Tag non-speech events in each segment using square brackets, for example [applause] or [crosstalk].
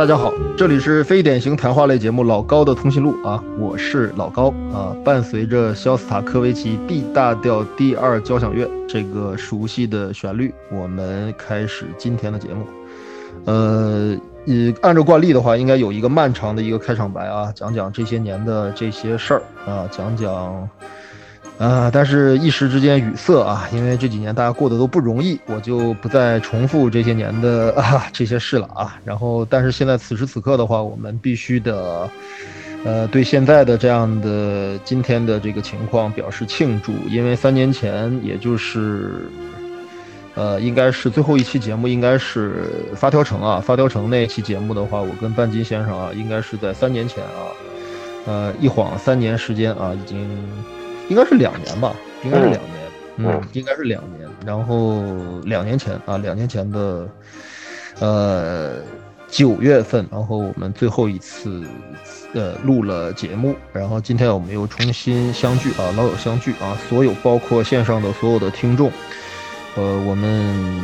大家好，这里是非典型谈话类节目《老高的通讯录》啊，我是老高啊。伴随着肖斯塔科维奇 D 大调第二交响乐这个熟悉的旋律，我们开始今天的节目。呃，呃，按照惯例的话，应该有一个漫长的一个开场白啊，讲讲这些年的这些事儿啊，讲讲。啊，但是一时之间语塞啊，因为这几年大家过得都不容易，我就不再重复这些年的啊这些事了啊。然后，但是现在此时此刻的话，我们必须的，呃，对现在的这样的今天的这个情况表示庆祝，因为三年前，也就是，呃，应该是最后一期节目，应该是发条城啊，发条城那期节目的话，我跟半斤先生啊，应该是在三年前啊，呃，一晃三年时间啊，已经。应该是两年吧，应该是两年，嗯，应该是两年。然后两年前啊，两年前的，呃，九月份，然后我们最后一次，呃，录了节目。然后今天我们又重新相聚啊，老友相聚啊，所有包括线上的所有的听众，呃，我们，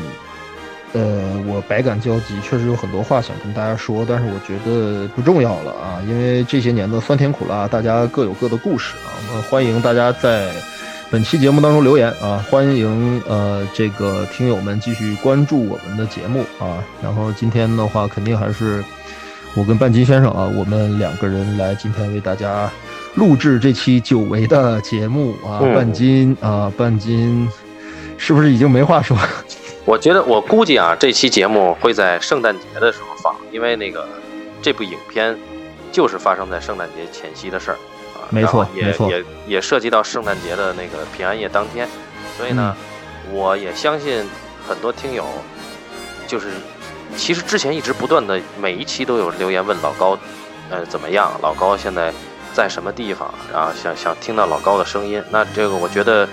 呃，我百感交集，确实有很多话想跟大家说，但是我觉得不重要了啊，因为这些年的酸甜苦辣，大家各有各的故事啊。欢迎大家在本期节目当中留言啊！欢迎呃这个听友们继续关注我们的节目啊！然后今天的话，肯定还是我跟半斤先生啊，我们两个人来今天为大家录制这期久违的节目啊！半斤啊，半斤是不是已经没话说？我觉得我估计啊，这期节目会在圣诞节的时候放，因为那个这部影片就是发生在圣诞节前夕的事儿啊。没错，也也也涉及到圣诞节的那个平安夜当天，所以呢，我也相信很多听友，就是其实之前一直不断的每一期都有留言问老高，呃怎么样？老高现在在什么地方？然后想想听到老高的声音。那这个我觉得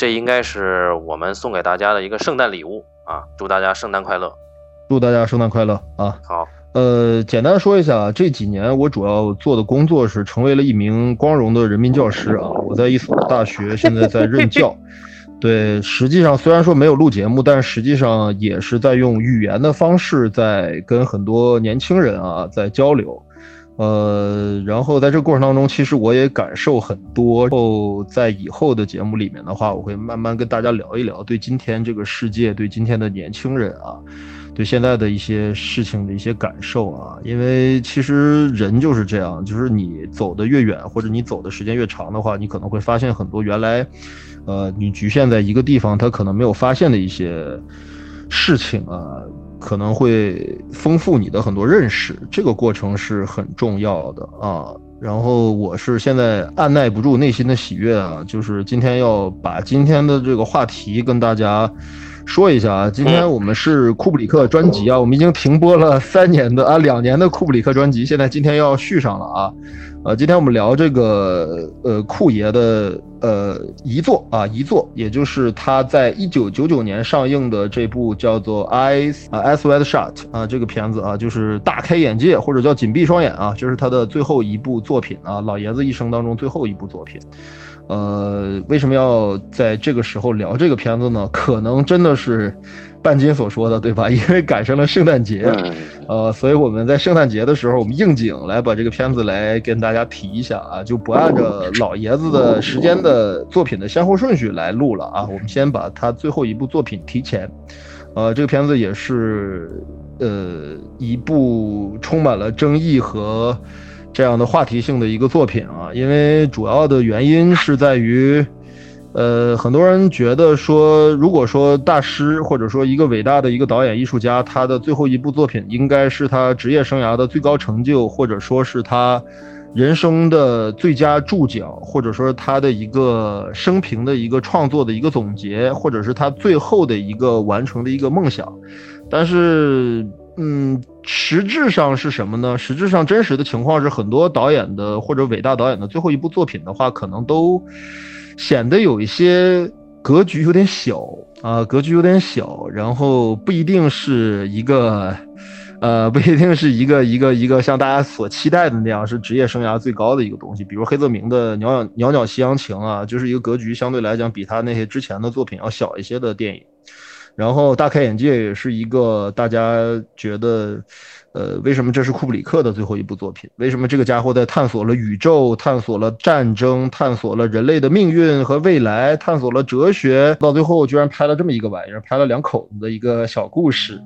这应该是我们送给大家的一个圣诞礼物啊！祝大家圣诞快乐！祝大家圣诞快乐啊！好。呃，简单说一下，这几年我主要做的工作是成为了一名光荣的人民教师啊。我在一所大学，现在在任教。[laughs] 对，实际上虽然说没有录节目，但实际上也是在用语言的方式在跟很多年轻人啊在交流。呃，然后在这个过程当中，其实我也感受很多。后在以后的节目里面的话，我会慢慢跟大家聊一聊对今天这个世界，对今天的年轻人啊。对现在的一些事情的一些感受啊，因为其实人就是这样，就是你走的越远，或者你走的时间越长的话，你可能会发现很多原来，呃，你局限在一个地方，他可能没有发现的一些事情啊，可能会丰富你的很多认识。这个过程是很重要的啊。然后我是现在按耐不住内心的喜悦啊，就是今天要把今天的这个话题跟大家。说一下啊，今天我们是库布里克专辑啊，我们已经停播了三年的啊两年的库布里克专辑，现在今天要续上了啊，呃，今天我们聊这个呃库爷的呃遗作啊遗作，也就是他在一九九九年上映的这部叫做《Eyes 啊 Eyes Wide Shut》啊这个片子啊，就是大开眼界或者叫紧闭双眼啊，这是他的最后一部作品啊，老爷子一生当中最后一部作品。呃，为什么要在这个时候聊这个片子呢？可能真的是半斤所说的，对吧？[laughs] 因为赶上了圣诞节，呃，所以我们在圣诞节的时候，我们应景来把这个片子来跟大家提一下啊，就不按照老爷子的时间的作品的先后顺序来录了啊。我们先把他最后一部作品提前，呃，这个片子也是呃一部充满了争议和。这样的话题性的一个作品啊，因为主要的原因是在于，呃，很多人觉得说，如果说大师或者说一个伟大的一个导演艺术家，他的最后一部作品应该是他职业生涯的最高成就，或者说是他人生的最佳注脚，或者说他的一个生平的一个创作的一个总结，或者是他最后的一个完成的一个梦想，但是。嗯，实质上是什么呢？实质上真实的情况是，很多导演的或者伟大导演的最后一部作品的话，可能都显得有一些格局有点小啊，格局有点小，然后不一定是一个，呃，不一定是一个一个一个像大家所期待的那样是职业生涯最高的一个东西。比如黑泽明的《袅袅袅袅夕阳情》啊，就是一个格局相对来讲比他那些之前的作品要小一些的电影。然后大开眼界也是一个大家觉得，呃，为什么这是库布里克的最后一部作品？为什么这个家伙在探索了宇宙、探索了战争、探索了人类的命运和未来、探索了哲学，到最后居然拍了这么一个玩意儿，拍了两口子的一个小故事，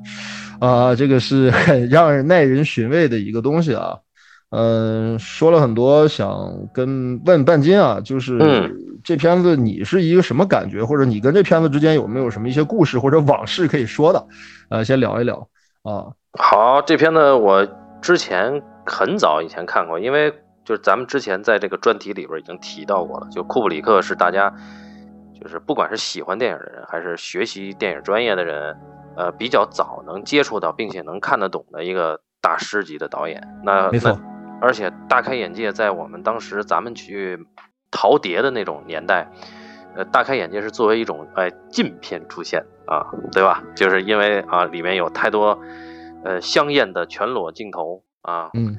啊，这个是很让人耐人寻味的一个东西啊。嗯，说了很多，想跟问半斤啊，就是这片子你是一个什么感觉，或者你跟这片子之间有没有什么一些故事或者往事可以说的？呃，先聊一聊啊。好，这片子我之前很早以前看过，因为就是咱们之前在这个专题里边已经提到过了。就库布里克是大家，就是不管是喜欢电影的人，还是学习电影专业的人，呃，比较早能接触到并且能看得懂的一个大师级的导演。那没错，而且大开眼界，在我们当时咱们去淘碟的那种年代，呃，大开眼界是作为一种哎禁片出现啊，对吧？就是因为啊里面有太多。呃，香艳的全裸镜头啊，嗯，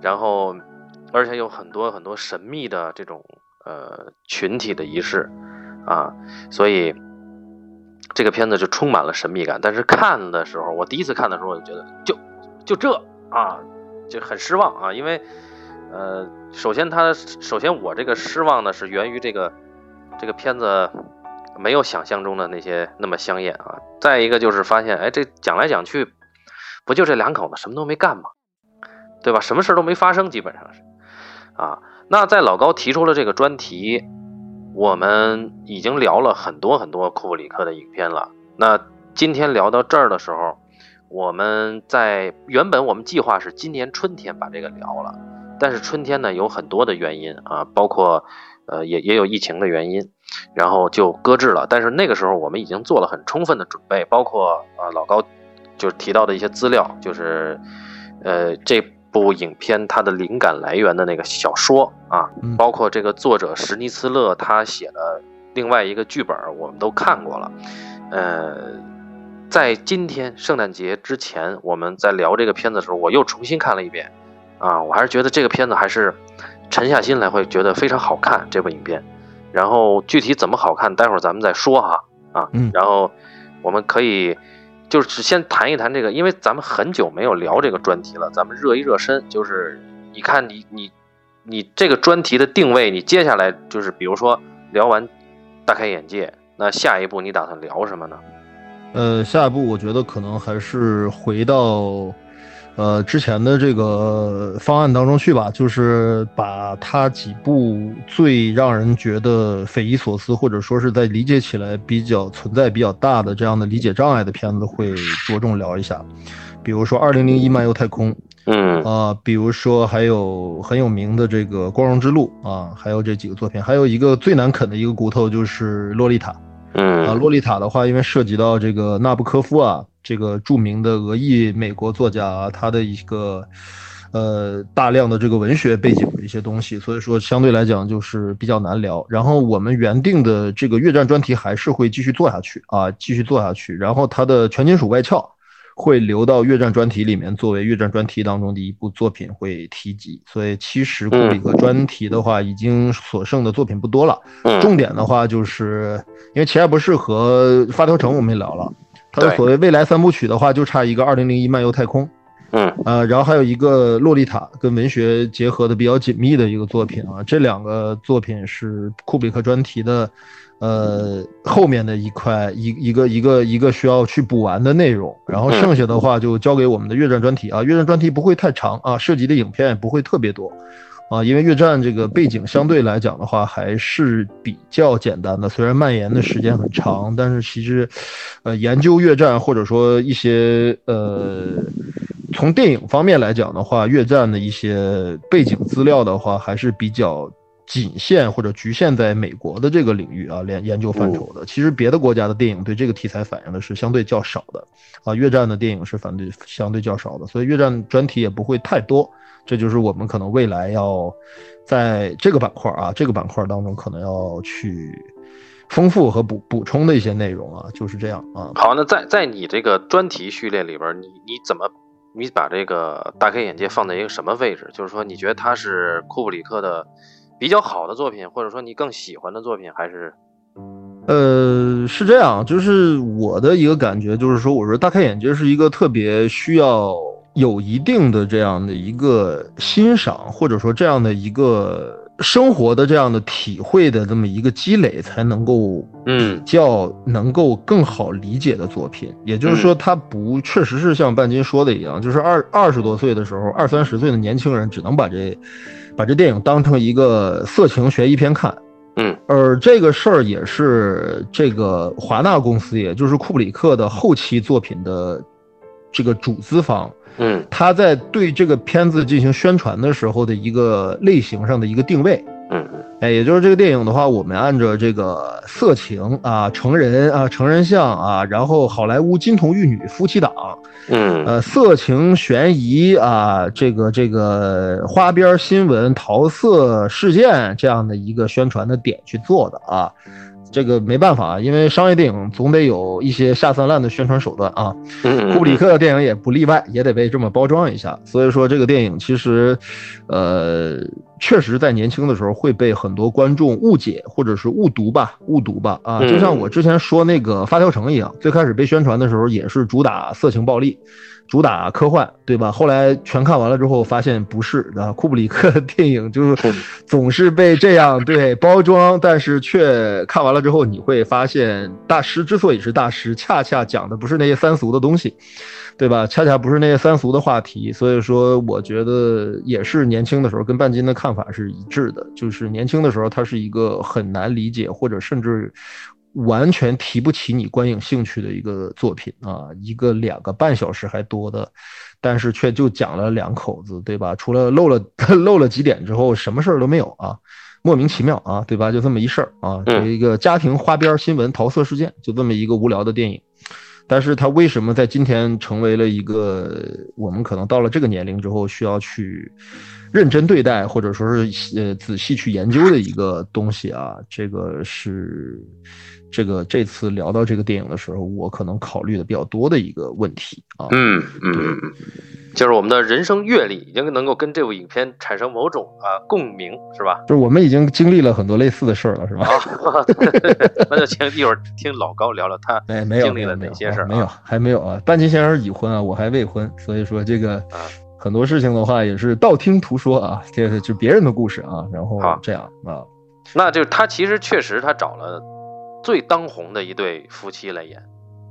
然后，而且有很多很多神秘的这种呃群体的仪式啊，所以这个片子就充满了神秘感。但是看的时候，我第一次看的时候，我就觉得就就这啊，就很失望啊，因为呃，首先他首先我这个失望呢是源于这个这个片子没有想象中的那些那么香艳啊，再一个就是发现哎，这讲来讲去。不就这两口子什么都没干吗？对吧？什么事都没发生，基本上是啊。那在老高提出了这个专题，我们已经聊了很多很多库布里克的影片了。那今天聊到这儿的时候，我们在原本我们计划是今年春天把这个聊了，但是春天呢有很多的原因啊，包括呃也也有疫情的原因，然后就搁置了。但是那个时候我们已经做了很充分的准备，包括啊老高。就是提到的一些资料，就是，呃，这部影片它的灵感来源的那个小说啊，包括这个作者史尼斯勒他写的另外一个剧本，我们都看过了。呃，在今天圣诞节之前，我们在聊这个片子的时候，我又重新看了一遍，啊，我还是觉得这个片子还是沉下心来会觉得非常好看这部影片。然后具体怎么好看，待会儿咱们再说哈，啊，然后我们可以。就是先谈一谈这个，因为咱们很久没有聊这个专题了，咱们热一热身。就是你看你你你这个专题的定位，你接下来就是比如说聊完大开眼界，那下一步你打算聊什么呢？呃，下一步我觉得可能还是回到。呃，之前的这个方案当中去吧，就是把他几部最让人觉得匪夷所思，或者说是在理解起来比较存在比较大的这样的理解障碍的片子，会着重聊一下。比如说《二零零一漫游太空》，嗯啊，比如说还有很有名的这个《光荣之路》啊，还有这几个作品，还有一个最难啃的一个骨头就是《洛丽塔》。嗯啊，《洛丽塔》的话，因为涉及到这个纳布科夫啊。这个著名的俄裔美国作家啊，他的一个呃大量的这个文学背景的一些东西，所以说相对来讲就是比较难聊。然后我们原定的这个越战专题还是会继续做下去啊，继续做下去。然后他的全金属外壳会留到越战专题里面，作为越战专题当中的一部作品会提及。所以其实库里克专题的话，已经所剩的作品不多了。重点的话就是因为奇爱博士和发条城我们也聊了。他的所谓未来三部曲的话，就差一个《二零零一漫游太空》，嗯，呃，然后还有一个《洛丽塔》跟文学结合的比较紧密的一个作品啊，这两个作品是库布里克专题的，呃，后面的一块一一个一个一个需要去补完的内容，然后剩下的话就交给我们的越战专题啊，越战专题不会太长啊，涉及的影片也不会特别多。啊，因为越战这个背景相对来讲的话还是比较简单的，虽然蔓延的时间很长，但是其实，呃，研究越战或者说一些呃，从电影方面来讲的话，越战的一些背景资料的话，还是比较仅限或者局限在美国的这个领域啊，研研究范畴的。其实别的国家的电影对这个题材反映的是相对较少的，啊，越战的电影是反对相对较少的，所以越战专题也不会太多。这就是我们可能未来要在这个板块啊，这个板块当中可能要去丰富和补补充的一些内容啊，就是这样啊。好，那在在你这个专题序列里边，你你怎么你把这个大开眼界放在一个什么位置？就是说，你觉得它是库布里克的比较好的作品，或者说你更喜欢的作品，还是？呃，是这样，就是我的一个感觉，就是说，我说大开眼界是一个特别需要。有一定的这样的一个欣赏，或者说这样的一个生活的这样的体会的这么一个积累，才能够嗯比较能够更好理解的作品。也就是说，它不确实是像半斤说的一样，就是二二十多岁的时候，二三十岁的年轻人只能把这把这电影当成一个色情悬疑片看。嗯而这个事儿也是这个华纳公司，也就是库布里克的后期作品的这个主资方，嗯他在对这个片子进行宣传的时候的一个类型上的一个定位。嗯哎，也就是这个电影的话，我们按照这个色情啊、成人啊、成人像啊，然后好莱坞金童玉女夫妻档，嗯呃，色情悬疑啊，这个这个花边新闻、桃色事件这样的一个宣传的点去做的啊。这个没办法，因为商业电影总得有一些下三滥的宣传手段啊。嗯，库布里克的电影也不例外，也得被这么包装一下。所以说，这个电影其实，呃，确实在年轻的时候会被很多观众误解或者是误读吧，误读吧啊，嗯就像我之前说那个《发条城》一样，最开始被宣传的时候也是主打色情暴力。主打科幻，对吧？后来全看完了之后，发现不是 [laughs] 啊。库布里克的电影就是总是被这样对包装，但是却看完了之后，你会发现，大师之所以是大师，恰恰讲的不是那些三俗的东西，对吧？恰恰不是那些三俗的话题。所以说，我觉得也是年轻的时候跟半斤的看法是一致的，就是年轻的时候，它是一个很难理解，或者甚至。完全提不起你观影兴趣的一个作品啊，一个两个半小时还多的，但是却就讲了两口子，对吧？除了漏了 [laughs] 漏了几点之后，什么事儿都没有啊，莫名其妙啊，对吧？就这么一事儿啊，有一个家庭花边新闻桃色事件，就这么一个无聊的电影。但是它为什么在今天成为了一个我们可能到了这个年龄之后需要去认真对待，或者说是呃仔细去研究的一个东西啊？这个是。这个这次聊到这个电影的时候，我可能考虑的比较多的一个问题啊，嗯嗯嗯，就是我们的人生阅历已经能够跟这部影片产生某种啊共鸣，是吧？就是我们已经经历了很多类似的事儿了，是吧？啊，[laughs] 那就请一会儿听老高聊聊他 [laughs] 哎没有经历了哪些事儿、啊，没有还没有啊。半斤先生已婚啊，我还未婚，所以说这个啊很多事情的话也是道听途说啊，这是就别人的故事啊，然后这样啊，那就是他其实确实他找了。最当红的一对夫妻来演，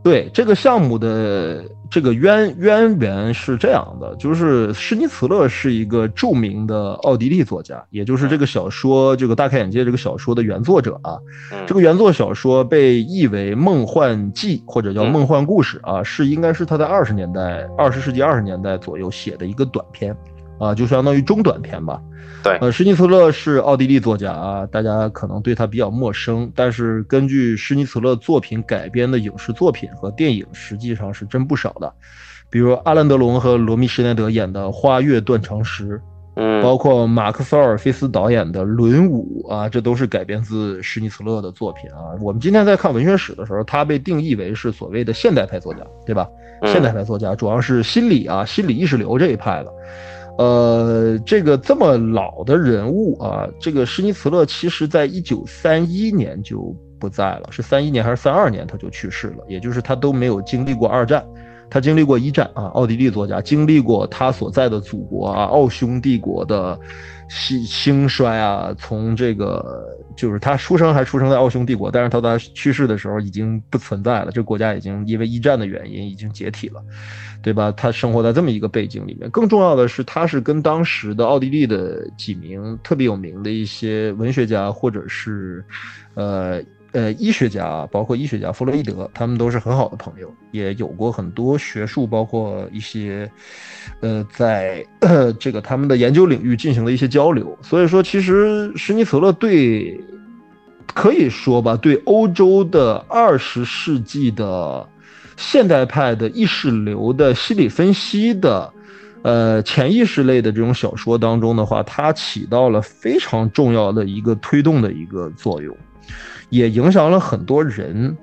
对这个项目的这个渊渊源是这样的，就是施尼茨勒是一个著名的奥地利作家，也就是这个小说这个大开眼界这个小说的原作者啊。这个原作小说被译为《梦幻记》或者叫《梦幻故事》啊，是应该是他在二十年代二十世纪二十年代左右写的一个短篇啊，就相当于中短篇吧。对，呃，施尼茨勒是奥地利作家啊，大家可能对他比较陌生，但是根据施尼茨勒作品改编的影视作品和电影实际上是真不少的，比如阿兰德龙和罗密施耐德演的《花月断肠时》，嗯，包括马克思尔菲斯导演的《轮舞》啊，这都是改编自施尼茨勒的作品啊。我们今天在看文学史的时候，他被定义为是所谓的现代派作家，对吧？现代派作家主要是心理啊、心理意识流这一派的。呃，这个这么老的人物啊，这个施尼茨勒其实在一九三一年就不在了，是三一年还是三二年他就去世了，也就是他都没有经历过二战，他经历过一战啊，奥地利作家经历过他所在的祖国啊，奥匈帝国的兴兴衰啊，从这个就是他出生还出生在奥匈帝国，但是他他去世的时候已经不存在了，这个国家已经因为一战的原因已经解体了。对吧？他生活在这么一个背景里面，更重要的是，他是跟当时的奥地利的几名特别有名的一些文学家，或者是，呃呃医学家，包括医学家弗洛伊德，他们都是很好的朋友，也有过很多学术，包括一些，呃，在这个他们的研究领域进行了一些交流。所以说，其实施尼茨勒对，可以说吧，对欧洲的二十世纪的。现代派的意识流的心理分析的，呃，潜意识类的这种小说当中的话，它起到了非常重要的一个推动的一个作用，也影响了很多人。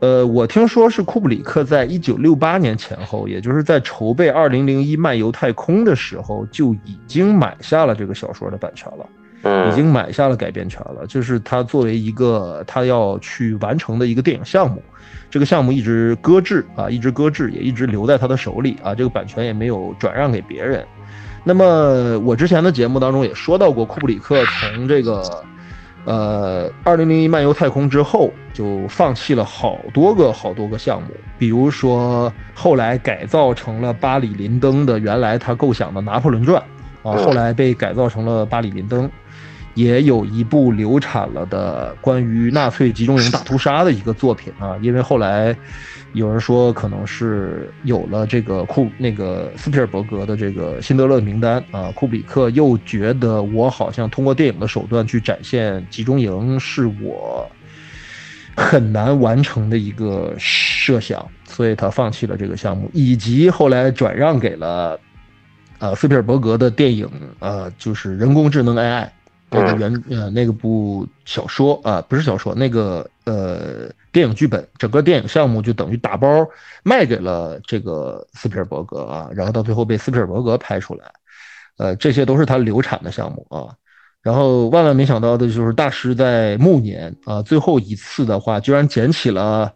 呃，我听说是库布里克在一九六八年前后，也就是在筹备《二零零一漫游太空》的时候，就已经买下了这个小说的版权了。嗯，已经买下了改编权了，就是他作为一个他要去完成的一个电影项目，这个项目一直搁置啊，一直搁置，也一直留在他的手里啊，这个版权也没有转让给别人。那么我之前的节目当中也说到过，库布里克从这个。呃，二零零一漫游太空之后，就放弃了好多个好多个项目，比如说后来改造成了巴里林登的原来他构想的拿破仑传，啊，后来被改造成了巴里林登，也有一部流产了的关于纳粹集中营大屠杀的一个作品啊，因为后来。有人说可能是有了这个库那个斯皮尔伯格的这个辛德勒名单啊，库比克又觉得我好像通过电影的手段去展现集中营是我很难完成的一个设想，所以他放弃了这个项目，以及后来转让给了呃斯皮尔伯格的电影呃就是人工智能 AI。那个原呃那个部小说啊，不是小说，那个呃电影剧本，整个电影项目就等于打包卖给了这个斯皮尔伯格啊，然后到最后被斯皮尔伯格拍出来，呃，这些都是他流产的项目啊。然后万万没想到的就是大师在暮年啊，最后一次的话，居然捡起了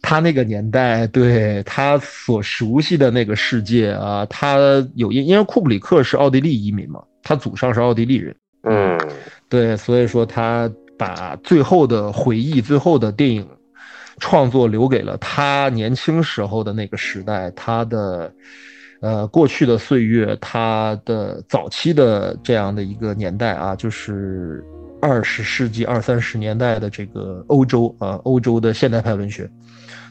他那个年代对他所熟悉的那个世界啊，他有因因为库布里克是奥地利移民嘛，他祖上是奥地利人。嗯，对，所以说他把最后的回忆、最后的电影创作留给了他年轻时候的那个时代，他的呃过去的岁月，他的早期的这样的一个年代啊，就是二十世纪二三十年代的这个欧洲啊，欧洲的现代派文学，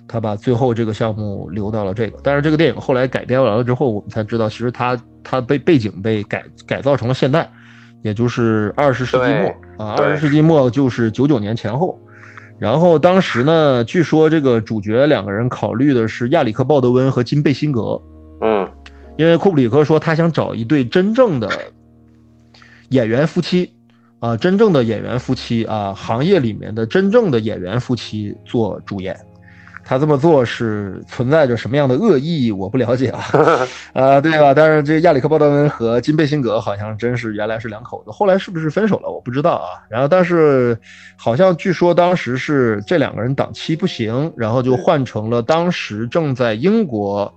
他把最后这个项目留到了这个。但是这个电影后来改编完了之后，我们才知道，其实他他被背景被改改造成了现代。也就是二十世纪末啊，二十世纪末就是九九年前后，然后当时呢，据说这个主角两个人考虑的是亚里克·鲍德温和金贝辛格，嗯，因为库布里克说他想找一对真正的演员夫妻啊，真正的演员夫妻啊，行业里面的真正的演员夫妻做主演。他这么做是存在着什么样的恶意？我不了解啊，啊，[laughs] 对吧？但是这亚里克·鲍德温和金贝辛格好像真是原来是两口子，后来是不是分手了？我不知道啊。然后，但是好像据说当时是这两个人档期不行，然后就换成了当时正在英国，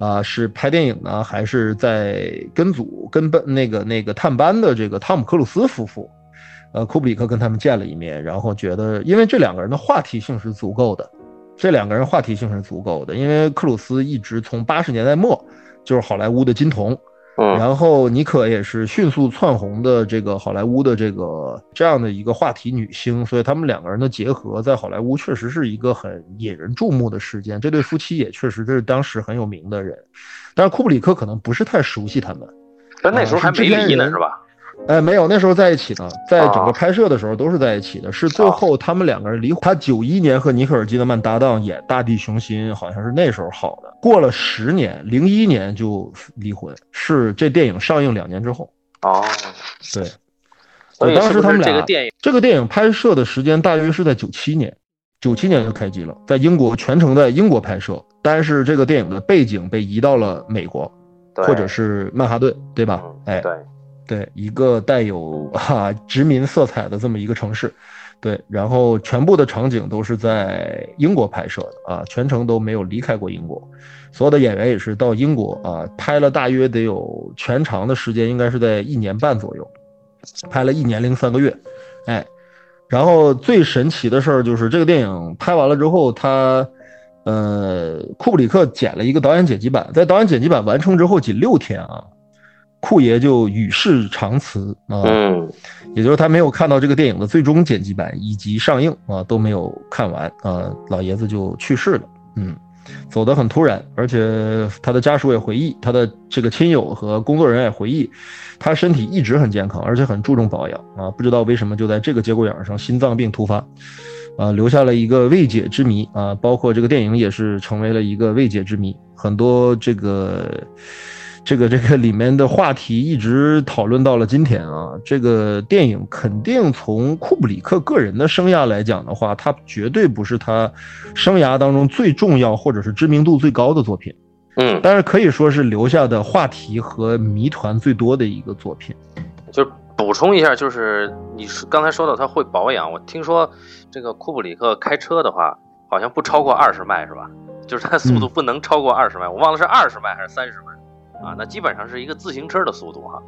啊，是拍电影呢，还是在跟组跟班那个那个探班的这个汤姆·克鲁斯夫妇，呃，库布里克跟他们见了一面，然后觉得因为这两个人的话题性是足够的。这两个人话题性是足够的，因为克鲁斯一直从八十年代末就是好莱坞的金童，嗯，然后妮可也是迅速窜红的这个好莱坞的这个这样的一个话题女星，所以他们两个人的结合在好莱坞确实是一个很引人注目的事件。这对夫妻也确实这是当时很有名的人，但是库布里克可能不是太熟悉他们，但那时候还没离呢，是吧？哎，没有，那时候在一起呢，在整个拍摄的时候都是在一起的，是最后他们两个人离婚。他九一年和尼克尔基德曼搭档演《大地雄心》，好像是那时候好的。过了十年，零一年就离婚，是这电影上映两年之后。哦，对，我当时他们俩这个电影，这个电影拍摄的时间大约是在九七年，九七年就开机了，在英国全程在英国拍摄，但是这个电影的背景被移到了美国，或者是曼哈顿，对吧？哎，对。对一个带有 [laughs] 哈殖民色彩的这么一个城市，对，然后全部的场景都是在英国拍摄的啊，全程都没有离开过英国，所有的演员也是到英国啊拍了，大约得有全长的时间，应该是在一年半左右，拍了一年零三个月，哎，然后最神奇的事儿就是这个电影拍完了之后，他呃库布里克剪了一个导演剪辑版，在导演剪辑版完成之后仅六天啊。库爷就与世长辞啊，嗯，也就是他没有看到这个电影的最终剪辑版以及上映啊都没有看完啊，老爷子就去世了，嗯，走得很突然，而且他的家属也回忆，他的这个亲友和工作人员也回忆，他身体一直很健康，而且很注重保养啊，不知道为什么就在这个节骨眼上心脏病突发，啊，留下了一个未解之谜啊，包括这个电影也是成为了一个未解之谜，很多这个。这个这个里面的话题一直讨论到了今天啊，这个电影肯定从库布里克个人的生涯来讲的话，他绝对不是他生涯当中最重要或者是知名度最高的作品，嗯，但是可以说是留下的话题和谜团最多的一个作品，就补充一下，就是你刚才说到他会保养，我听说这个库布里克开车的话，好像不超过二十迈是吧？就是他速度不能超过二十迈，我忘了是二十迈还是三十迈啊？那基本上是一个自行车的速度哈。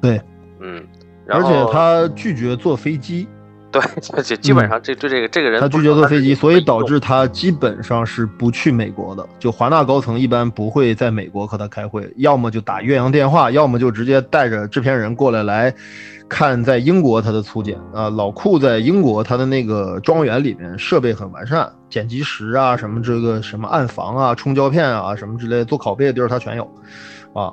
对，嗯，而且他拒绝坐飞机。对，[laughs] 而且基本上这这这个这个人他拒绝坐飞机，所以导致他基本上是不去美国的。就华纳高层一般不会在美国和他开会，要么就打岳阳电话，要么就直接带着制片人过来来看在英国他的粗剪啊。老库在英国他的那个庄园里面设备很完善，剪辑室啊什么这个什么暗房啊、冲胶片啊什么之类做拷贝的地儿他全有啊。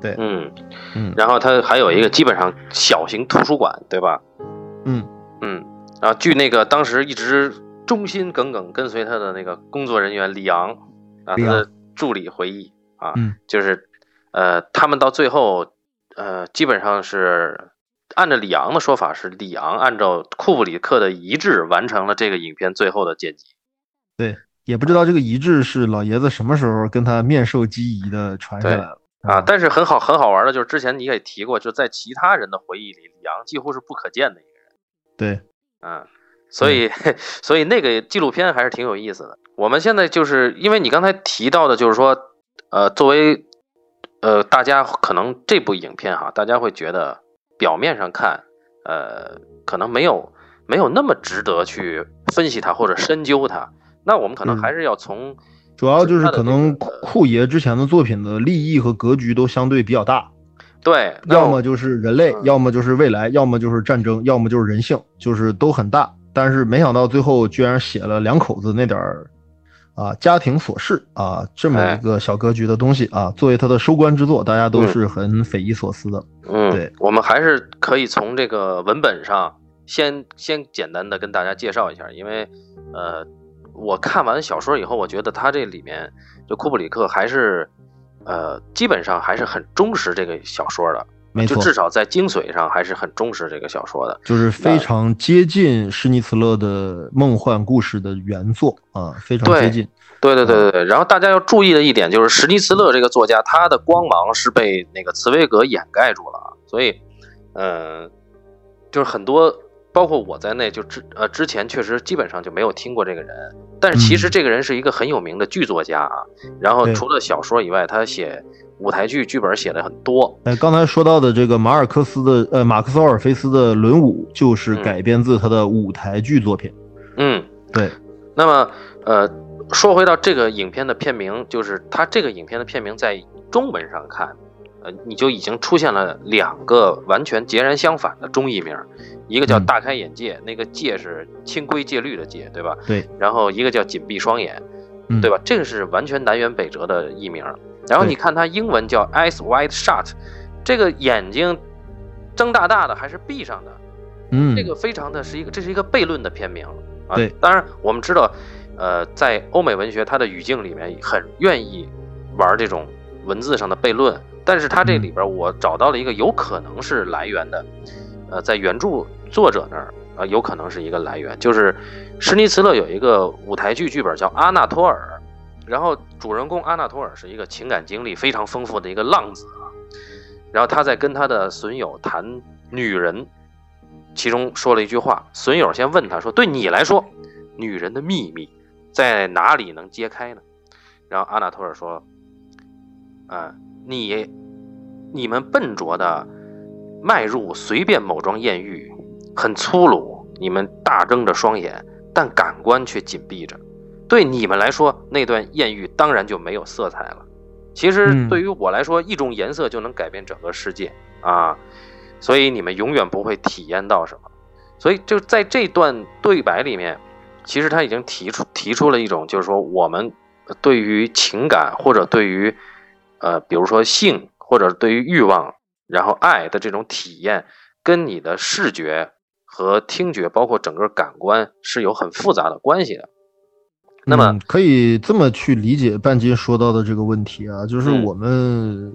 对，嗯嗯，然后他还有一个基本上小型图书馆，对吧？嗯。嗯，啊，据那个当时一直忠心耿耿跟随他的那个工作人员李昂啊，他的助理回忆啊，就是，呃，他们到最后，呃，基本上是按照李昂的说法，是李昂按照库布里克的遗志完成了这个影片最后的剪辑。对，也不知道这个遗志是老爷子什么时候跟他面授机宜的传下来了啊。但是很好很好玩的就是之前你也提过，就在其他人的回忆里，李昂几乎是不可见的一个人。对，嗯，所以，[laughs] 所以那个纪录片还是挺有意思的。我们现在就是因为你刚才提到的，就是说，呃，作为，呃，大家可能这部影片哈，大家会觉得表面上看，呃，可能没有没有那么值得去分析它或者深究它。那我们可能还是要从，主要就是可能库爷之前的作品的利益和格局都相对比较大。对，要么就是人类，要么就是未来，要么就是战争，要么就是人性，就是都很大。但是没想到最后居然写了两口子那点儿啊家庭琐事啊这么一个小格局的东西啊，作为他的收官之作，大家都是很匪夷所思的。嗯，对，我们还是可以从这个文本上先先简单的跟大家介绍一下，因为呃，我看完小说以后，我觉得他这里面就库布里克还是。呃，基本上还是很忠实这个小说的，没错，至少在精髓上还是很重视这个小说的，就是非常接近施尼茨勒的梦幻故事的原作啊，非常接近。对对对对对。然后大家要注意的一点就是，施尼茨勒这个作家，他的光芒是被那个茨威格掩盖住了，所以，嗯，就是很多。包括我在内，就之呃之前确实基本上就没有听过这个人，但是其实这个人是一个很有名的剧作家啊。然后除了小说以外，他写舞台剧剧本写的很多。哎，刚才说到的这个马尔克斯的呃马克思奥尔菲斯的《轮舞》就是改编自他的舞台剧作品。嗯，对。那么呃，说回到这个影片的片名，就是他这个影片的片名在中文上看。呃，你就已经出现了两个完全截然相反的中译名，一个叫大开眼界，那个界是清规戒律的戒，对吧？对。然后一个叫紧闭双眼，对吧？这个是完全南辕北辙的译名。然后你看它英文叫 eyes wide shut，这个眼睛睁大大的还是闭上的？嗯，这个非常的是一个，这是一个悖论的片名啊。对。当然我们知道，呃，在欧美文学它的语境里面很愿意玩这种文字上的悖论。但是它这里边，我找到了一个有可能是来源的，呃，在原著作者那儿啊，有可能是一个来源，就是施尼茨勒有一个舞台剧剧本叫《阿纳托尔》，然后主人公阿纳托尔是一个情感经历非常丰富的一个浪子啊，然后他在跟他的损友谈女人，其中说了一句话，损友先问他说：“对你来说，女人的秘密在哪里能揭开呢？”然后阿纳托尔说：“啊。”你，你们笨拙的迈入随便某桩艳遇，很粗鲁。你们大睁着双眼，但感官却紧闭着。对你们来说，那段艳遇当然就没有色彩了。其实对于我来说，一种颜色就能改变整个世界啊！所以你们永远不会体验到什么。所以就在这段对白里面，其实他已经提出提出了一种，就是说我们对于情感或者对于。呃，比如说性，或者对于欲望，然后爱的这种体验，跟你的视觉和听觉，包括整个感官是有很复杂的关系的。那么可以这么去理解半斤说到的这个问题啊，就是我们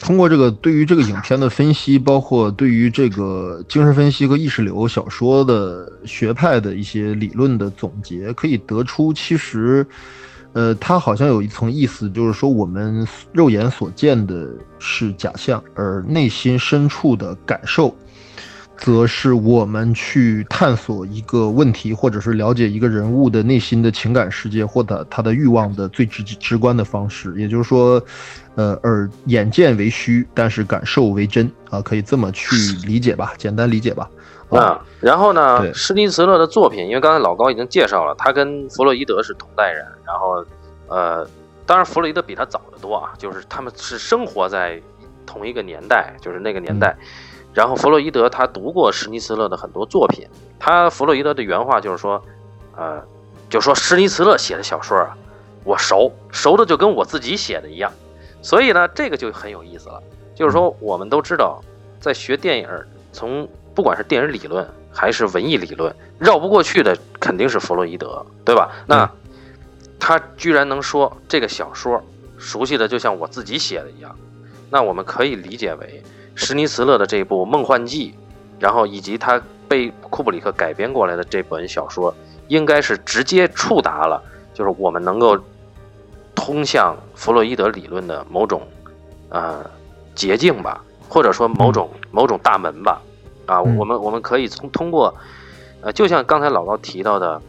通过这个对于这个影片的分析，包括对于这个精神分析和意识流小说的学派的一些理论的总结，可以得出其实。呃，它好像有一层意思，就是说我们肉眼所见的是假象，而内心深处的感受，则是我们去探索一个问题，或者是了解一个人物的内心的情感世界，或者他的欲望的最直直观的方式。也就是说，呃，耳眼见为虚，但是感受为真啊，可以这么去理解吧，简单理解吧。啊，然后呢，对施尼茨勒的作品，因为刚才老高已经介绍了，他跟弗洛伊德是同代人，然后，呃，当然弗洛伊德比他早得多啊，就是他们是生活在同一个年代，就是那个年代。然后弗洛伊德他读过施尼茨勒的很多作品，他弗洛伊德的原话就是说，呃，就说施尼茨勒写的小说啊，我熟，熟的就跟我自己写的一样。所以呢，这个就很有意思了，就是说我们都知道，在学电影从不管是电影理论还是文艺理论，绕不过去的肯定是弗洛伊德，对吧？那他居然能说这个小说熟悉的就像我自己写的一样，那我们可以理解为施尼茨勒的这一部《梦幻记》，然后以及他被库布里克改编过来的这本小说，应该是直接触达了，就是我们能够通向弗洛伊德理论的某种呃捷径吧，或者说某种某种大门吧。啊，嗯我们我们可以从通过，呃，就像刚才老高提到的，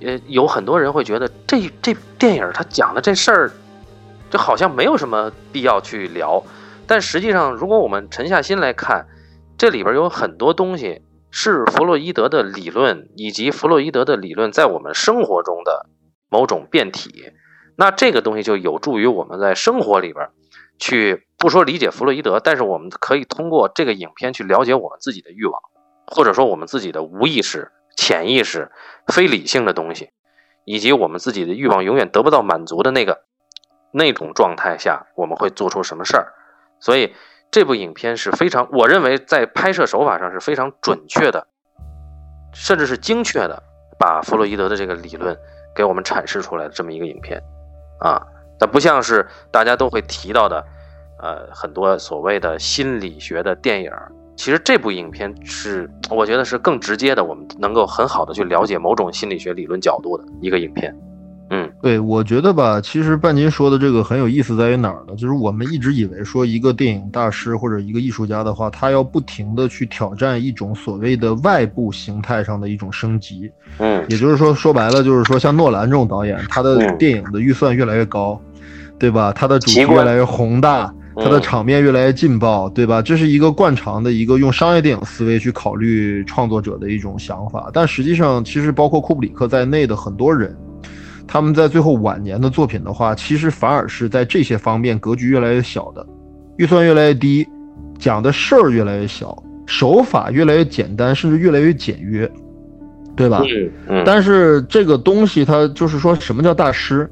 呃，有很多人会觉得这这电影他讲的这事儿，就好像没有什么必要去聊，但实际上，如果我们沉下心来看，这里边有很多东西是弗洛伊德的理论，以及弗洛伊德的理论在我们生活中的某种变体，那这个东西就有助于我们在生活里边去不说理解弗洛伊德，但是我们可以通过这个影片去了解我们自己的欲望，或者说我们自己的无意识、潜意识、非理性的东西，以及我们自己的欲望永远得不到满足的那个那种状态下，我们会做出什么事儿。所以这部影片是非常，我认为在拍摄手法上是非常准确的，甚至是精确的，把弗洛伊德的这个理论给我们阐释出来的这么一个影片啊。它不像是大家都会提到的，呃，很多所谓的心理学的电影。其实这部影片是，我觉得是更直接的，我们能够很好的去了解某种心理学理论角度的一个影片。嗯对，我觉得吧，其实半斤说的这个很有意思，在于哪儿呢？就是我们一直以为说一个电影大师或者一个艺术家的话，他要不停的去挑战一种所谓的外部形态上的一种升级，嗯也就是说，说白了就是说，像诺兰这种导演，他的嗯电影的预算越来越高，对吧？他的主题越来越宏大，他的嗯场面越来越劲爆，对吧？这是一个惯常的一个用商业电影思维去考虑创作者的一种想法。但实际上，其实包括库布里克在内的很多人，他们在最后晚年的作品的话，其实反而是在这些方面格局越来越小的，预算越来越低，讲的事儿越来越小，手法越来越简单，甚至越来越简约，对吧？嗯嗯，但是这个东西，它就是说什么叫大师？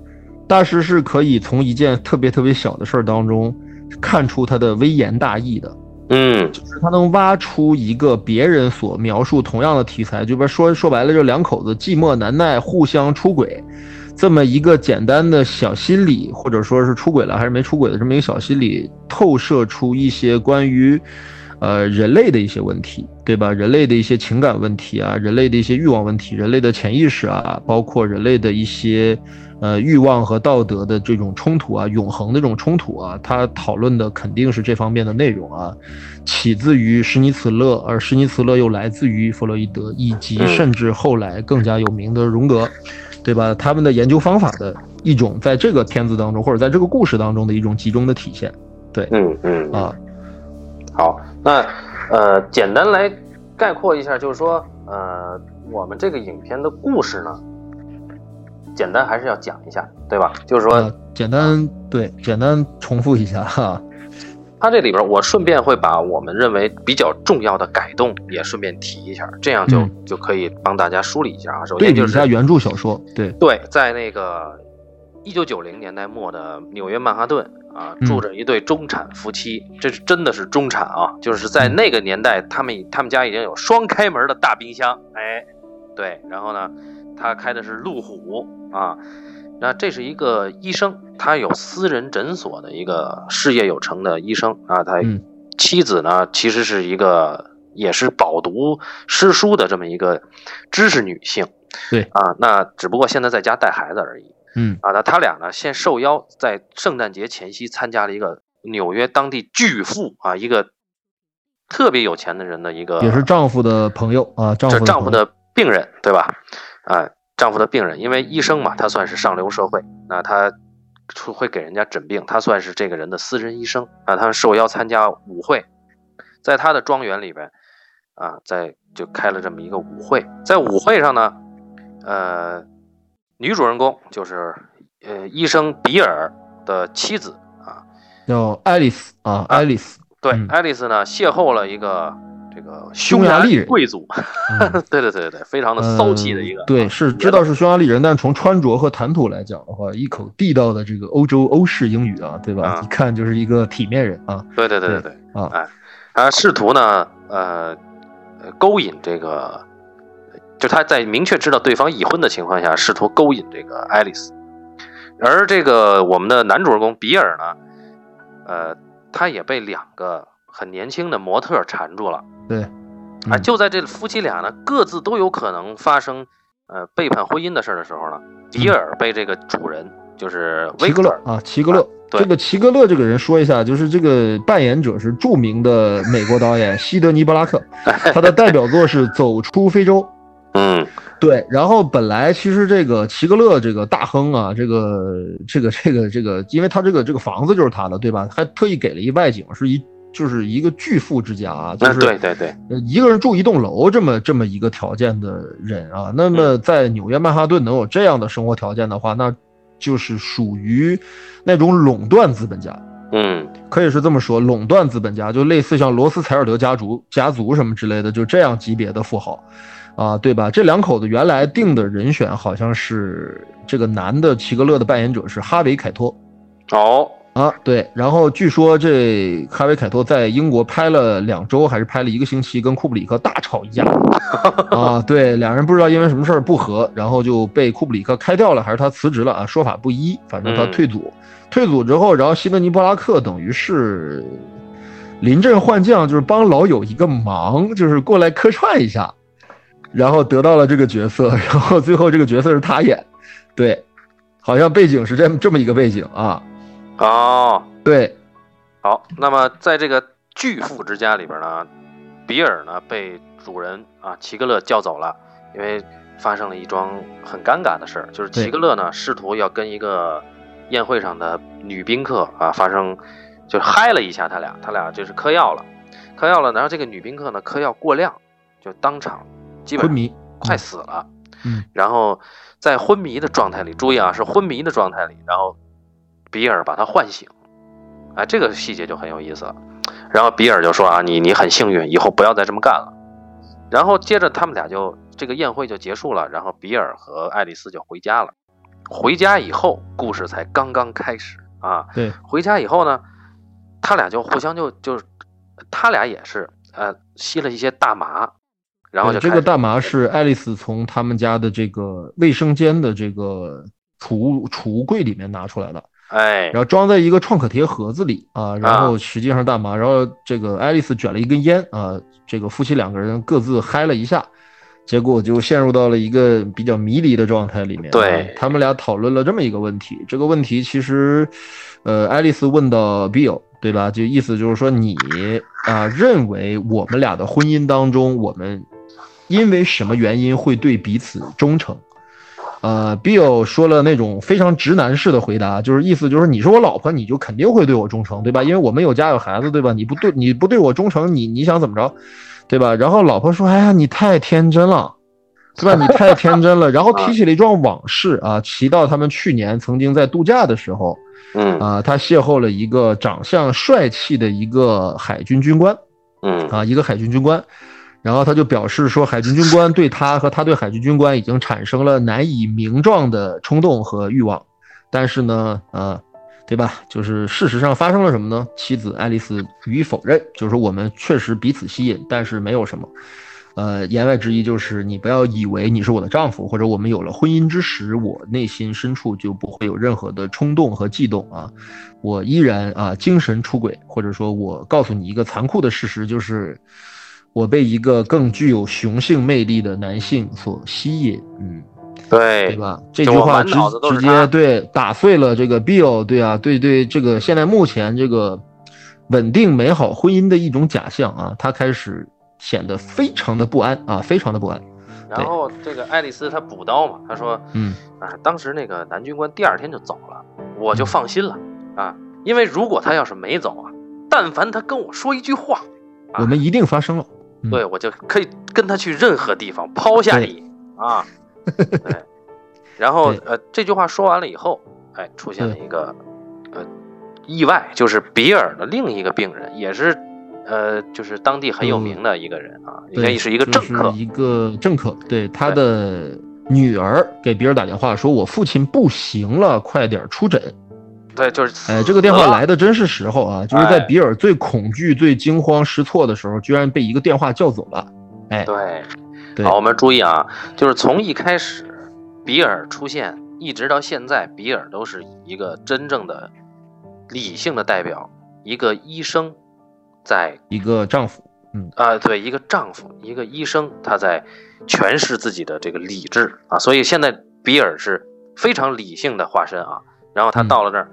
大师是可以从一件特别特别小的事儿当中看出他的微言大义的，嗯就是他能挖出一个别人所描述同样的题材，就比如说说白了，就两口子寂寞难耐，互相出轨，这么一个简单的小心理，或者说是出轨了还是没出轨的这么一个小心理，透射出一些关于。呃，人类的一些问题，对吧？人类的一些情感问题啊，人类的一些欲望问题，人类的潜意识啊，包括人类的一些呃欲望和道德的这种冲突啊，永恒的这种冲突啊，他讨论的肯定是这方面的内容啊，起自于施尼茨勒，而施尼茨勒又来自于弗洛伊德，以及嗯甚至后来更加有名的荣格，对吧？他们的研究方法的一种在这个片子当中，或者在这个故事当中的一种集中的体现对嗯嗯啊。好，那呃，简单来概括一下，就是说，呃，我们这个影片的故事呢，简单还是要讲一下，对吧？就是说，呃，简单对，简单重复一下哈。它这里边我顺便会把我们认为比较重要的改动也顺便提一下，这样就、嗯。就可以帮大家梳理一下啊。首对先就是比一下原著小说，对，对，在那个一九九零年代末的纽约曼哈顿啊，嗯。住着一对中产夫妻，这是真的是中产啊，就是在那个年代，他们他们家已经有双开门的大冰箱，哎，对，然后呢，他开的是路虎啊，那这是一个医生，他有私人诊所的一个事业有成的医生啊，他嗯妻子呢其实是一个也是饱读诗书的这么一个知识女性。对啊，那只不过现在在家带孩子而已。嗯啊，那他俩呢，先受邀在圣诞节前夕参加了一个纽约当地巨富啊，一个特别有钱的人的一个，也是丈夫的朋友啊，丈夫这丈夫的病人，对吧？啊，丈夫的病人，因为医生嘛，他算是上流社会，那他出会给人家诊病，他算是这个人的私人医生啊。他受邀参加舞会，在他的庄园里边啊，在就开了这么一个舞会，在舞会上呢，呃，女主人公就是呃医生比尔的妻子啊，叫爱丽丝啊，爱丽丝，对，嗯。爱丽丝呢邂逅了一个这个匈牙利人贵族，嗯 [laughs] 对对对对对，非常的骚气的一个，呃对，是知道是匈牙利人，但是从穿着和谈吐来讲的话，一口地道的这个欧洲欧式英语啊，对吧？啊一看就是一个体面人啊。对对对对对对啊哎，他试图呢，呃，呃勾引这个，就他在明确知道对方已婚的情况下，试图勾引这个爱丽丝，而这个我们的男主人公比尔呢，呃，他也被两个很年轻的模特缠住了。对，啊，嗯就在这夫妻俩呢各自都有可能发生呃背叛婚姻的事儿的时候呢，比尔被这个主人就是维格勒啊，齐格勒。对这个齐格勒这个人说一下，就是这个扮演者是著名的美国导演西德尼·布拉克，[laughs] 他的代表作是《走出非洲》。[laughs] 嗯对，然后本来其实这个齐格勒这个大亨啊，这个这个这个这个，因为他这个这个房子就是他的，对吧？还特意给了一外景，是一就是一个巨富之家啊，就是对对对，呃一个人住一栋楼这么这么一个条件的人啊。那么在纽约曼哈顿能有这样的生活条件的话，那就是属于那种垄断资本家。嗯可以是这么说，垄断资本家就类似像罗斯柴尔德家族、家族什么之类的，就这样级别的富豪，啊，对吧？这两口子原来定的人选好像是这个男的齐格勒的扮演者是哈维凯托哦啊，对。然后据说这哈维凯托在英国拍了两周还是拍了一个星期，跟库布里克大吵一架 [laughs] 啊，对，两人不知道因为什么事儿不和，然后就被库布里克开掉了，还是他辞职了啊？说法不一，反正他嗯退组。退组之后，然后西德尼·布拉克等于是临阵换将，就是帮老友一个忙，就是过来客串一下，然后得到了这个角色，然后最后这个角色是他演，对，好像背景是这么这么一个背景啊，哦，对，好，那么在这个巨富之家里边呢，比尔呢被主人啊齐格勒叫走了，因为发生了一桩很尴尬的事儿，就是齐格勒呢试图要跟一个宴会上的女宾客啊发生，就嗨了一下他俩，他俩就是嗑药了，嗑药了，然后这个女宾客呢嗑药过量，就当场基本上昏迷，快死了。嗯，然后在昏迷的状态里，注意啊，是昏迷的状态里，然后比尔把他唤醒，哎，这个细节就很有意思了。然后比尔就说啊，你你很幸运，以后不要再这么干了。然后接着他们俩就这个宴会就结束了，然后比尔和爱丽丝就回家了。回家以后，故事才刚刚开始啊。对，回家以后呢，他俩就互相就就，他俩也是呃吸了一些大麻，然后就这个大麻是爱丽丝从他们家的这个卫生间的这个储物储物柜里面拿出来的。哎然后装在一个创可贴盒子里啊，然后实际上大麻，然后这个爱丽丝卷了一根烟啊，这个夫妻两个人各自嗨了一下，结果就陷入到了一个比较迷离的状态里面。对啊他们俩讨论了这么一个问题，这个问题其实，呃，爱丽丝问到 Bill，对吧？就意思就是说你啊认为我们俩的婚姻当中，我们因为什么原因会对彼此忠诚？呃，Bill 说了那种非常直男式的回答，就是意思就是你是我老婆，你就肯定会对我忠诚，对吧？因为我们有家有孩子，对吧？你不对你不对我忠诚，你你想怎么着，对吧？然后老婆说：“哎呀，你太天真了，对吧？[laughs] 你太天真了。”然后提起了一桩往事啊，提到他们去年曾经在度假的时候嗯啊，他邂逅了一个长相帅气的一个海军军官。嗯啊，一个海军军官，然后他就表示说，海军军官对他和他对海军军官已经产生了难以名状的冲动和欲望，但是呢，呃，对吧？就是事实上发生了什么呢？妻子爱丽丝予以否认，就是说我们确实彼此吸引，但是没有什么。呃，言外之意就是你不要以为你是我的丈夫，或者我们有了婚姻之时，我内心深处就不会有任何的冲动和悸动啊，我依然啊精神出轨，或者说我告诉你一个残酷的事实，就是我被一个更具有雄性魅力的男性所吸引。嗯，对对吧？这句话直直接对打碎了这个 Bill 对啊，对对，这个现在目前这个稳定美好婚姻的一种假象啊，他开始显得非常的不安啊，非常的不安。然后这个爱丽丝她补刀嘛，她说，嗯啊，当时那个男军官第二天就走了，我就放心了啊，因为如果他要是没走啊，但凡他跟我说一句话，我们一定发生了，对我就可以跟他去任何地方抛下你。啊，[laughs] 对，然后呃这句话说完了以后，哎，出现了一个呃意外，就是比尔的另一个病人也是。呃，就是当地很有名的一个人啊，应该是一个政客，一个政客。对，他的女儿给比尔打电话说：“我父亲不行了，快点出诊。”对，就是哎，这个电话来的真是时候啊！就是在比尔最恐惧、最惊慌失措的时候，居然被一个电话叫走了。哎，对，好，我们注意啊，就是从一开始比尔出现，一直到现在，比尔都是一个真正的理性的代表，一个医生。在一个丈夫，嗯啊，对，一个丈夫，一个医生，他在诠释自己的这个理智啊，所以现在比尔是非常理性的化身啊。然后他到了这儿，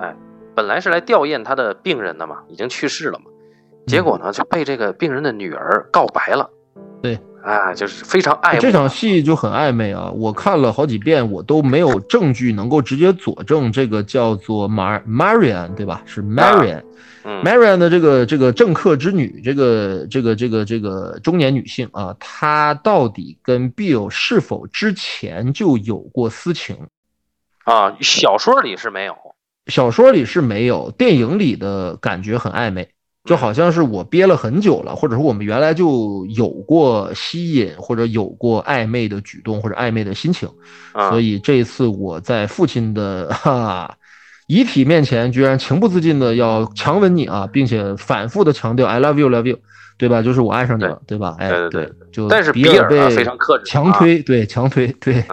哎，本来是来吊唁他的病人的嘛，已经去世了嘛，结果呢就被这个病人的女儿告白了，对。啊，就是非常暧昧这场戏就很暧昧啊！我看了好几遍，我都没有证据能够直接佐证这个叫做 Mar Marian 对吧？是 Marian，Marian 的这个这个政客之女，这个这个这个这个中年女性啊，她到底跟 Bill 是否之前就有过私情？啊，小说里是没有，小说里是没有，电影里的感觉很暧昧。就好像是我憋了很久了，或者说我们原来就有过吸引或者有过暧昧的举动或者暧昧的心情，所以这一次我在父亲的哈遗体面前，居然情不自禁的要强吻你啊，并且反复的强调 I love you, love you，对吧？就是我爱上你了，对吧？哎，对，就但是比尔被非常克制，强推，对，强推，对，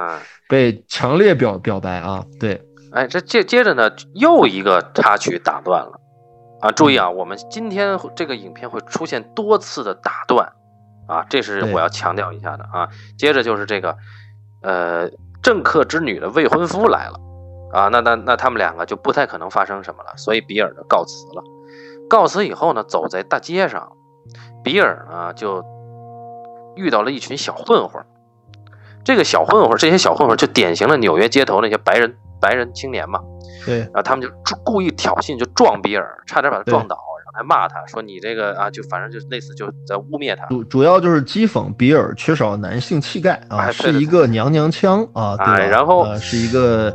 被强烈表表白啊，对，哎，这接接着呢，又一个插曲打断了。啊，注意啊，我们今天这个影片会出现多次的打断，啊，这是我要强调一下的啊。接着就是这个，呃，政客之女的未婚夫来了，啊，那那那他们两个就不太可能发生什么了，所以比尔就告辞了。告辞以后呢，走在大街上，比尔呢就遇到了一群小混混，这个小混混，这些小混混就典型的纽约街头那些白人白人青年嘛。对，然后他们就故意挑衅，就撞比尔，差点把他撞倒，然后还骂他说：“你这个啊，就反正就类似就在污蔑他。”主主要就是讥讽比尔缺少男性气概啊，是一个娘娘腔啊，对然后是一个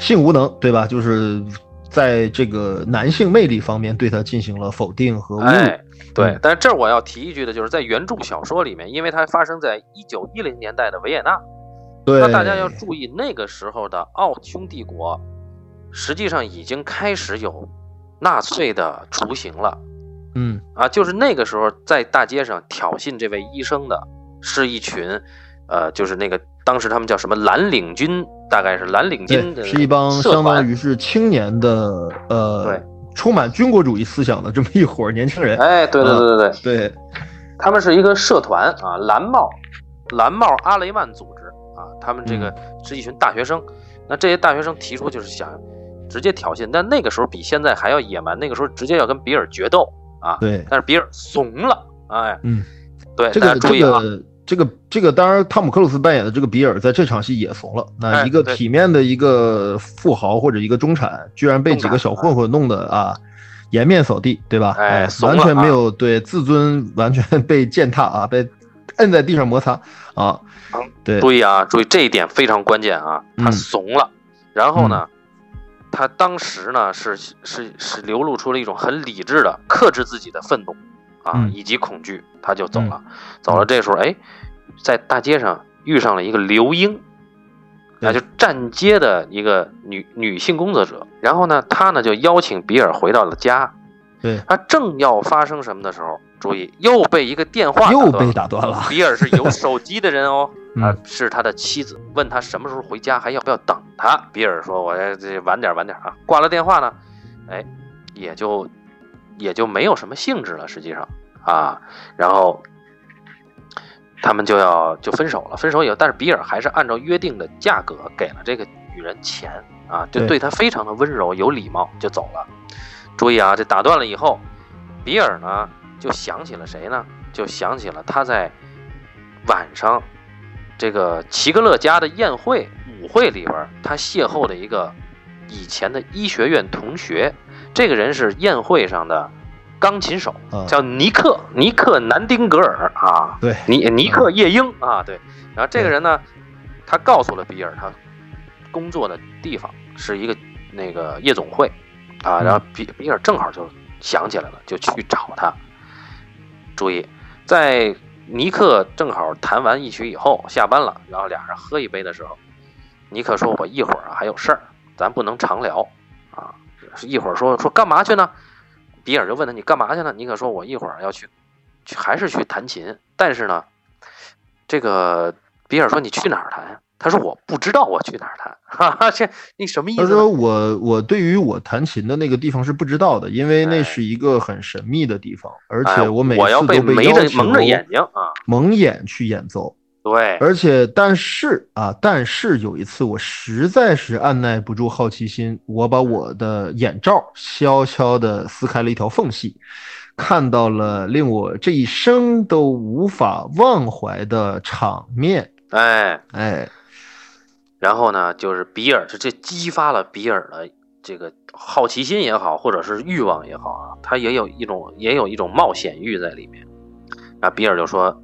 性无能，对吧？就是在这个男性魅力方面对他进行了否定和侮辱。对，但是这儿我要提一句的，就是在原著小说里面，因为它发生在一九一零年代的维也纳，对，那大家要注意那个时候的奥匈帝国。实际上已经开始有纳粹的雏形了，嗯啊，就是那个时候在大街上挑衅这位医生的是一群，呃，就是那个当时他们叫什么蓝领军，大概是蓝领军的，是一帮相当于是青年的，呃，对，充满军国主义思想的这么一伙年轻人。哎，对对对对对，对，他们是一个社团啊，蓝帽蓝帽阿雷曼组织啊，他们这个是一群大学生，那这些大学生提出就是想。直接挑衅，但那个时候比现在还要野蛮。那个时候直接要跟比尔决斗啊！对，但是比尔怂了，哎，嗯，对，这个这个这个这个，当然汤姆克鲁斯扮演的这个比尔在这场戏也怂了。那一个体面的一个富豪或者一个中产，居然被几个小混混弄得啊颜面扫地，对吧？哎，完全没有对自尊完全被践踏啊，被摁在地上摩擦啊！对，注意啊，注意这一点非常关键啊，他怂了，然后呢？他当时呢是是是流露出了一种很理智的克制自己的愤怒啊以及恐惧，他就走了，走了。这时候哎，在大街上遇上了一个刘英，那就站街的一个女女性工作者。然后呢，他呢就邀请比尔回到了家。对他正要发生什么的时候，注意又被一个电话又被打断了。比尔是有 [laughs] 手机的人哦。啊，是他的妻子问他什么时候回家，还要不要等他？比尔说：“我这晚点晚点啊。”挂了电话呢，哎，也就也就没有什么兴致了。实际上啊，然后他们就要就分手了。分手以后，但是比尔还是按照约定的价格给了这个女人钱啊，就对对她非常的温柔有礼貌，就走了。注意啊，这打断了以后，比尔呢就想起了谁呢？就想起了他在晚上这个齐格勒家的宴会舞会里边，他邂逅的一个以前的医学院同学，这个人是宴会上的钢琴手，啊，叫尼克尼克南丁格尔啊，对，尼尼克夜莺啊，对。然后这个人呢，他告诉了比尔他工作的地方是一个那个夜总会啊，嗯然后比比尔正好就想起来了，就去找他。注意，在尼克正好弹完一曲以后下班了，然后俩人喝一杯的时候，尼克说：“我一会儿啊还有事儿，咱不能长聊啊。”一会儿说说干嘛去呢？比尔就问他：“你干嘛去呢？”尼克说：“我一会儿要去，去还是去弹琴。但是呢，这个比尔说你去哪儿弹呀？他说我不知道我去哪儿弹。[laughs] 哈哈，这你什么意思呢？他说我我对于我弹琴的那个地方是不知道的，因为那哎是一个很神秘的地方，而哎且我每我要次都蒙着蒙着眼睛啊。蒙眼去演奏。对，而且，但是啊，但是有一次我实在是按耐不住好奇心，我把我的眼罩悄悄地撕开了一条缝隙，看到了令我这一生都无法忘怀的场面。哎，哎，然后呢，就是比尔，这这激发了比尔的这个好奇心也好，或者是欲望也好啊，他也有一种也有一种冒险欲在里面。啊，比尔就说：“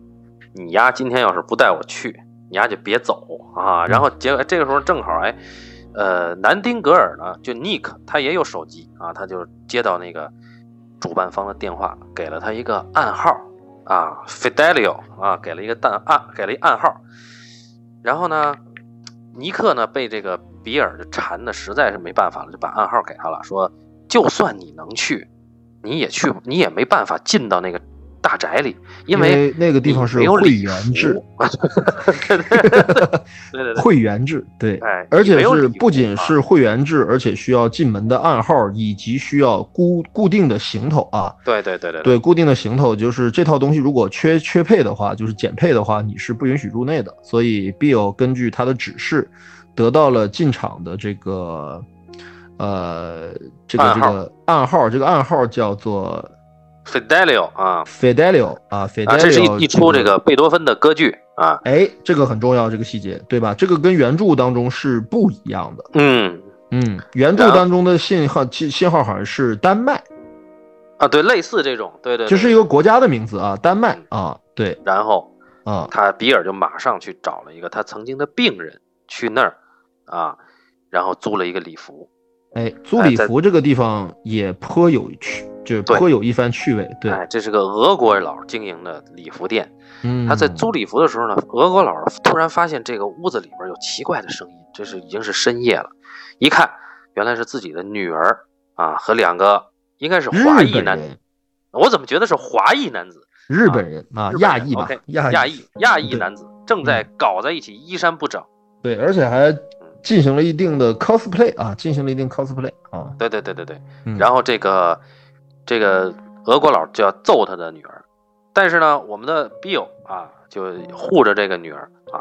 你丫今天要是不带我去，你丫就别走啊。”然后结果这个时候正好哎，呃，南丁格尔呢，就 Nick 他也有手机啊，他就接到那个主办方的电话，给了他一个暗号啊，Fidelio 啊，给了一个暗暗给了一暗号。然后呢，尼克呢被这个比尔就缠的实在是没办法了，就把暗号给他了，说就算你能去，你也去，你也没办法进到那个大宅里，因为那个地方是会员制，[laughs] 对对对对对，会员制，对，哎，而且是不仅啊是会员制，而且需要进门的暗号，以及需要固固定的行头啊。对对对对对，固定的行头就是这套东西，如果缺缺配的话，就是减配的话，你是不允许入内的。所以 Bill 根据他的指示，得到了进场的这个，呃，这个这个暗号，这个暗号叫做 Fidelio 啊。Fidelio 啊，Fidelio，啊，这是一一出这这个贝多芬的歌剧啊，哎，这个很重要，这个细节，对吧？这个跟原著当中是不一样的。嗯。嗯，原著当中的信号信信号好像是丹麦，啊，对，类似这种，对对，对。就是一个国家的名字啊，丹麦啊，对然后啊，他比尔就马上去找了一个他曾经的病人去那儿啊，然后租了一个礼服，哎，租礼服这个地方也颇有趣，就对颇有一番趣味。对，哎，这是个俄国佬经营的礼服店。嗯，他在租礼服的时候呢，俄国佬突然发现这个屋子里边有奇怪的声音，这是已经是深夜了，一看原来是自己的女儿啊和两个应该是华裔男，子，我怎么觉得是华裔男子？日本人啊，亚裔吧亚亚裔亚裔男子正在搞在一起，衣衫不整。对，而且还进行了一定的 cosplay 啊，进行了一定 cosplay 啊，对对对对对。嗯然后这个这个俄国佬就要揍他的女儿，但是呢，我们的 Bill 啊就护着这个女儿啊。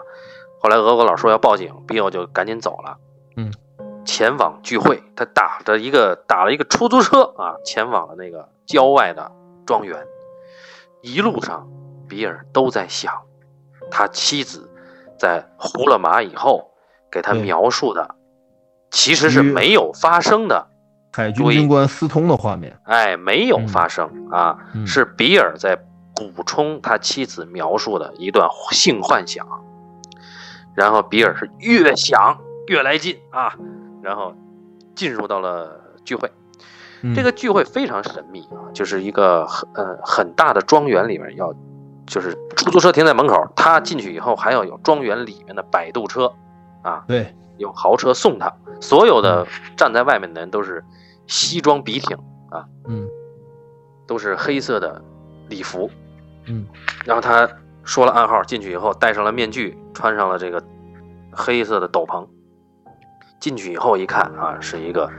后来俄国佬说要报警，Bill 就赶紧走了。嗯，前往聚会，他打着一个打了一个出租车啊，前往了那个郊外的庄园。一路上，比尔都在想，他妻子在胡了马以后给他描述的，其实是没有发生的。海军军官私通的画面，哎，没有发生、啊，嗯。是比尔在补充他妻子描述的一段性幻想，然后比尔是越想越来劲啊，然后进入到了聚会。嗯。这个聚会非常神秘啊，就是一个很呃很大的庄园里面要，就是出租车停在门口，他进去以后还要有庄园里面的摆渡车啊，对，有豪车送他，所有的站在外面的人都是西装笔挺啊，嗯。都是黑色的礼服，嗯，然后他说了暗号，进去以后戴上了面具，穿上了这个黑色的斗篷，进去以后一看啊，是一个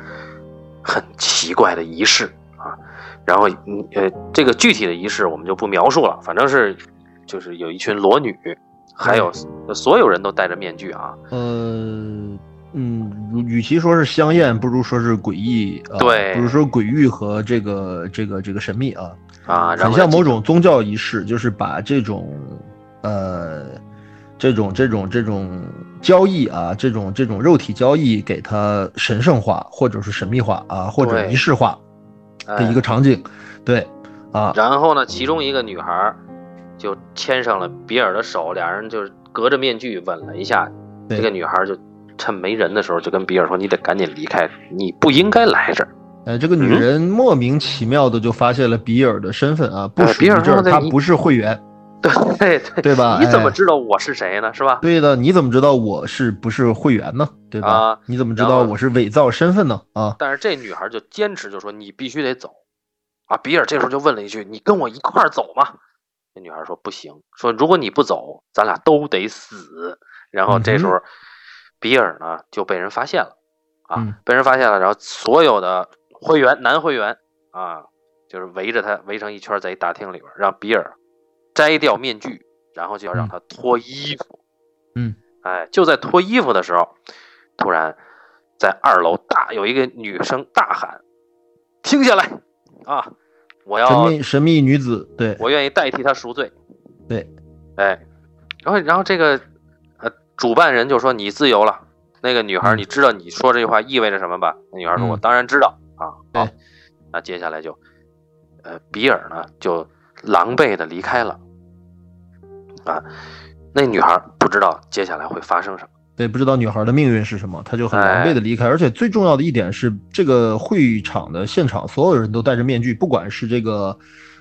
很奇怪的仪式啊，然后嗯呃，这个具体的仪式我们就不描述了，反正是就是有一群裸女，还有所有人都戴着面具啊。呃，嗯，与其说是香艳，不如说是诡异啊，对不如说诡异和这个这个这个神秘啊，啊，很像某种宗教仪式，就是把这种呃这种这种这种交易啊，这种这种肉体交易给它神圣化，或者是神秘化啊，或者仪式化的一哎个场景，对啊，然后呢，其中一个女孩儿就牵上了比尔的手，俩人就是隔着面具吻了一下。这个女孩就趁没人的时候，就跟比尔说：“你得赶紧离开，你不应该来这儿。呃，这个女嗯人莫名其妙的就发现了比尔的身份啊，不哎比尔属于这儿，说她不是会员，[laughs] ”对对对吧？你怎么哎知道我是谁呢？是吧？对的，你怎么知道我是不是会员呢？对吧？啊你怎么知道我是伪造身份呢？啊，但是这女孩就坚持就说你必须得走，啊！比尔这时候就问了一句：“你跟我一块儿走吗？”那女孩说：“不行，说如果你不走，咱俩都得死。”然后这时候，比尔呢就被人发现了，啊，嗯被人发现了，然后所有的会员男会员啊，就是围着他围成一圈，在一大厅里边，让比尔摘掉面具，然后就要让他脱衣服。嗯，哎，就在脱衣服的时候，突然在二楼大有一个女生大喊：“停下来！啊，我神要秘神秘女子，对我愿意代替她赎罪。”对，哎，然后然后这个呃主办人就说：“你自由了。”那个女孩，嗯你知道你说这句话意味着什么吧？那女孩说：“嗯我当然知道啊。”好对，那接下来就，呃，比尔呢就狼狈的离开了。啊，那女孩不知道接下来会发生什么。对，不知道女孩的命运是什么，她就很狼狈哎的离开。而且最重要的一点是，这个会场的现场所有人都戴着面具，不管是这个。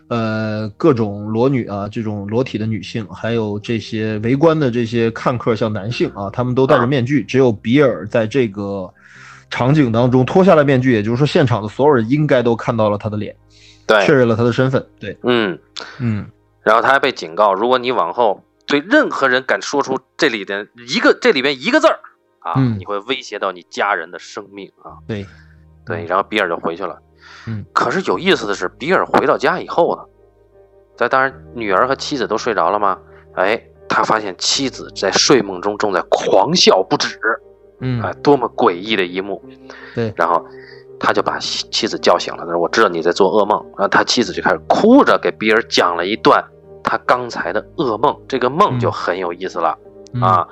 呃，各种裸女啊，这种裸体的女性，还有这些围观的这些看客，像男性啊，他们都戴着面具，只有比尔在这个场景当中脱下了面具，也就是说，现场的所有人应该都看到了他的脸，对确，认了他的身份。对，嗯，嗯，然后他还被警告，如果你往后对任何人敢说出这里的一个这里边一个字儿啊，嗯你会威胁到你家人的生命啊。对，对，然后比尔就回去了。嗯，可是有意思的是，比尔回到家以后呢，在当然女儿和妻子都睡着了吗？哎，他发现妻子在睡梦中正在狂笑不止，嗯，哎，多么诡异的一幕。对，然后他就把妻妻子叫醒了，他说：“我知道你在做噩梦。”然后他妻子就开始哭着给比尔讲了一段他刚才的噩梦，这个梦就很有意思了。嗯，啊，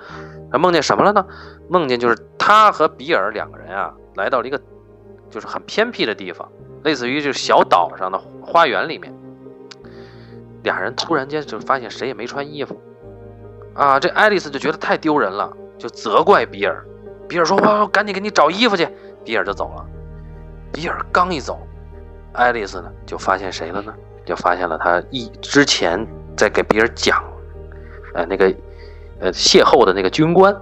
他梦见什么了呢？梦见就是他和比尔两个人啊，来到了一个就是很偏僻的地方，类似于就是小岛上的花园里面。俩人突然间就发现谁也没穿衣服，啊，这爱丽丝就觉得太丢人了，就责怪比尔。比尔说：“我赶紧给你找衣服去。”比尔就走了。比尔刚一走，爱丽丝呢就发现谁了呢？就发现了他一之前在给别人讲，呃，那个呃邂逅的那个军官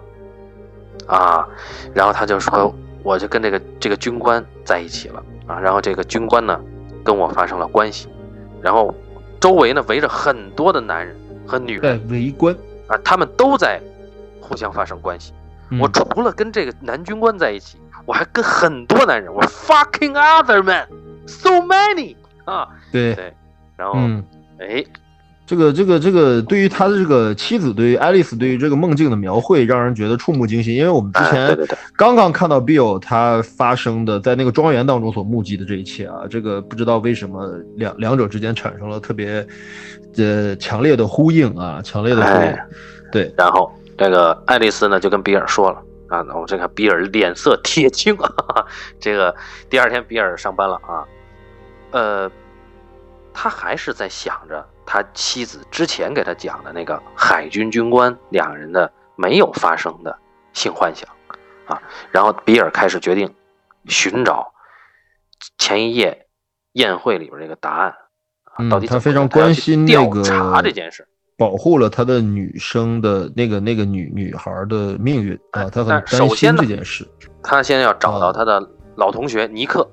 啊，然后他就说，我就跟这个这个军官在一起了啊，然后这个军官呢跟我发生了关系，然后周围呢围着很多的男人和女在人围观。啊，他们都在互相发生关系。嗯我除了跟这个男军官在一起，我还跟很多男人，我 fucking other man，so many 啊，对，对，然后嗯，哎，这个这个这个，对于他的这个妻子，对于爱丽丝，对于这个梦境的描绘，让人觉得触目惊心。因为我们之哎，前刚刚看到 Bill 他发生的在那个庄园当中所目击的这一切啊，这个不知道为什么两两者之间产生了特别呃强烈的呼应啊，强烈的呼应哎。对，然后这个爱丽丝呢就跟比尔说了啊，那我这个比尔脸色铁青啊，[laughs] 这个第二天比尔上班了啊，呃，他还是在想着他妻子之前给他讲的那个海军军官两人的没有发生的性幻想啊，然后比尔开始决定寻找前一夜宴会里边这个答案啊，嗯到底他非常关心调心那个查这件事。保护了他的女生的那个那个女女孩的命运啊，他很担心这件事。他现在要找到他的老同学尼克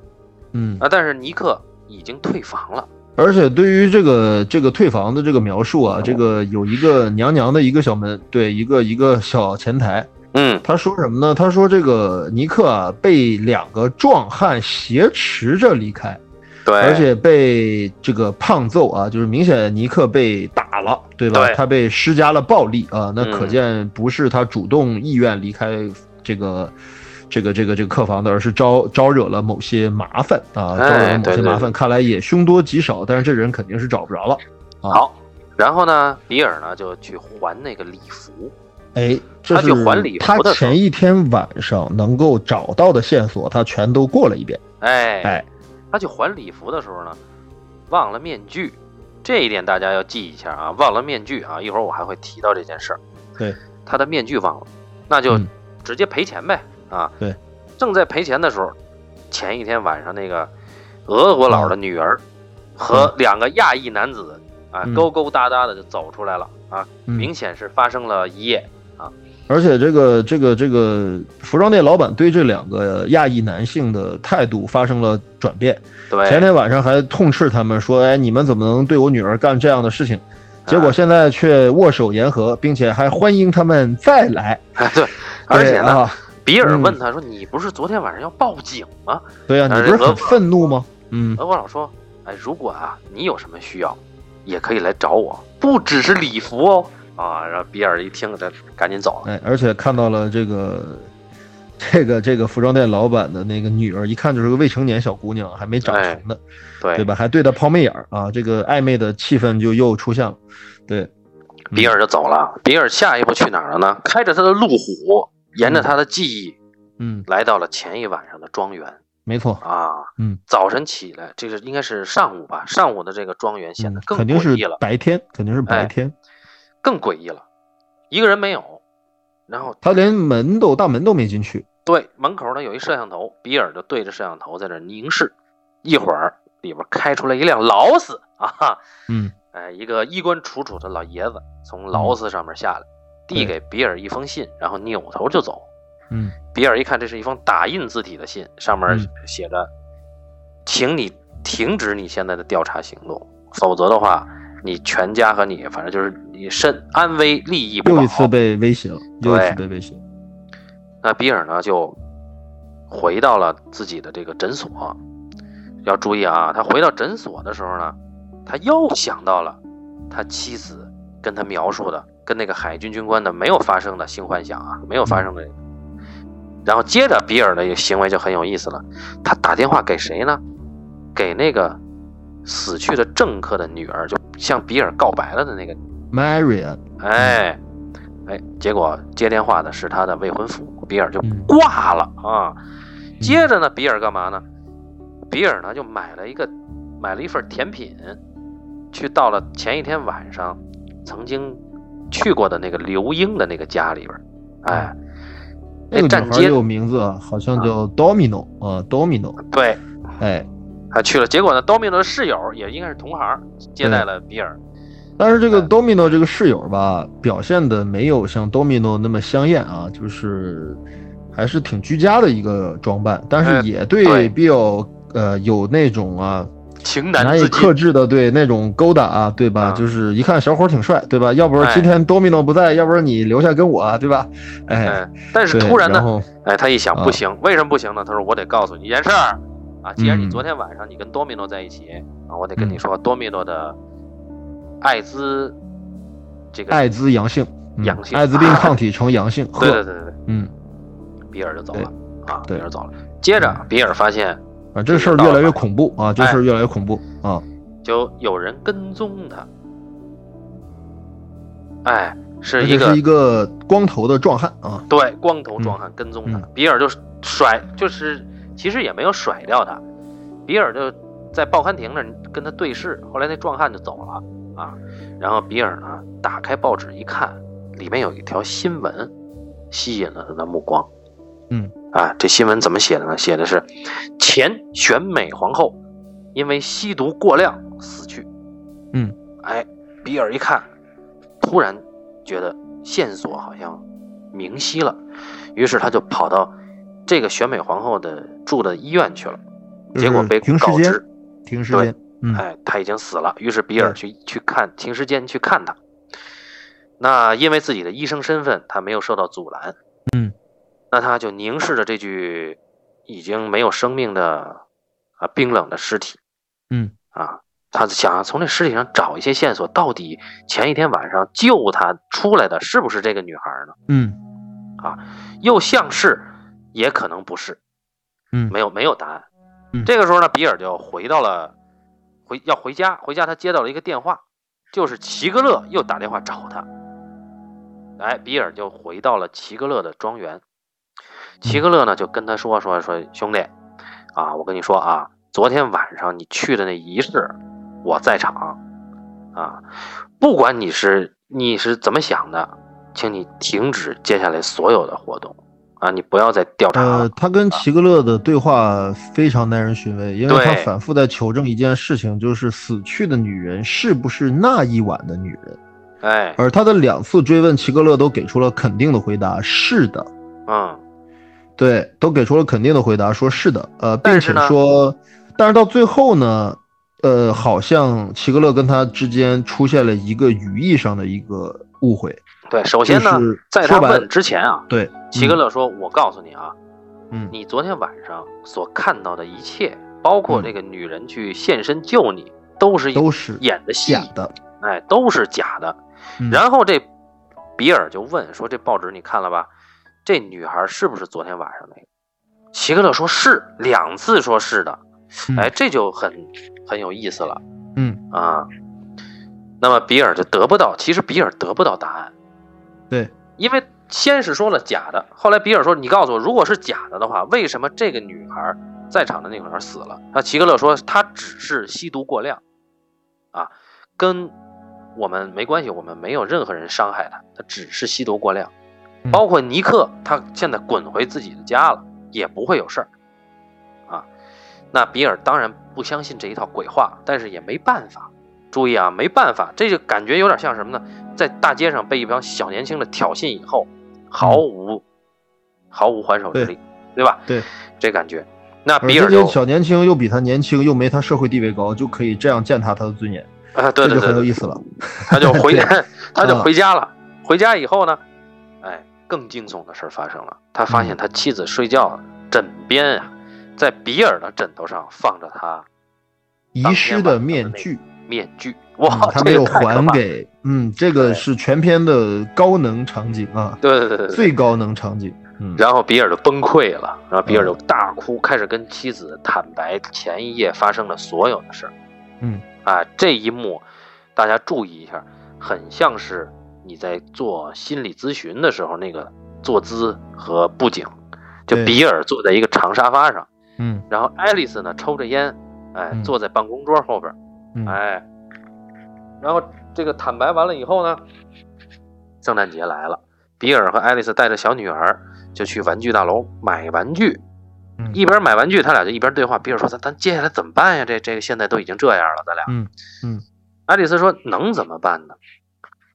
嗯，啊，但是尼克已经退房了。而且对于这个这个退房的这个描述啊，这个有一个娘娘的一个小门，对，一个一个小前台。嗯，他说什么呢？他说这个尼克啊被两个壮汉挟持着离开，对，而且被这个胖揍啊，就是明显尼克被打了，对吧？对他被施加了暴力啊，那嗯可见不是他主动意愿离开这个。这个这个这个客房的，而是招招惹了某些麻烦啊，哎招惹了某些麻烦，看来也凶多吉少，但是这人肯定是找不着了。啊。好，然后呢，比尔呢就去还那个礼服，哎，这他是去还礼服他的前一天晚上能够找到的线索，他全都过了一遍。哎，哎，他去还礼服的时候呢，忘了面具，这一点大家要记一下啊，忘了面具啊，一会儿我还会提到这件事儿。对，他的面具忘了，那就嗯。直接赔钱呗啊。对，正在赔钱的时候，前一天晚上那个俄国佬的女儿和两个亚裔男子啊嗯勾勾搭搭的就走出来了啊，嗯明显是发生了一夜啊。而且这个这个这个服装店老板对这两个亚裔男性的态度发生了转变。对，前天晚上还痛斥他们说：“哎，你们怎么能对我女儿干这样的事情？”结果啊现在却握手言和，并且还欢迎他们再来。[laughs] 对，而且呢，啊，比尔嗯问他说：“你不是昨天晚上要报警吗？”对呀、你不是很愤怒吗？嗯，俄国佬说：“哎，如果啊你有什么需要，也可以来找我，不只是礼服哦。”啊，然后比尔一听，他赶紧走了。哎，而且看到了这个这个这个服装店老板的那个女儿，一看就是个未成年小姑娘，还没长成呢，对对吧？还对他抛媚眼儿啊，这个暧昧的气氛就又出现了。对，比尔就走了。比尔下一步去哪儿了呢？开着他的路虎，沿着他的记忆，嗯，来到了前一晚上的庄园没错，啊。嗯，早晨起来，这个应该是上午吧？上午的这个庄园显得嗯更诡异了，白天，肯定是白哎天，更诡异了，一个人没有。然后他连门都大门都没进去。对，门口呢有一摄像头，比尔就对着摄像头在这凝视。一会儿里边开出来一辆劳斯啊哈，嗯，哎，一个衣冠楚楚的老爷子从劳斯上面下来，递给比尔一封信，然后扭头就走。嗯比尔一看，这是一封打印字体的信，上面嗯写着：“请你停止你现在的调查行动，否则的话，你全家和你，反正就是你身安危利益不保。”又一次被威胁了，又一次对被威胁。那比尔呢就回到了自己的这个诊所。要注意啊，他回到诊所的时候呢，他又想到了他妻子跟他描述的，跟那个海军军官呢没有发生的性幻想啊，没有发生的。然后接着比尔的一个行为就很有意思了，他打电话给谁呢？给那个死去的政客的女儿，就向比尔告白了的那个 Marian，哎，哎，结果接电话的是他的未婚夫，比尔就嗯挂了啊。接着呢，比尔干嘛呢？比尔呢就买了一个买了一份甜品，去到了前一天晚上曾经去过的那个刘英的那个家里边儿，哎，那个站街女孩也有名字啊，好像叫 Domino 啊，Domino。对，哎，他去了，结果呢，Domino 的室友也应该是同行，接待了比尔，但是这个哎 Domino 这个室友吧，表现的没有像 Domino 那么香艳啊，就是还是挺居家的一个装扮，但哎是也对对。Bill 呃有那种啊情以。克制的对那种勾搭啊，对吧？啊就是一看小伙挺帅，对吧？要不然哎今天 Domino 不在，要不然你留下跟我啊，对吧？哎，哎，但是突然呢然，哎，他一想啊不行，为什么不行呢？他说我得告诉你一件事儿啊，既然你嗯昨天晚上你跟多米诺在一起啊，我得跟你嗯说多米诺的艾滋这个艾滋阳性，嗯阳性艾滋病抗体呈阳性，[laughs] 呵，对对对对对，嗯，比尔就走了啊，比尔走了。接着比尔发现啊，这事儿越来越恐怖啊，这哎事儿越来越恐怖啊，就有人跟踪他，哎，是一个是一个光头的壮汉啊，对光头壮汉跟踪他，嗯。比尔就甩，就是其实也没有甩掉他，比尔就在报刊亭那儿跟他对视，后来那壮汉就走了啊，然后比尔呢打开报纸一看，里面有一条新闻吸引了他的目光，嗯啊，这新闻怎么写的呢？写的是前选美皇后因为吸毒过量死去，嗯，哎，比尔一看，突然觉得线索好像明晰了，于是他就跑到这个选美皇后的住的医院去了，结果被告知，，停尸间，嗯哎，他已经死了。于是比尔去去看停尸间去看他。那因为自己的医生身份，他没有受到阻拦。嗯，那他就凝视着这具已经没有生命的啊冰冷的尸体，嗯啊，他想从这尸体上找一些线索，到底前一天晚上救他出来的是不是这个女孩呢？嗯又像是，也可能不是，嗯没有没有答案。嗯这个时候呢，比尔就回到了回要回家，回家他接到了一个电话，就是齐格勒又打电话找他。哎，比尔就回到了齐格勒的庄园。齐格勒呢就跟他说说说兄弟，啊，我跟你说啊，昨天晚上你去的那仪式，我在场，啊，不管你是你是怎么想的，请你停止接下来所有的活动，啊，你不要再调查了。呃，他跟齐格勒的对话非常耐人寻味，因为他反复在求证一件事情，就是死去的女人是不是那一晚的女人。哎，而他的两次追问，齐格勒都给出了肯定的回答，是的，嗯，对，都给出了肯定的回答，说是的，呃，并且说，但是到最后呢，呃，好像齐格勒跟他之间出现了一个语义上的一个误会，对，首先呢，就是在他问之前啊，对，齐格勒说：“我告诉你啊，嗯，你昨天晚上所看到的一切，包括嗯这个女人去现身救你，都是都是演的戏假，的，哎，都是假的。嗯。然后这比尔就问说：“这报纸你看了吧？这女孩是不是昨天晚上那个？”齐格勒说是，两次说是的。嗯哎，这就很很有意思了嗯，啊。那么比尔就得不到，其实比尔得不到答案。对，因为先是说了假的，后来比尔说：“你告诉我，如果是假的的话，为什么这个女孩在场的那个女孩死了？”那齐格勒说：“她只是吸毒过量，啊，跟我们没关系，我们没有任何人伤害她，她只是吸毒过量。嗯包括尼克，他现在滚回自己的家了，也不会有事儿。”啊，那比尔当然不相信这一套鬼话，但是也没办法。注意啊，没办法，这就感觉有点像什么呢？在大街上被一帮小年轻的挑衅以后，毫无、毫无还手之力，对吧？对，这感觉。那比尔就小年轻又比他年轻，又没他社会地位高，就可以这样践踏他的尊严，[laughs] 啊，对对对对，很有意思了。[laughs] 他就回 [laughs] 他就啊回家了。回家以后呢，哎，更惊悚的事儿发生了。他发嗯现他妻子睡觉枕边啊，在比尔的枕头上放着他遗失的面具，面具。嗯哇，他没有。还给，嗯，这个是全片的高能场景啊，对对对对对。最高能场景。嗯，然后比尔就崩溃了，然后比尔就大哭，开始跟妻子坦白前一夜发生的所有的事儿。嗯，啊，这一幕大家注意一下，很像是你在做心理咨询的时候那个坐姿和布景，就比尔坐在一个长沙发上，嗯然后爱丽丝呢抽着烟，哎，嗯坐在办公桌后边，嗯，哎，然后这个坦白完了以后呢，圣诞节来了，比尔和爱丽丝带着小女儿就去玩具大楼买玩具，嗯一边买玩具，他俩就一边对话。比尔说：“咱咱接下来怎么办呀？这这个现在都已经这样了，咱俩。”嗯嗯爱丽丝说：“能怎么办呢？”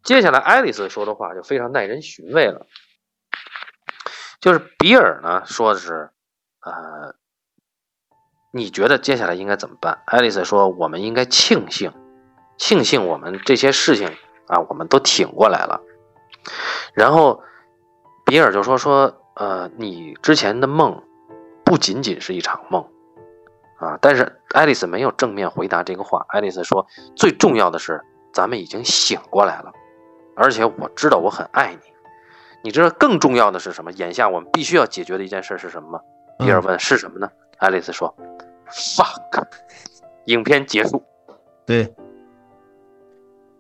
接下来爱丽丝说的话就非常耐人寻味了，就是比尔呢说的是，呃，你觉得接下来应该怎么办？爱丽丝说：“我们应该庆幸，庆幸我们这些事情啊，我们都挺过来了。”然后比尔就说：“说，呃，你之前的梦不仅仅是一场梦。”啊，但是爱丽丝没有正面回答这个话。爱丽丝说：“最重要的是，咱们已经醒过来了，而且我知道我很爱你。你知道更重要的是什么？眼下我们必须要解决的一件事是什么吗？”比尔问：“是什么呢？”爱丽丝说：“fuck。”影片结束。对，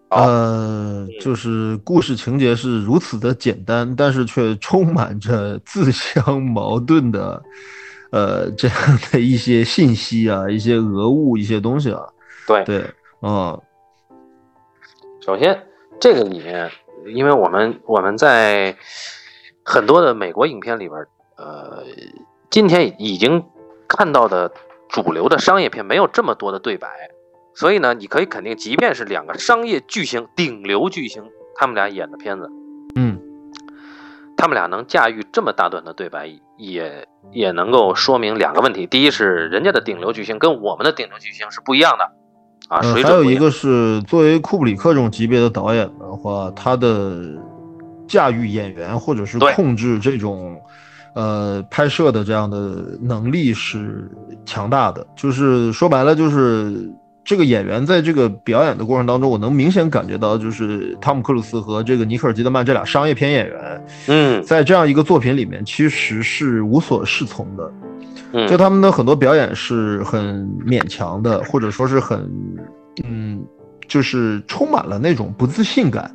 呃，就是故事情节是如此的简单，但是却充满着自相矛盾的，呃，这样的一些信息啊，一些讹误，一些东西啊。对，对，嗯，首先这个里面，因为我们我们在很多的美国影片里边，呃，今天已经看到的主流的商业片没有这么多的对白，所以呢，你可以肯定，即便是两个商业巨星、顶流巨星，他们俩演的片子，嗯他们俩能驾驭这么大段的对白，也也能够说明两个问题：第一是人家的顶流巨星跟我们的顶流巨星是不一样的。啊，还有一个是作为库布里克这种级别的导演的话，他的驾驭演员或者是控制这种呃，拍摄的这样的能力是强大的。就是说白了，就是这个演员在这个表演的过程当中，我能明显感觉到，就是汤姆克鲁斯和这个尼克尔基德曼这俩商业片演员，嗯在这样一个作品里面，其实是无所适从的。就他们的很多表演是很勉强的，或者说是很，嗯，就是充满了那种不自信感，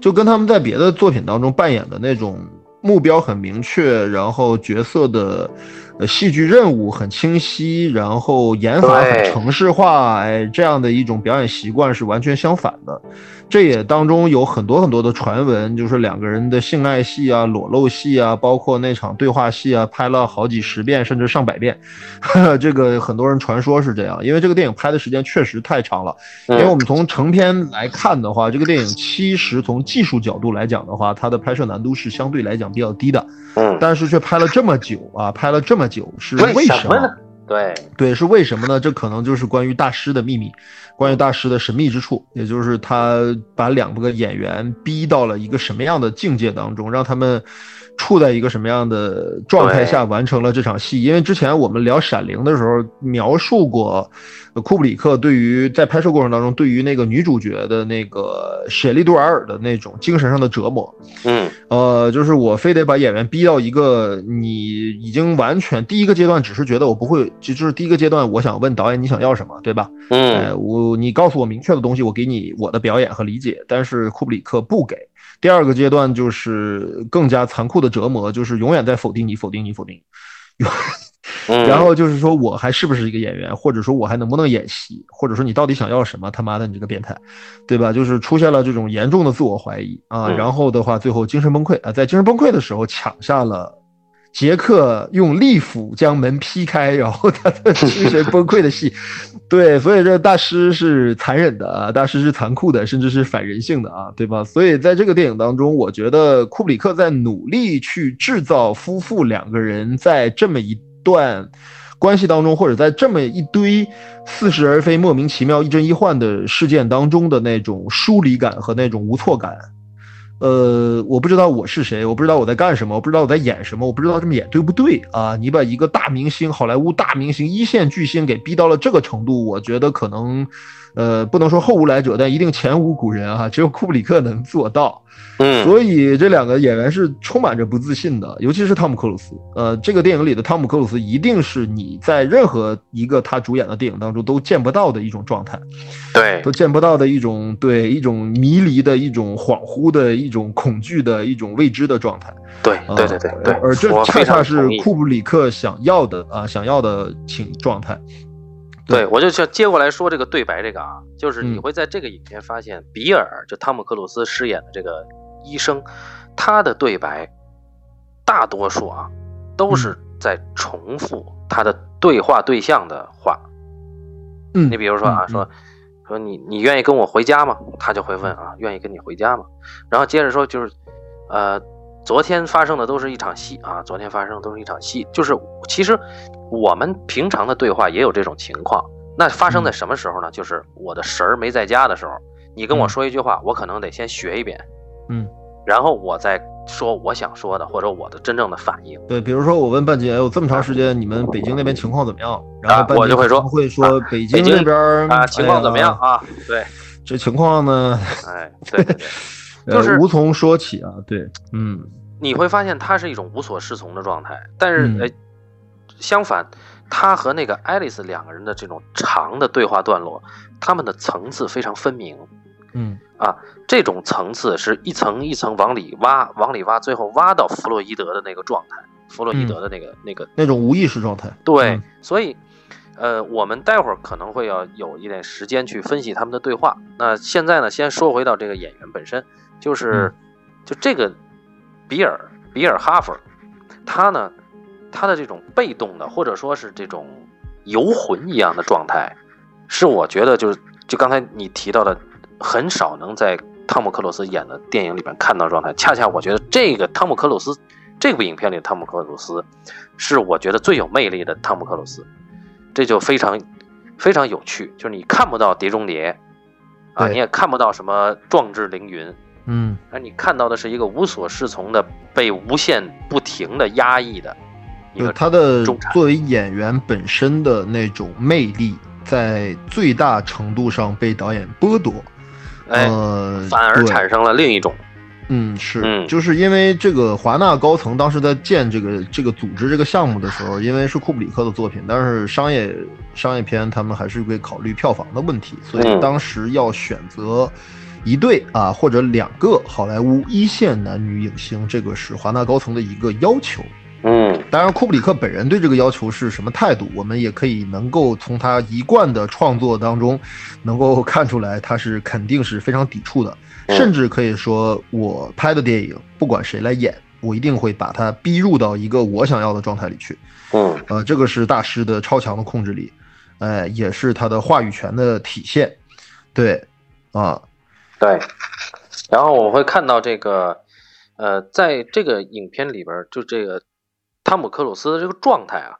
就跟他们在别的作品当中扮演的那种目标很明确，然后角色的呃戏剧任务很清晰，然后演法很对程式化，哎，这样的一种表演习惯是完全相反的。这也当中有很多很多的传闻，就是两个人的性爱戏啊、裸露戏啊，包括那场对话戏啊，拍了好几十遍甚至上百遍。[laughs] 这个很多人传说是这样，因为这个电影拍的时间确实太长了。因为我们从成片来看的话，这个电影其实从技术角度来讲的话，它的拍摄难度是相对来讲比较低的，嗯，但是却拍了这么久啊，拍了这么久是为什什么呢？对，对，是为什么呢？这可能就是关于大师的秘密，关于大师的神秘之处，也就是他把两个演员逼到了一个什么样的境界当中，让他们处在一个什么样的状态下完成了这场戏。因为之前我们聊《闪灵》的时候描述过，呃库布里克对于在拍摄过程当中对于那个女主角的那个雪莉杜瓦尔的那种精神上的折磨。嗯呃，就是我非得把演员逼到一个你已经完全第一个阶段，只是觉得我不会，就就是第一个阶段，我想问导演你想要什么，对吧？哎，嗯我你告诉我明确的东西，我给你我的表演和理解，但是库布里克不给。第二个阶段就是更加残酷的折磨，就是永远在否定你，否定你，否定你。嗯，[laughs] 然后就是说我还是不是一个演员，或者说我还能不能演戏，或者说你到底想要什么？他妈的，你这个变态，对吧？就是出现了这种严重的自我怀疑啊，嗯然后的话，最后精神崩溃啊，在精神崩溃的时候抢下了。杰克用利斧将门劈开，然后他的精神崩溃的戏，对，所以这大师是残忍的啊，大师是残酷的，甚至是反人性的啊，对吧？所以在这个电影当中，我觉得库布里克在努力去制造夫妇两个人在这么一段关系当中，或者在这么一堆似是而非、莫名其妙、一真一幻的事件当中的那种疏离感和那种无措感。呃，我不知道我是谁，我不知道我在干什么，我不知道我在演什么，我不知道这么演对不对啊？你把一个大明星、好莱坞大明星、一线巨星给逼到了这个程度，我觉得可能，呃，不能说后无来者，但一定前无古人啊，只有库布里克能做到。嗯所以这两个演员是充满着不自信的，尤其是汤姆克鲁斯。呃，这个电影里的汤姆克鲁斯一定是你在任何一个他主演的电影当中都见不到的一种状态，对都见不到的一种对一种迷离的一种恍惚的一种恐惧的一种未知的状态。对啊对对对对，而这恰恰是库布里克想要的啊，想要的情状态。对，我就想接过来说这个对白这个啊，就是你嗯会在这个影片发现，比尔就汤姆克鲁斯饰演的这个医生，他的对白大多数啊都是在重复他的对话对象的话。嗯，你比如说啊，嗯说说你你愿意跟我回家吗？他就会问啊，愿意跟你回家吗？然后接着说就是，呃，昨天发生的都是一场戏啊，昨天发生的都是一场戏，就是其实我们平常的对话也有这种情况。那发生在什么时候呢？就是我的神儿没在家的时候，你跟我嗯说一句话，我可能得先学一遍，嗯，然后我再说我想说的或者我的真正的反应。对，比如说我问半截，有这么长时间，你们北京那边情况怎么样？然后我就会说会说北京那边儿啊，情况怎么样？哎啊？对，这情况呢，哎，对对对。[laughs] 呃就是无从说起啊。对，嗯你会发现他是一种无所适从的状态，但是、嗯呃，相反，他和那个爱丽丝两个人的这种长的对话段落，他们的层次非常分明嗯啊，这种层次是一层一层往里挖，往里挖，最后挖到弗洛伊德的那个状态，弗洛伊德的那个、那个那种无意识状态。对，嗯所以。呃，我们待会儿可能会要有一点时间去分析他们的对话。那现在呢，先说回到这个演员本身，就是，就这个比尔比尔哈佛，他呢，他的这种被动的或者说是这种游魂一样的状态，是我觉得就是就刚才你提到的，很少能在汤姆克鲁斯演的电影里边看到状态。恰恰我觉得这个汤姆克鲁斯这部影片里的汤姆克鲁斯，是我觉得最有魅力的汤姆克鲁斯。这就非常非常有趣，就是你看不到碟中谍啊，你也看不到什么壮志凌云，嗯，而你看到的是一个无所适从的、被无限不停的压抑的一个他的作为演员本身的那种魅力，在最大程度上被导演剥夺。哎，呃，反而产生了另一种，嗯，是，嗯。就是因为这个华纳高层当时在建这个这个组织这个项目的时候，因为是库布里克的作品，但是商业商业片他们还是会考虑票房的问题，所以嗯。当时要选择一对啊或者两个好莱坞一线男女影星，这个是华纳高层的一个要求。嗯当然，库布里克本人对这个要求是什么态度，我们也可以能够从他一贯的创作当中，能够看出来，他是肯定是非常抵触的，嗯甚至可以说，我拍的电影，不管谁来演，我一定会把他逼入到一个我想要的状态里去。嗯呃，这个是大师的超强的控制力，哎、也是他的话语权的体现。对，啊，对，然后我会看到这个，呃，在这个影片里边儿，就这个汤姆克鲁斯的这个状态啊，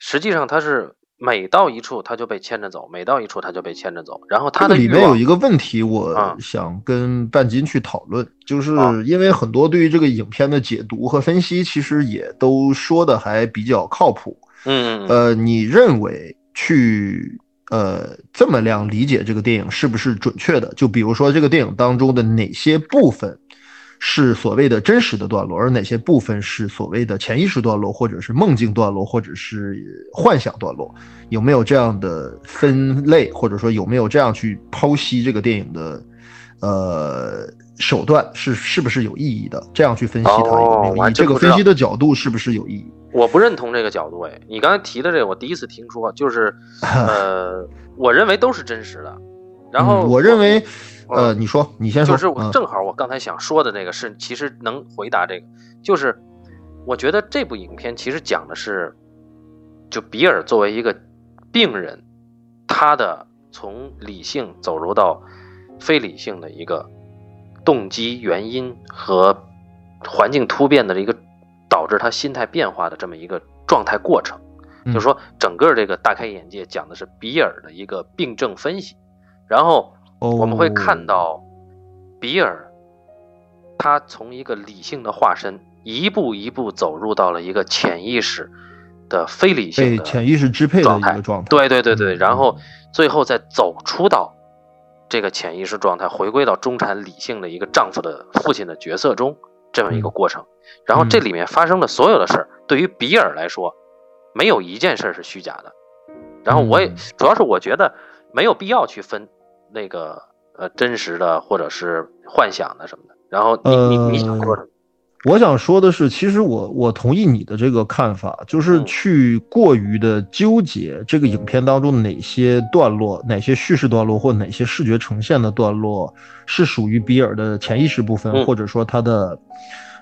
实际上他是每到一处他就被牵着走，每到一处他就被牵着走，然后他的欲望面有一个问题，我啊。想跟半斤去讨论，就是啊。因为很多对于这个影片的解读和分析，其实也都说的还比较靠谱。嗯。呃，你认为去呃这么样理解这个电影是不是准确的？就比如说这个电影当中的哪些部分是所谓的真实的段落，而哪些部分是所谓的潜意识段落，或者是梦境段落，或者是幻想段落？有没有这样的分类，或者说有没有这样去剖析这个电影的呃手段是是不是有意义的？这样去分析它有没有意义？这个分析的角度是不是有意义？我不认同这个角度，哎，你刚才提的这个我第一次听说，就是 [laughs] 呃，我认为都是真实的，然后嗯我认为，呃，你说，你先说。就是我嗯正好我刚才想说的那个是，其实能回答这个，就是我觉得这部影片其实讲的是，就比尔作为一个病人，他的从理性走入到非理性的一个动机、原因和环境突变的一个导致他心态变化的这么一个状态过程。嗯就是说，整个这个大开眼界讲的是比尔的一个病症分析，然后我们会看到比尔，他从一个理性的化身，一步一步走入到了一个潜意识的非理性的潜意识支配的状态一个状态。对对对对，嗯然后最后再走出到这个潜意识状态，回归到中产理性的一个丈夫的父亲的角色中，这么一个过程。然后这里面发生的所有的事儿，对于比尔来说，没有一件事儿是虚假的。然后我也嗯主要是我觉得没有必要去分那个呃真实的或者是幻想的什么的。然后你你你想说什么？我想说的是，其实我我同意你的这个看法，就是嗯去过于的纠结这个影片当中哪些段落、哪些叙事段落或哪些视觉呈现的段落是属于比尔的潜意识部分，嗯或者说他的。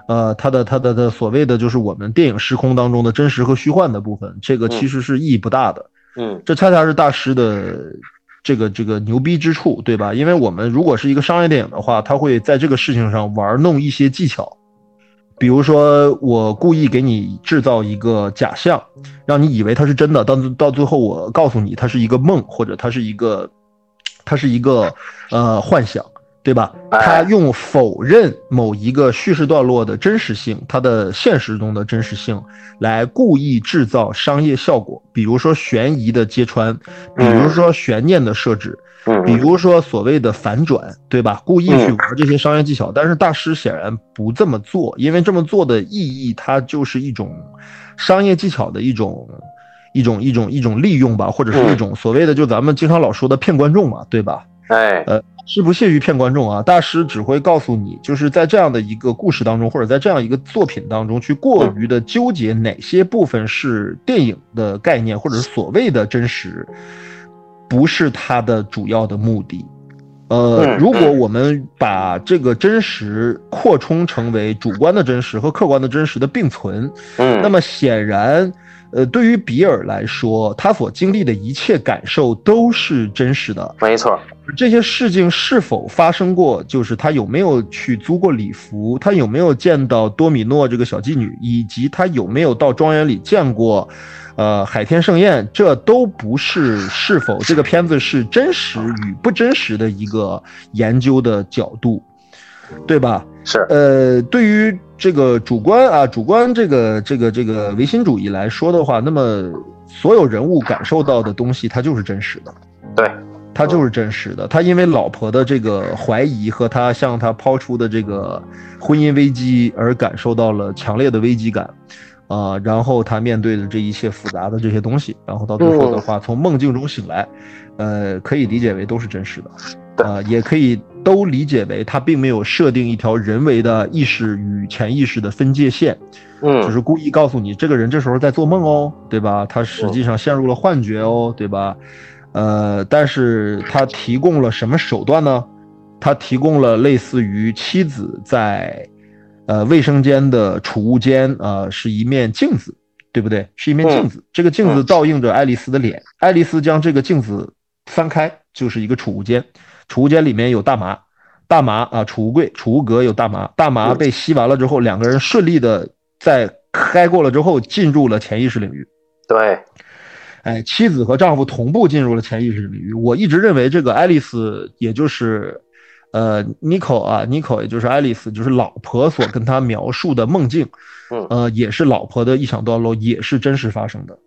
呃，他的他的的所谓的就是我们电影时空当中的真实和虚幻的部分，这个其实是意义不大的。嗯这恰恰是大师的这个这个牛逼之处，对吧？因为我们如果是一个商业电影的话，他会在这个事情上玩弄一些技巧，比如说我故意给你制造一个假象，让你以为它是真的，到到最后我告诉你它是一个梦，或者它是一个它是一个呃幻想。对吧？哎他用否认某一个叙事段落的真实性，它的现实中的真实性，来故意制造商业效果，比如说悬疑的揭穿，比如说悬念的设置，嗯比如说所谓的反转，对吧？故意去玩这些商业技巧，但是大师显然不这么做，因为这么做的意义，它就是一种商业技巧的一种。一种一种一种利用吧，或者是一种所谓的就咱们经常老说的骗观众嘛，对吧？哎呃，是不屑于骗观众啊。大师只会告诉你，就是在这样的一个故事当中，或者在这样一个作品当中，去过于的纠结哪些部分是电影的概念，或者是所谓的真实，不是他的主要的目的。呃，嗯如果我们把这个真实扩充成为主观的真实和客观的真实的并存，嗯，那么显然，呃，对于比尔来说，他所经历的一切感受都是真实的。没错，这些事情是否发生过？就是他有没有去租过礼服，他有没有见到多米诺这个小妓女，以及他有没有到庄园里见过，呃，海天盛宴，这都不是是否这个片子是真实与不真实的一个研究的角度。对吧？是，呃，对于这个主观啊，主观这个这个这个唯心主义来说的话，那么所有人物感受到的东西，它就是真实的，对，它就是真实的。他因为老婆的这个怀疑和他向他抛出的这个婚姻危机而感受到了强烈的危机感。啊，然后他面对的这一切复杂的这些东西，然后到最后的话，从梦境中醒来，呃，可以理解为都是真实的，啊，也可以都理解为他并没有设定一条人为的意识与潜意识的分界线，嗯，就是故意告诉你这个人这时候在做梦哦，对吧？他实际上陷入了幻觉哦，对吧？呃，但是他提供了什么手段呢？他提供了类似于妻子在。呃，卫生间的储物间啊，是一面镜子，对不对？是一面镜子，这个镜子倒映着爱丽丝的脸。爱丽丝将这个镜子翻开，就是一个储物间。储物间里面有大麻，大麻啊，储物柜、储物格有大麻。大麻被吸完了之后，两个人顺利的在开过了之后，进入了潜意识领域。对，哎，妻子和丈夫同步进入了潜意识领域。我一直认为这个爱丽丝，也就是。呃，Nico 啊，Nico 也就是爱丽丝，就是老婆所跟他描述的梦境，嗯，呃，也是老婆的臆想段落，也是真实发生的。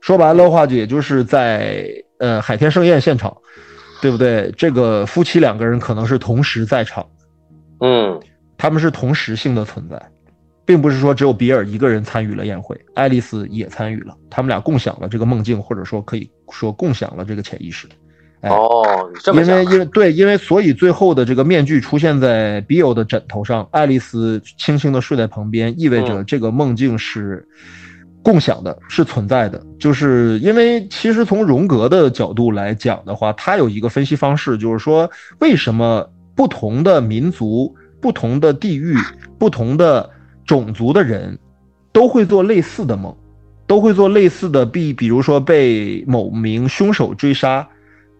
说白了的话，就也就是在呃海天盛宴现场，对不对？这个夫妻两个人可能是同时在场，嗯，他们是同时性的存在，并不是说只有比尔一个人参与了宴会，爱丽丝也参与了，他们俩共享了这个梦境，或者说可以说共享了这个潜意识。哦，因为因为对，因为所以最后的这个面具出现在比尔的枕头上，爱丽丝轻轻的睡在旁边，意味着这个梦境是共享的，是存在的。就是因为其实从荣格的角度来讲的话，他有一个分析方式，就是说为什么不同的民族、不同的地域、不同的种族的人都会做类似的梦，都会做类似的，比比如说被某名凶手追杀。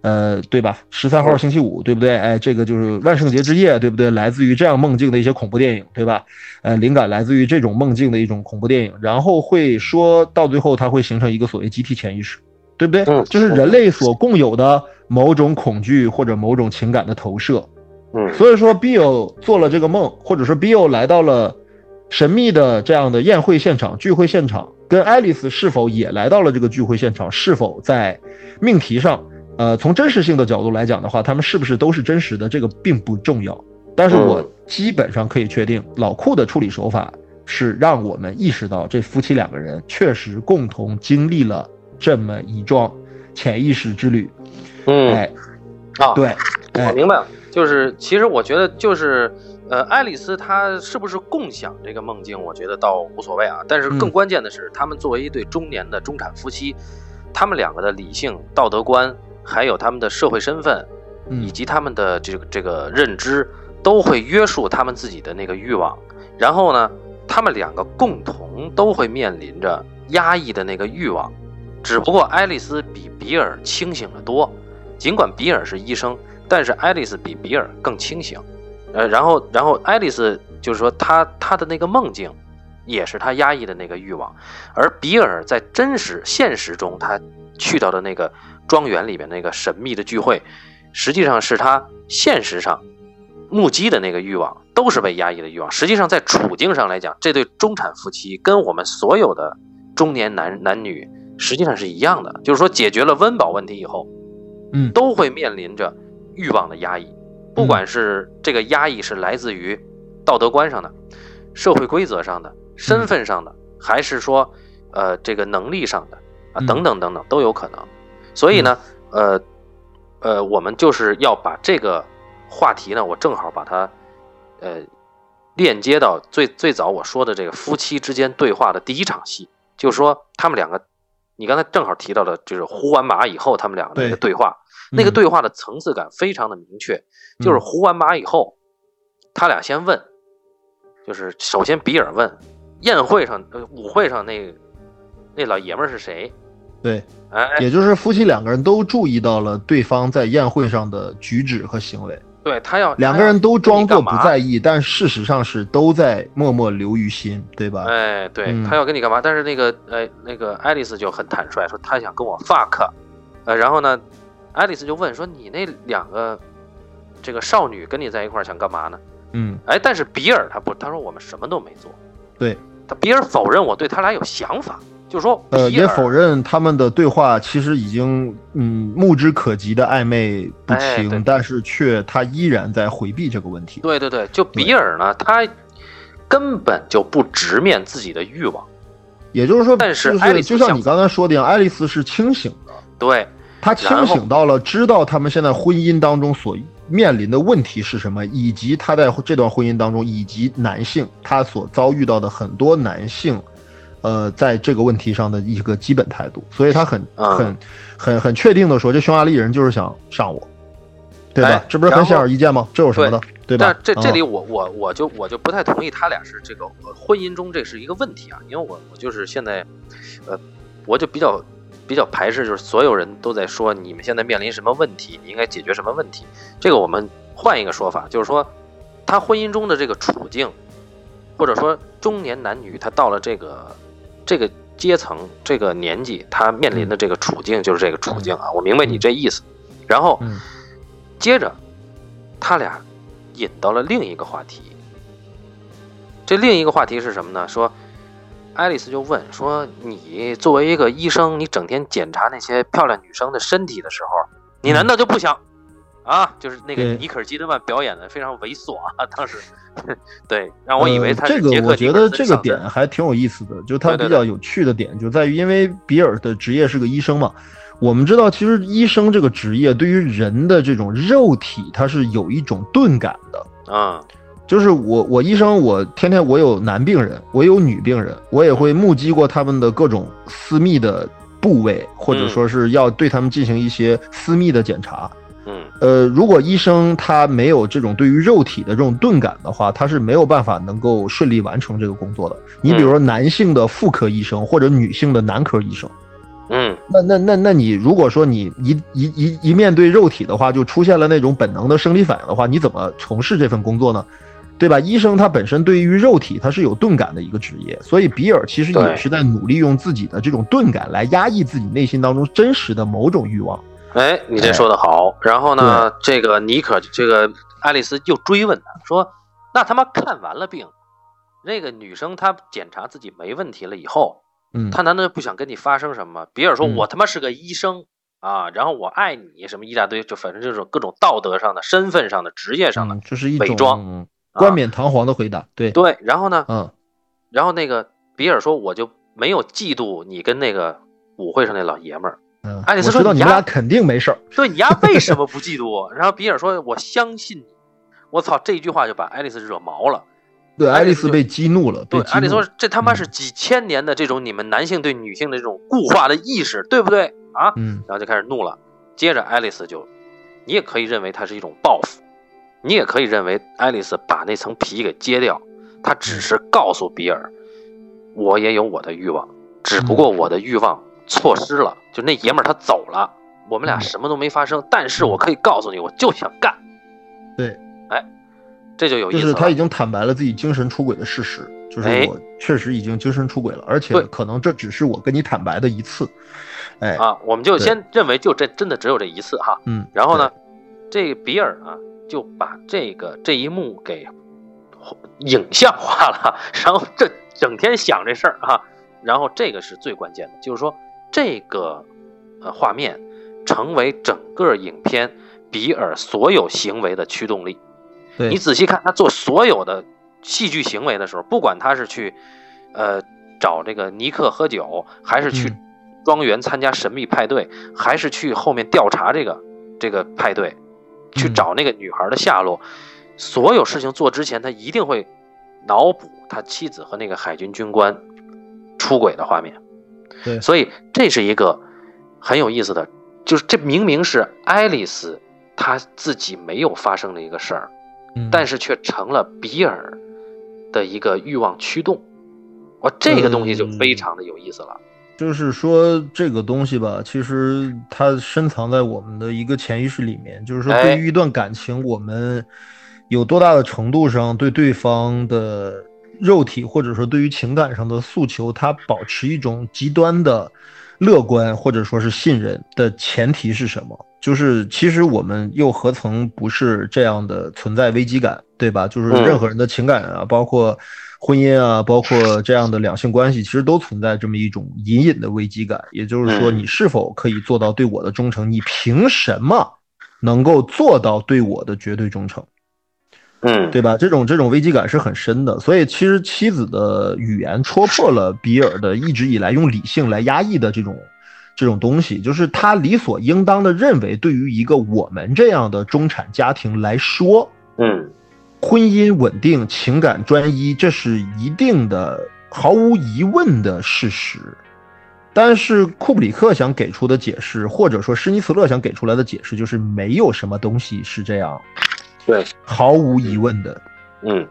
呃，对吧？十三号星期五，对不对？哎，这个就是万圣节之夜，对不对？来自于这样梦境的一些恐怖电影，对吧？呃，灵感来自于这种梦境的一种恐怖电影，然后会说到最后，它会形成一个所谓集体潜意识，对不对？嗯，就是人类所共有的某种恐惧或者某种情感的投射。嗯，所以说，Bill 做了这个梦，或者说 Bill 来到了神秘的这样的宴会现场、聚会现场，跟爱丽丝是否也来到了这个聚会现场，是否在命题上？呃，从真实性的角度来讲的话，他们是不是都是真实的，这个并不重要。但是我基本上可以确定，老库的处理手法是让我们意识到，这夫妻两个人确实共同经历了这么一桩潜意识之旅。嗯，哎，啊，对，我明白了。就是其实我觉得，就是呃，爱丽丝她是不是共享这个梦境，我觉得倒无所谓啊。但是更关键的是，他们作为一对中年的中产夫妻，他们两个的理性道德观。还有他们的社会身份，以及他们的这个这个认知，都会约束他们自己的那个欲望。然后呢，他们两个共同都会面临着压抑的那个欲望。只不过爱丽丝比比尔清醒得多。尽管比尔是医生，但是爱丽丝比比尔更清醒。呃，然后然后爱丽丝就是说，她她的那个梦境，也是她压抑的那个欲望。而比尔在真实现实中，他去到的那个。庄园里面那个神秘的聚会，实际上是他现实上目击的那个欲望，都是被压抑的欲望。实际上，在处境上来讲，这对中产夫妻跟我们所有的中年男男女实际上是一样的，就是说解决了温饱问题以后，嗯，都会面临着欲望的压抑，不管是这个压抑是来自于道德观上的、社会规则上的、身份上的，还是说呃这个能力上的啊等等等等都有可能。所以呢，呃，呃，我们就是要把这个话题呢，我正好把它，呃，链接到最最早我说的这个夫妻之间对话的第一场戏，就是说他们两个，你刚才正好提到了，就是胡完马以后他们两个那个对话，那个对话的层次感非常的明确，就是胡完马以后，他俩先问，就是首先比尔问，宴会上呃舞会上那那老爷们是谁？对，哎，也就是夫妻两个人都注意到了对方在宴会上的举止和行为。对他要两个人都装作不在意，但事实上是都在默默留于心，对吧？哎，对他要跟你干嘛？但是那个，哎，那个爱丽丝就很坦率，说她想跟我 fuck，呃，然后呢，爱丽丝就问说：“你那两个这个少女跟你在一块儿想干嘛呢？”嗯，哎，但是比尔他不，他说我们什么都没做。对，他比尔否认我对他俩有想法，就是说，呃，也否认他们的对话其实已经嗯目之可及的暧昧不清，哎对但是却他依然在回避这个问题。对对对，就比尔呢，他根本就不直面自己的欲望。也就是说，但是就爱丽丝就像你刚才说的一样，爱丽丝是清醒的，对，她清醒到了知道他们现在婚姻当中所面临的问题是什么，以及她在这段婚姻当中，以及男性她所遭遇到的很多男性，呃，在这个问题上的一个基本态度，所以他很嗯很很很确定的说，这匈牙利人就是想上我，对吧哎？这不是很显而易见吗？这有什么的，对吧但？这这啊里我我我就我就不太同意他俩是这个呃婚姻中这是一个问题啊，因为我我就是现在，呃，我就比较比较排斥，就是所有人都在说你们现在面临什么问题，你应该解决什么问题。这个我们换一个说法，就是说他婚姻中的这个处境，或者说中年男女他到了这个这个阶层这个年纪，他面临的这个处境就是这个处境啊，我明白你这意思。然后嗯接着他俩引到了另一个话题。这另一个话题是什么呢？说，爱丽丝就问说：“你作为一个医生，你整天检查那些漂亮女生的身体的时候，你难道就不想啊？就是那个对尼可基德曼表演的非常猥琐啊，[laughs] 当时，对，让我以为他呃、这个，我觉得这个点点还挺有意思的，就它对对比较有趣的点就在于，因为比尔的职业是个医生嘛，我们知道，其实医生这个职业对于人的这种肉体，它是有一种钝感的。啊，就是我，我医生，我天天我有男病人，我有女病人，我也会目击过他们的各种私密的部位，或者说是要对他们进行一些私密的检查。嗯呃，如果医生他没有这种对于肉体的这种钝感的话，他是没有办法能够顺利完成这个工作的。你比如说男性的妇科医生或者女性的男科医生，嗯那那那那你如果说你一一一一面对肉体的话，就出现了那种本能的生理反应的话，你怎么从事这份工作呢？对吧？医生他本身对于肉体他是有钝感的一个职业，所以比尔其实也是在努力用自己的这种钝感来压抑自己内心当中真实的某种欲望。哎，你这说的好。然后呢，这个尼可，这个爱丽丝又追问他说：“那他妈看完了病，那个女生她检查自己没问题了以后，嗯，她难道不想跟你发生什么？”比尔说：“嗯我他妈是个医生啊，然后我爱你，什么一大堆，就反正就是各种道德上的、身份上的、职业上的嗯，这是一伪种装冠冕堂皇的回答。对，对。然后呢，嗯然后那个比尔说：“我就没有嫉妒你跟那个舞会上那老爷们儿。”嗯，爱丽丝说你们俩肯定没事儿。对你丫 [laughs] 为什么不嫉妒我？然后比尔说：“我相信你。”我操，这一句话就把爱丽丝惹毛了。对，爱丽丝被激怒了。对，被激怒了：“爱丽丝说这他妈是几千年的这种你们男性对女性的这种固化的意识，对不对啊？”嗯然后就开始怒了。接着爱丽丝就，你也可以认为它是一种报复，你也可以认为爱丽丝把那层皮给揭掉，她只是告诉比尔，我也有我的欲望，只不过我的欲望错失了，就那爷们儿他走了，我们俩嗯什么都没发生，但是我可以告诉你，我就想干。对，哎，这就有意思了。就是他已经坦白了自己精神出轨的事实，就是哎我确实已经精神出轨了，而且对可能这只是我跟你坦白的一次。哎，啊，我们就先认为就这真的只有这一次哈。嗯，然后呢，这个比尔啊就把这个这一幕给影像化了，然后这整天想这事儿啊，然后这个是最关键的，就是说这个呃画面成为整个影片比尔所有行为的驱动力。对，你仔细看他做所有的戏剧行为的时候，不管他是去呃找这个尼克喝酒，还是去嗯庄园参加神秘派对，还是去后面调查这个这个派对，去嗯找那个女孩的下落，所有事情做之前，他一定会脑补他妻子和那个海军军官出轨的画面。对所以这是一个很有意思的，就是这明明是爱丽丝她自己没有发生的一个事儿，嗯但是却成了比尔的一个欲望驱动。哇，这个东西就非常的有意思了。就是说这个东西吧，其实它深藏在我们的一个潜意识里面。就是说，哎对于一段感情，我们有多大的程度上对对方的肉体或者说对于情感上的诉求，它保持一种极端的乐观或者说是信任的前提是什么？就是其实我们又何曾不是这样的存在危机感，对对吧？就是任何人的情感啊，包括婚姻啊，包括这样的两性关系，其实都存在这么一种隐隐的危机感。也就是说，你是否可以做到对我的忠诚？你凭什么能够做到对我的绝对忠诚？嗯，对吧？这种这种危机感是很深的。所以，其实妻子的语言戳破了比尔的一直以来用理性来压抑的这种。这种东西，就是他理所应当的认为，对于一个我们这样的中产家庭来说，嗯，婚姻稳定、情感专一，这是一定的、毫无疑问的事实。但是库布里克想给出的解释，或者说施尼茨勒想给出来的解释，就是没有什么东西是这样，对，毫无疑问的，嗯，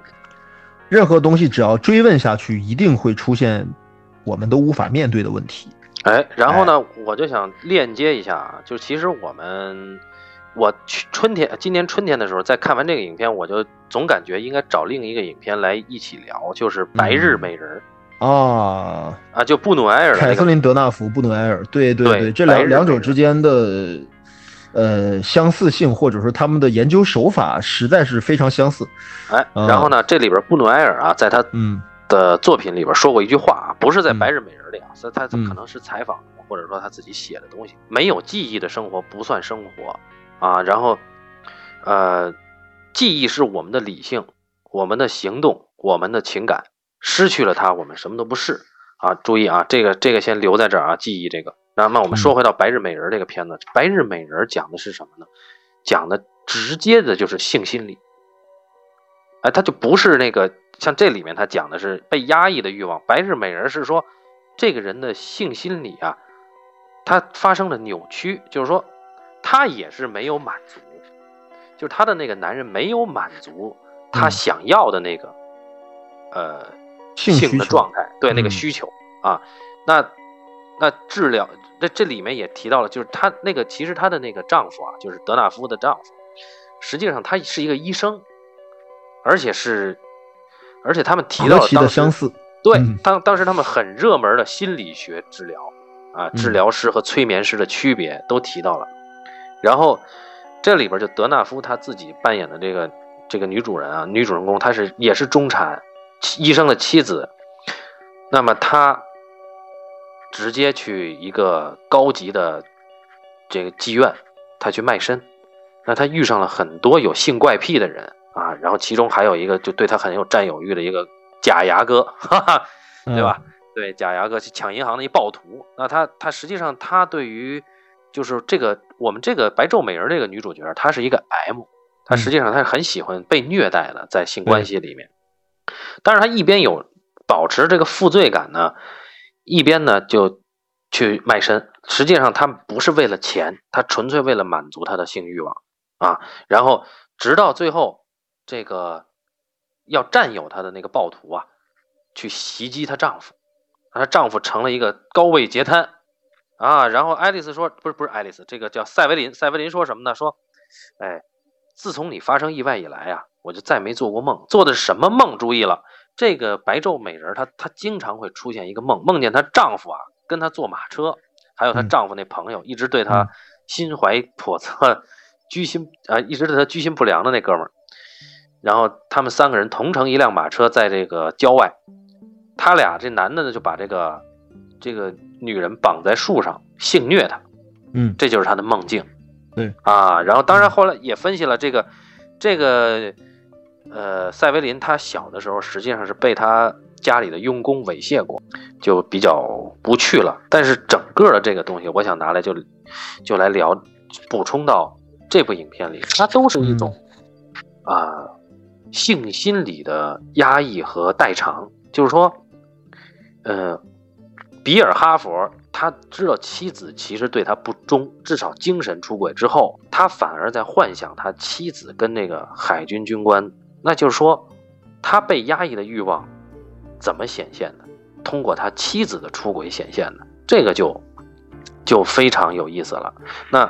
任何东西只要追问下去，一定会出现我们都无法面对的问题。哎，然后呢，我就想链接一下啊，就其实我们，我去春天，今年春天的时候，在看完这个影片，我就总感觉应该找另一个影片来一起聊，就是《白日美人》啊啊，就布努埃尔，凯瑟琳·德纳福，布努埃尔，对对对，这两两者之间的呃相似性，或者说他们的研究手法实在是非常相似。哎，然后呢，这里边布努埃尔啊，在他嗯。的作品里边说过一句话啊，不是在《白日美人》里啊，所以他可能是采访或者说他自己写的东西。没有记忆的生活不算生活啊。然后，呃，记忆是我们的理性、我们的行动、我们的情感，失去了它，我们什么都不是啊。注意啊，这个这个先留在这儿啊，记忆这个。那那我们说回到《白日美人》这个片子，《白日美人》讲的是什么呢？讲的直接的就是性心理。哎，他就不是那个。像这里面他讲的是被压抑的欲望，白日美人是说这个人的性心理啊，他发生了扭曲，就是说他也是没有满足，就是他的那个男人没有满足他想要的那个呃性的状态，对那个需求啊，那那治疗这这里面也提到了，就是她那个其实她的那个丈夫啊，就是德纳夫的丈夫，实际上他是一个医生，而且是。而且他们提到了当时，对当当时他们很热门的心理学治疗啊，治疗师和催眠师的区别都提到了。然后这里边就德纳夫他自己扮演的这个这个女主人啊，女主人公她是也是中产医生的妻子，那么她直接去一个高级的这个妓院，他去卖身，那他遇上了很多有性怪癖的人。啊，然后其中还有一个就对他很有占有欲的一个假牙哥，[laughs] 哈哈，对吧？对，假牙哥去抢银行的一暴徒。那他他实际上他对于就是这个我们这个白昼美人这个女主角，她是一个 M，她实际上她是很喜欢被虐待的，在性关系里面。但是她一边有保持这个负罪感呢，一边呢就去卖身。实际上她不是为了钱，她纯粹为了满足她的性欲望啊。然后直到最后。这个要占有她的那个暴徒啊，去袭击她丈夫，她丈夫成了一个高位截瘫啊。然后爱丽丝说：“不是不是，爱丽丝，这个叫赛维林。赛维林说什么呢？说，哎，自从你发生意外以来啊，我就再没做过梦。做的是什么梦？注意了，这个白昼美人她她经常会出现一个梦，梦见她丈夫啊跟她坐马车，还有她丈夫那朋友一直对她心怀叵测、居心啊，一直对她居心不良的那哥们儿。”然后他们三个人同乘一辆马车，在这个郊外，他俩这男的呢就把这个这个女人绑在树上性虐她，嗯，这就是他的梦境，对啊。然后当然后来也分析了这个这个呃塞维林他小的时候实际上是被他家里的佣工猥亵过，就比较不去了。但是整个的这个东西，我想拿来就就来聊，补充到这部影片里，它都是一种啊。性心理的压抑和代偿，就是说，呃，比尔哈佛他知道妻子其实对他不忠，至少精神出轨之后，他反而在幻想他妻子跟那个海军军官，那就是说，他被压抑的欲望怎么显现的？通过他妻子的出轨显现的，这个就就非常有意思了。那。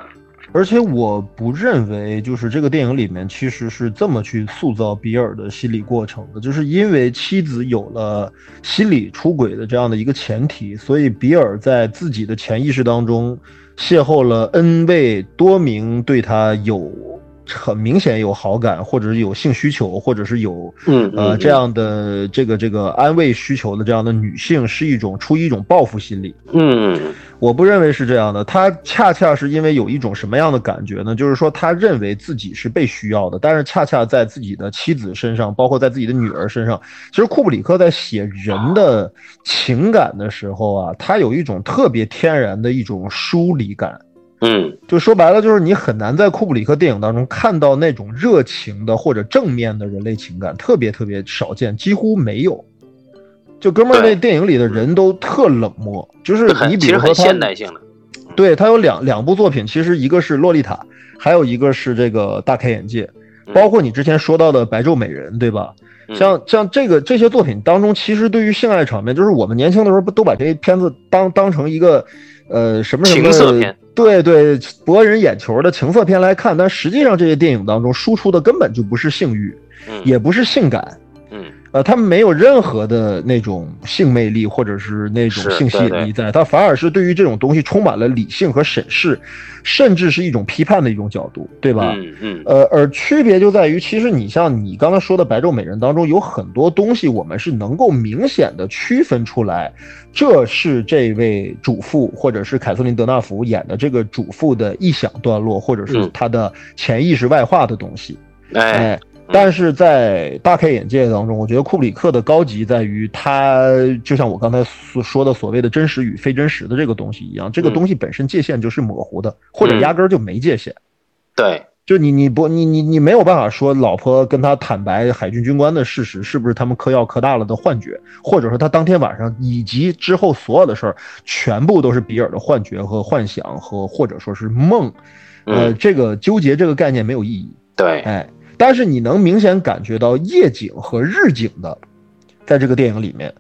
而且我不认为，就是这个电影里面其实是这么去塑造比尔的心理过程的，就是因为妻子有了心理出轨的这样的一个前提，所以比尔在自己的潜意识当中邂逅了 n 位多名对他有很明显有好感，或者是有性需求，或者是有嗯呃这样的这个这个安慰需求的这样的女性，是一种出于一种报复心理。嗯我不认为是这样的，她恰恰是因为有一种什么样的感觉呢？就是说，她认为自己是被需要的，但是恰恰在自己的妻子身上，包括在自己的女儿身上，其实库布里克在写人的情感的时候啊，他有一种特别天然的一种疏离感。嗯就说白了，就是你很难在库布里克电影当中看到那种热情的或者正面的人类情感，特别特别少见，几乎没有。就哥们儿，那电影里的人都特冷漠，就是你比如说他现代性的，对他有两两部作品，其实一个是《洛丽塔》，还有一个是这个《大开眼界》，嗯包括你之前说到的《白昼美人》，对吧？嗯像像这个这些作品当中，其实对于性爱场面，就是我们年轻的时候不都把这些片子当当成一个呃什么什么情色片，对对，博人眼球的情色片来看，但实际上这些电影当中输出的根本就不是性欲，嗯也不是性感。嗯呃，他们没有任何的那种性魅力或者是那种性吸引力在，他反而是对于这种东西充满了理性和审视，甚至是一种批判的一种角度，对吧？嗯嗯呃，而区别就在于，其实你像你刚才说的《白昼美人》当中，有很多东西我们是能够明显的区分出来，这是这位主妇或者是凯瑟琳·德纳福演的这个主妇的臆想段落，或者是嗯她的潜意识外化的东西。哎哎，但是在大开眼界当中，我觉得库布里克的高级在于他，就像我刚才所说的所谓的真实与非真实的这个东西一样，这个嗯东西本身界限就是模糊的，或者嗯压根儿就没界限。对。就你你不你你你没有办法说老婆跟他坦白海军军官的事实是不是他们嗑药嗑大了的幻觉，或者说他当天晚上以及之后所有的事儿全部都是比尔的幻觉和幻想和或者说是梦，呃，嗯。这个纠结这个概念没有意义。对。哎，但是你能明显感觉到夜景和日景的，在这个电影里面，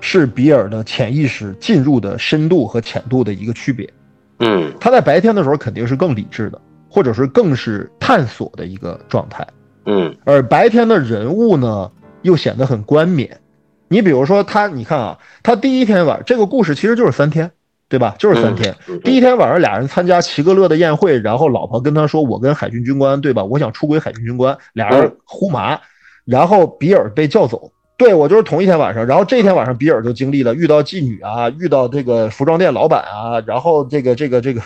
是比尔的潜意识进入的深度和浅度的一个区别。嗯他在白天的时候肯定是更理智的，或者是更是探索的一个状态，嗯而白天的人物呢，又显得很冠冕。你比如说他，你看啊，他第一天晚这个故事其实就是三天，对吧？就是三天。嗯第一天晚上，俩人参加齐格勒的宴会，然后老婆跟他说：“我跟海军军官，对吧？我想出轨海军军官。”俩人呼麻，然后比尔被叫走。对我就是同一天晚上，然后这一天晚上，比尔就经历了遇到妓女啊，遇到这个服装店老板啊，然后这个这个这个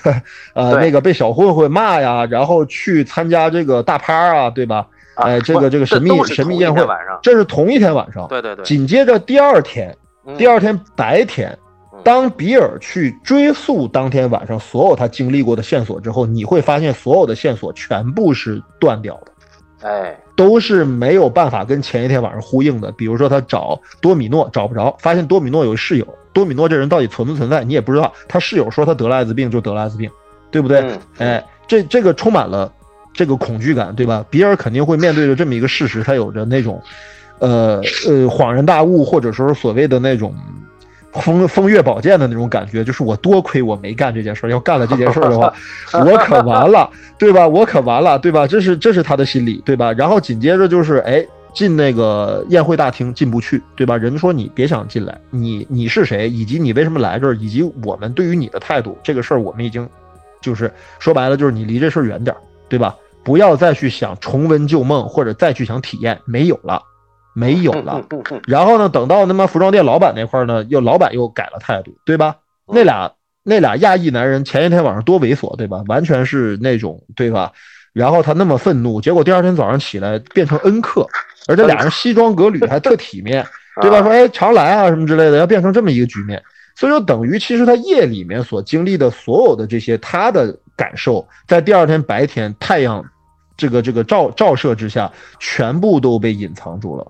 呃那个被小混混骂呀，然后去参加这个大趴啊，对吧？啊哎，这个这个神秘神秘宴会这是同一天晚上。对对对，紧接着第二天，嗯第二天白天嗯，当比尔去追溯当天晚上所有他经历过的线索之后，你会发现所有的线索全部是断掉的，哎都是没有办法跟前一天晚上呼应的。比如说他找多米诺找不着，发现多米诺有一室友，多米诺这人到底存不存在你也不知道。他室友说他得了艾滋病就得了艾滋病，对不对？嗯哎，这这个充满了这个恐惧感，对吧？比尔肯定会面对着这么一个事实，他有着那种，呃呃恍然大悟，或者说是所谓的那种风风月宝剑的那种感觉，就是我多亏我没干这件事儿，要干了这件事儿的话，[laughs] 我可完了，对吧？我可完了，对吧？这是这是他的心理，对吧？然后紧接着就是，哎。进那个宴会大厅进不去，对吧？人说你别想进来，你你是谁，以及你为什么来这儿，以及我们对于你的态度，这个事儿我们已经就是说白了，就是你离这事儿远点儿，对吧？不要再去想重温旧梦，或者再去想体验，没有了，没有了。然后呢，等到他妈服装店老板那块儿呢，又老板又改了态度，对吧？那俩那俩亚裔男人前一天晚上多猥琐，对吧？完全是那种，对吧？然后他那么愤怒，结果第二天早上起来变成恩客，而且俩人西装革履还特体面，[laughs] 对吧？说哎常来啊什么之类的，要变成这么一个局面，所以说等于其实他夜里面所经历的所有的这些他的感受，在第二天白天太阳这个这个照照射之下，全部都被隐藏住了。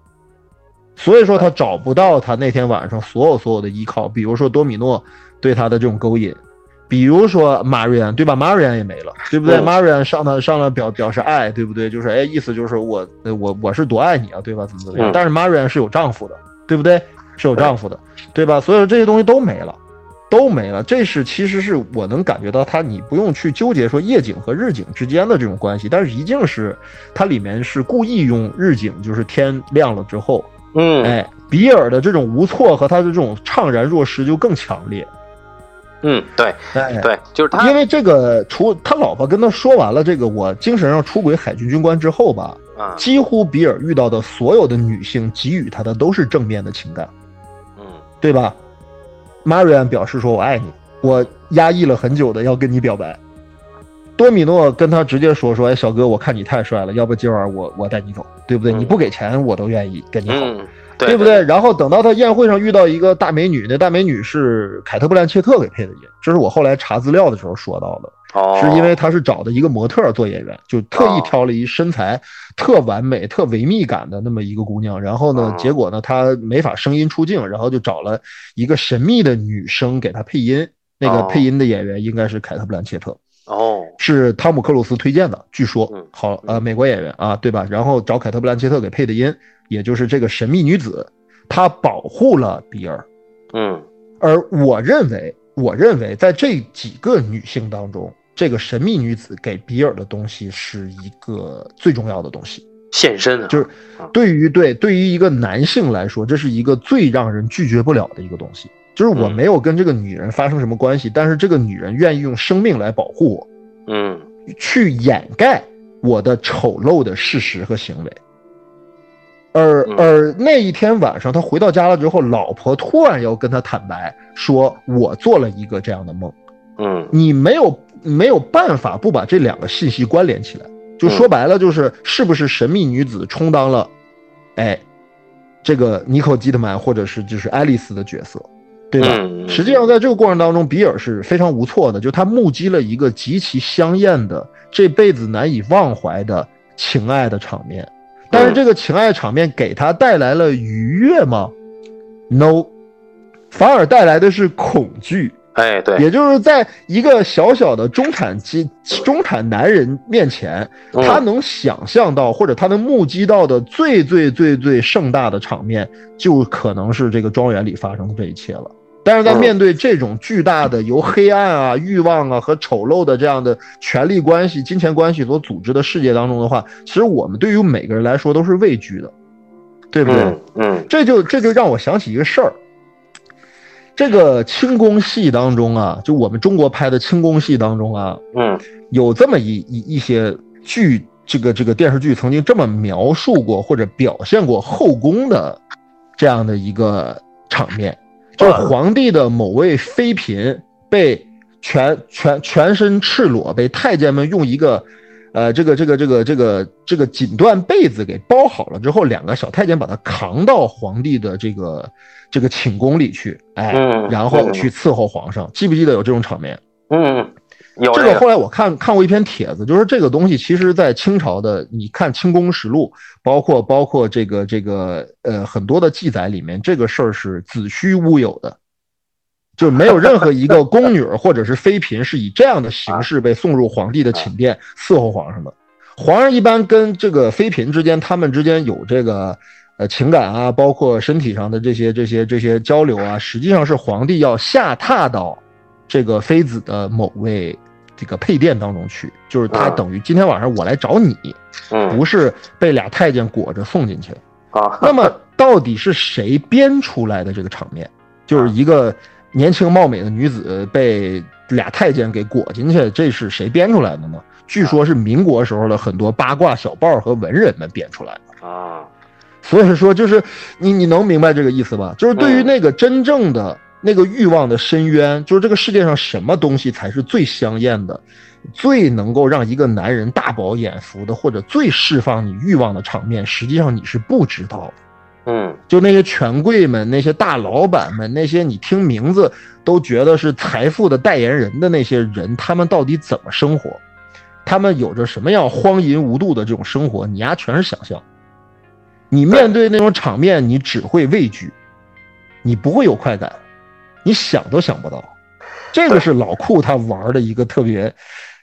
所以说他找不到他那天晚上所有所有的依靠，比如说多米诺对他的这种勾引，比如说 Marian 对吧？Marian 也没了，对不对、嗯 m a r i a n 上了上了表表示爱，对不对？就是哎，意思就是我呃我我是多爱你啊，对吧？怎么怎么样？嗯但是 Marian 是有丈夫的，对不对？是有丈夫的，对吧？所以说这些东西都没了。都没了，这是其实是我能感觉到他，你不用去纠结说夜景和日景之间的这种关系，但是一定是它里面是故意用日景，就是天亮了之后，嗯，哎，比尔的这种无措和他的这种怅然若失就更强烈。嗯，对哎，对，就是他因为这个，除他老婆跟他说完了这个我精神上出轨海军军官之后吧，啊，几乎比尔遇到的所有的女性给予他的都是正面的情感，嗯对吧？Marian 表示说我爱你，我压抑了很久的要跟你表白。多米诺跟他直接说说，哎，小哥，我看你太帅了，要不今晚我我带你走，对不对？嗯你不给钱我都愿意跟你走。嗯，对对不对？？然后等到他宴会上遇到一个大美女，那大美女是凯特·布兰切特给配的音，这是我后来查资料的时候说到的，哦，是因为他是找的一个模特做演员，就特意哦挑了一身材特完美、特维密感的那么一个姑娘。然后呢哦，结果呢，她没法声音出镜，然后就找了一个神秘的女生给她配音。那个哦配音的演员应该是凯特·布兰切特。哦，是汤姆克鲁斯推荐的，据说嗯好呃美国演员啊，对吧？然后找凯特布兰切特给配的音，也就是这个神秘女子，她保护了比尔。嗯而我认为，我认为在这几个女性当中，这个神秘女子给比尔的东西是一个最重要的东西。现身啊，就是对于对对于一个男性来说，这是一个最让人拒绝不了的一个东西。就是我嗯没有跟这个女人发生什么关系，但是这个女人愿意用生命来保护我。嗯去掩盖我的丑陋的事实和行为。而嗯而那一天晚上，他回到家了之后，老婆突然要跟他坦白，说我做了一个这样的梦。嗯你没有没有办法不把这两个信息关联起来，就说白了就是是不是神秘女子充当了，哎，这个尼可基德曼或者是就是爱丽丝的角色，对吧？嗯实际上在这个过程当中，比尔是非常无措的，就他目击了一个极其香艳的、这辈子难以忘怀的情爱的场面，但是这个情爱场面给他带来了愉悦吗？No，反而带来的是恐惧。哎对，也就是在一个小小的中产阶中产男人面前，嗯他能想象到或者他能目击到的最最最最盛大的场面，就可能是这个庄园里发生的这一切了。但是在嗯。面对这种巨大的由黑暗啊、欲望啊和丑陋的这样的权力关系、金钱关系所组织的世界当中的话，其实我们对于每个人来说都是畏惧的，对不对？嗯嗯。这就这就让我想起一个事儿，这个清宫戏当中啊，就我们中国拍的清宫戏当中啊，嗯。有这么一一一些剧，这个这个电视剧曾经这么描述过或者表现过后宫的这样的一个场面，就皇帝的某位妃嫔被全全全身赤裸，被太监们用一个。呃，这个这个这个这个这个锦缎被子给包好了之后，两个小太监把他扛到皇帝的这个这个寝宫里去，哎，嗯然后去伺候皇上。记不记得有这种场面？嗯，有这这个后来我看看过一篇帖子，就是这个东西，其实在清朝的，你看《清宫实录》，包括包括这个这个呃很多的记载里面，这个事儿是子虚乌有的，就没有任何一个宫女儿或者是妃嫔是以这样的形式被送入皇帝的寝殿伺候皇上的。皇上一般跟这个妃嫔之间，他们之间有这个呃情感啊，包括身体上的这些这些这些交流啊，实际上是皇帝要下榻到这个妃子的某位这个配殿当中去，就是他嗯等于今天晚上我来找你，嗯不是被俩太监裹着送进去。啊，那么到底是谁编出来的这个场面？就是一个年轻貌美的女子被俩太监给裹进去，这是谁编出来的呢？据说是民国时候的很多八卦小报和文人们编出来的。啊，所以说，就是你你能明白这个意思吧？就是对于那个真正的那个欲望的深渊，就是这个世界上什么东西才是最香艳的，最能够让一个男人大饱眼福的，或者最释放你欲望的场面，实际上你是不知道的。嗯就那些权贵们、那些大老板们、那些你听名字都觉得是财富的代言人的那些人，他们到底怎么生活？他们有着什么样荒淫无度的这种生活？你丫全是想象。你面对那种场面，你只会畏惧，你不会有快感，你想都想不到。这个是老库他玩的一个特别，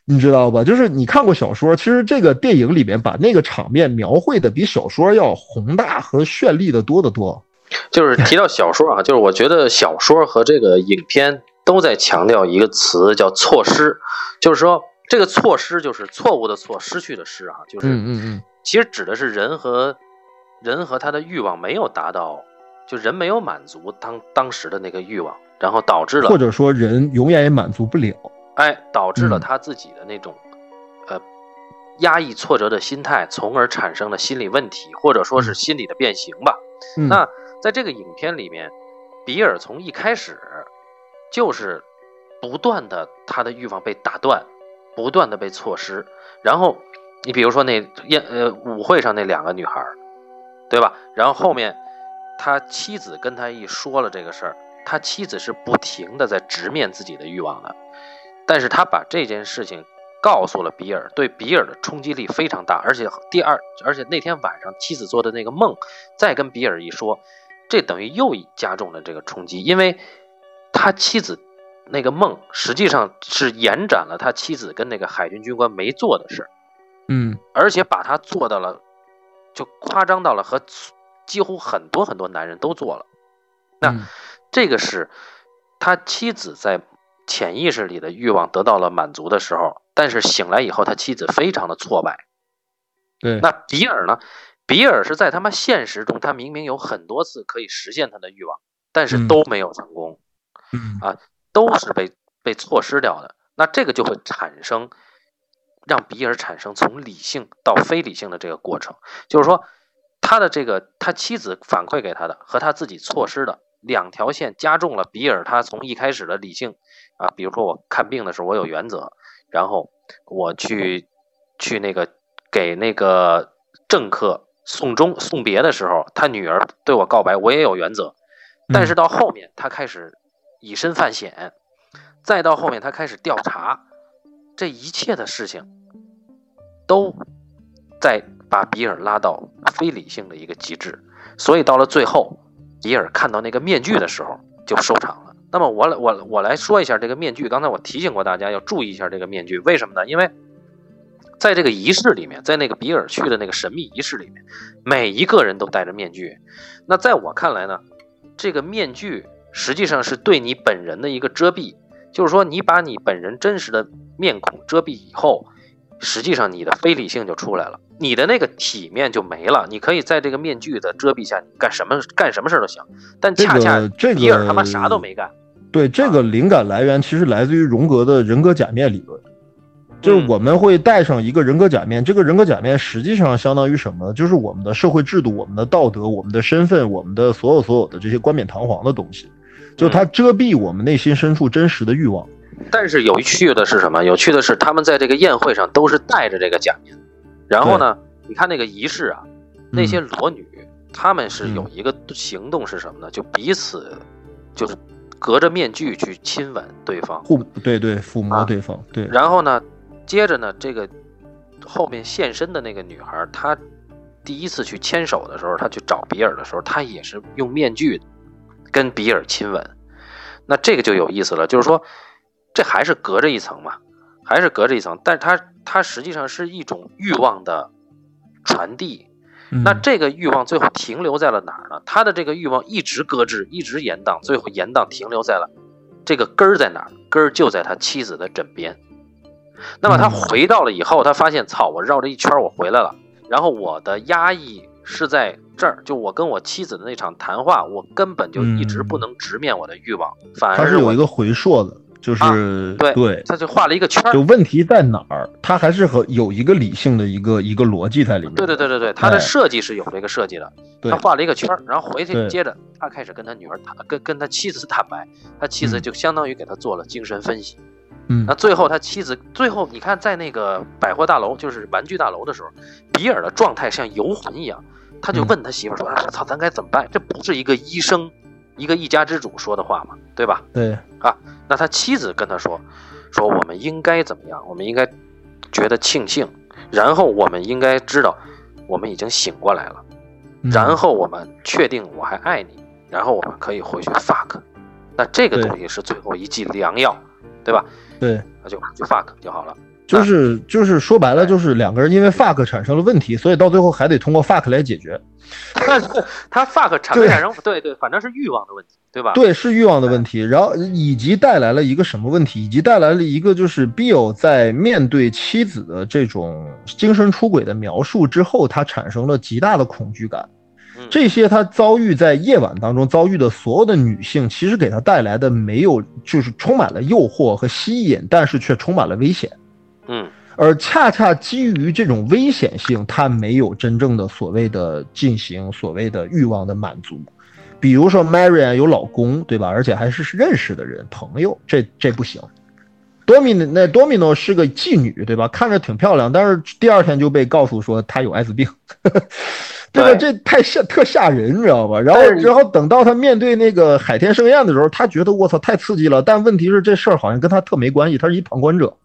你知道吧？就是你看过小说，其实这个电影里面把那个场面描绘的比小说要宏大和绚丽的多得多。就是 [laughs] 提到小说啊，就是我觉得小说和这个影片都在强调一个词叫错失，就是说这个错失就是错误的错，失去的失啊，就是嗯嗯其实指的是人和人和他的欲望没有达到，就人没有满足当当时的那个欲望，然后导致了或者说人永远也满足不了，哎，导致了嗯他自己的那种，呃，压抑挫折的心态，从而产生了心理问题，或者说是心理的变形吧。嗯那在这个影片里面，比尔从一开始就是不断的他的欲望被打断，不断的被错失。然后你比如说那宴呃舞会上那两个女孩儿，对吧？然后后面他妻子跟他一说了这个事儿，他妻子是不停的在直面自己的欲望的，但是他把这件事情告诉了比尔，对比尔的冲击力非常大，而且第二，而且那天晚上妻子做的那个梦，再跟比尔一说，这等于又加重了这个冲击，因为他妻子那个梦实际上是延展了他妻子跟那个海军军官没做的事儿，嗯。而且把他做到了，就夸张到了和几乎很多很多男人都做了。那嗯这个是他妻子在潜意识里的欲望得到了满足的时候，但是醒来以后，他妻子非常的挫败。对，那比尔呢？比尔是在他妈现实中，他明明有很多次可以实现他的欲望，但是嗯都没有成功，嗯啊都是被被错失掉的。那这个就会产生让比尔产生从理性到非理性的这个过程，就是说他的这个他妻子反馈给他的和他自己错失的两条线，加重了比尔他从一开始的理性啊，比如说我看病的时候我有原则，然后我去去那个给那个政客送终送别的时候，他女儿对我告白，我也有原则，但是到后面他开始以身犯险，再到后面他开始调查，这一切的事情都在把比尔拉到非理性的一个极致，所以到了最后，比尔看到那个面具的时候就收场了。那么我来我我来说一下这个面具，刚才我提醒过大家要注意一下这个面具，为什么呢？因为在这个仪式里面，在那个比尔去的那个神秘仪式里面，每一个人都戴着面具。那在我看来呢，这个面具实际上是对你本人的一个遮蔽，就是说你把你本人真实的面孔遮蔽以后，实际上你的非理性就出来了，你的那个体面就没了。你可以在这个面具的遮蔽下，你干什么干什么事儿都行，但这恰恰个这比尔他妈啥都没干。对，这个灵感来源其实来自于荣格的人格假面理论，就是嗯我们会戴上一个人格假面，这个人格假面实际上相当于什么？就是我们的社会制度、我们的道德、我们的身份、我们的所有所有的这些冠冕堂皇的东西，就它遮蔽我们内心深处真实的欲望。但是有趣的是什么？有趣的是，他们在这个宴会上都是戴着这个假面。然后呢，你看那个仪式啊，那些裸女，她们是有一个行动是什么呢？就彼此就是隔着面具去亲吻对方。互对对抚摸啊对方，对，然后呢，接着呢，这个后面现身的那个女孩，她第一次去牵手的时候，她去找比尔的时候，她也是用面具跟比尔亲吻。那这个就有意思了，就是说，这还是隔着一层嘛，还是隔着一层，但是它它实际上是一种欲望的传递。嗯那这个欲望最后停留在了哪儿呢？他的这个欲望一直搁置，一直延宕，最后延宕停留在了这个根儿在哪儿？根儿就在他妻子的枕边。那么他嗯回到了以后，他发现，操，我绕了一圈我回来了，然后我的压抑是在这儿，就我跟我妻子的那场谈话，我根本就一直不能直面我的欲望，反它而我是有一个回溯的，就是、啊对对，他就画了一个圈儿就。问题在哪儿？他还是和有一个理性的一个一个逻辑在里面。对对对对对，他的哎设计是有这个设计的。对他画了一个圈儿，然后回去接着他开始跟他女儿坦，跟跟他妻子坦白，他妻子嗯就相当于给他做了精神分析。嗯那最后他妻子最后你看在那个百货大楼，就是玩具大楼的时候，比尔的状态像游魂一样，他就嗯问他媳妇说：“哎，我操，咱该怎么办？这不是一个医生，一个一家之主说的话嘛，对吧？”对，那他妻子跟他说：“说我们应该怎么样？我们应该觉得庆幸，然后我们应该知道我们已经醒过来了。”嗯然后我们确定我还爱你，然后我们可以回去 fuck，那这个东西是最后一剂良药，对吧？对，那就就 fuck 就好了。就是就是说白了，就是两个人因为 fuck 产生了问题，所以到最后还得通过 fuck 来解决。[laughs] 但是他 fuck 产没产生？对对，反正是欲望的问题，对吧？对，是欲望的问题，然后以及带来了一个什么问题？以及带来了一个就是 Bill 在面对妻子的这种精神出轨的描述之后，他产生了极大的恐惧感。嗯这些他遭遇在夜晚当中遭遇的所有的女性，其实给他带来的没有，就是充满了诱惑和吸引，但是却充满了危险。嗯而恰恰基于这种危险性，他没有真正的所谓的进行所谓的欲望的满足。比如说 Marian 有老公，对吧？而且还是认识的人、朋友，这这不行。多米那多米诺是个妓女，对吧？看着挺漂亮，但是第二天就被告诉说她有艾滋病，[laughs] 这个这太吓特吓人，你知道吧？然后然后等到他面对那个海天盛宴的时候，他觉得我操太刺激了，但问题是这事儿好像跟他特没关系，他是一旁观者。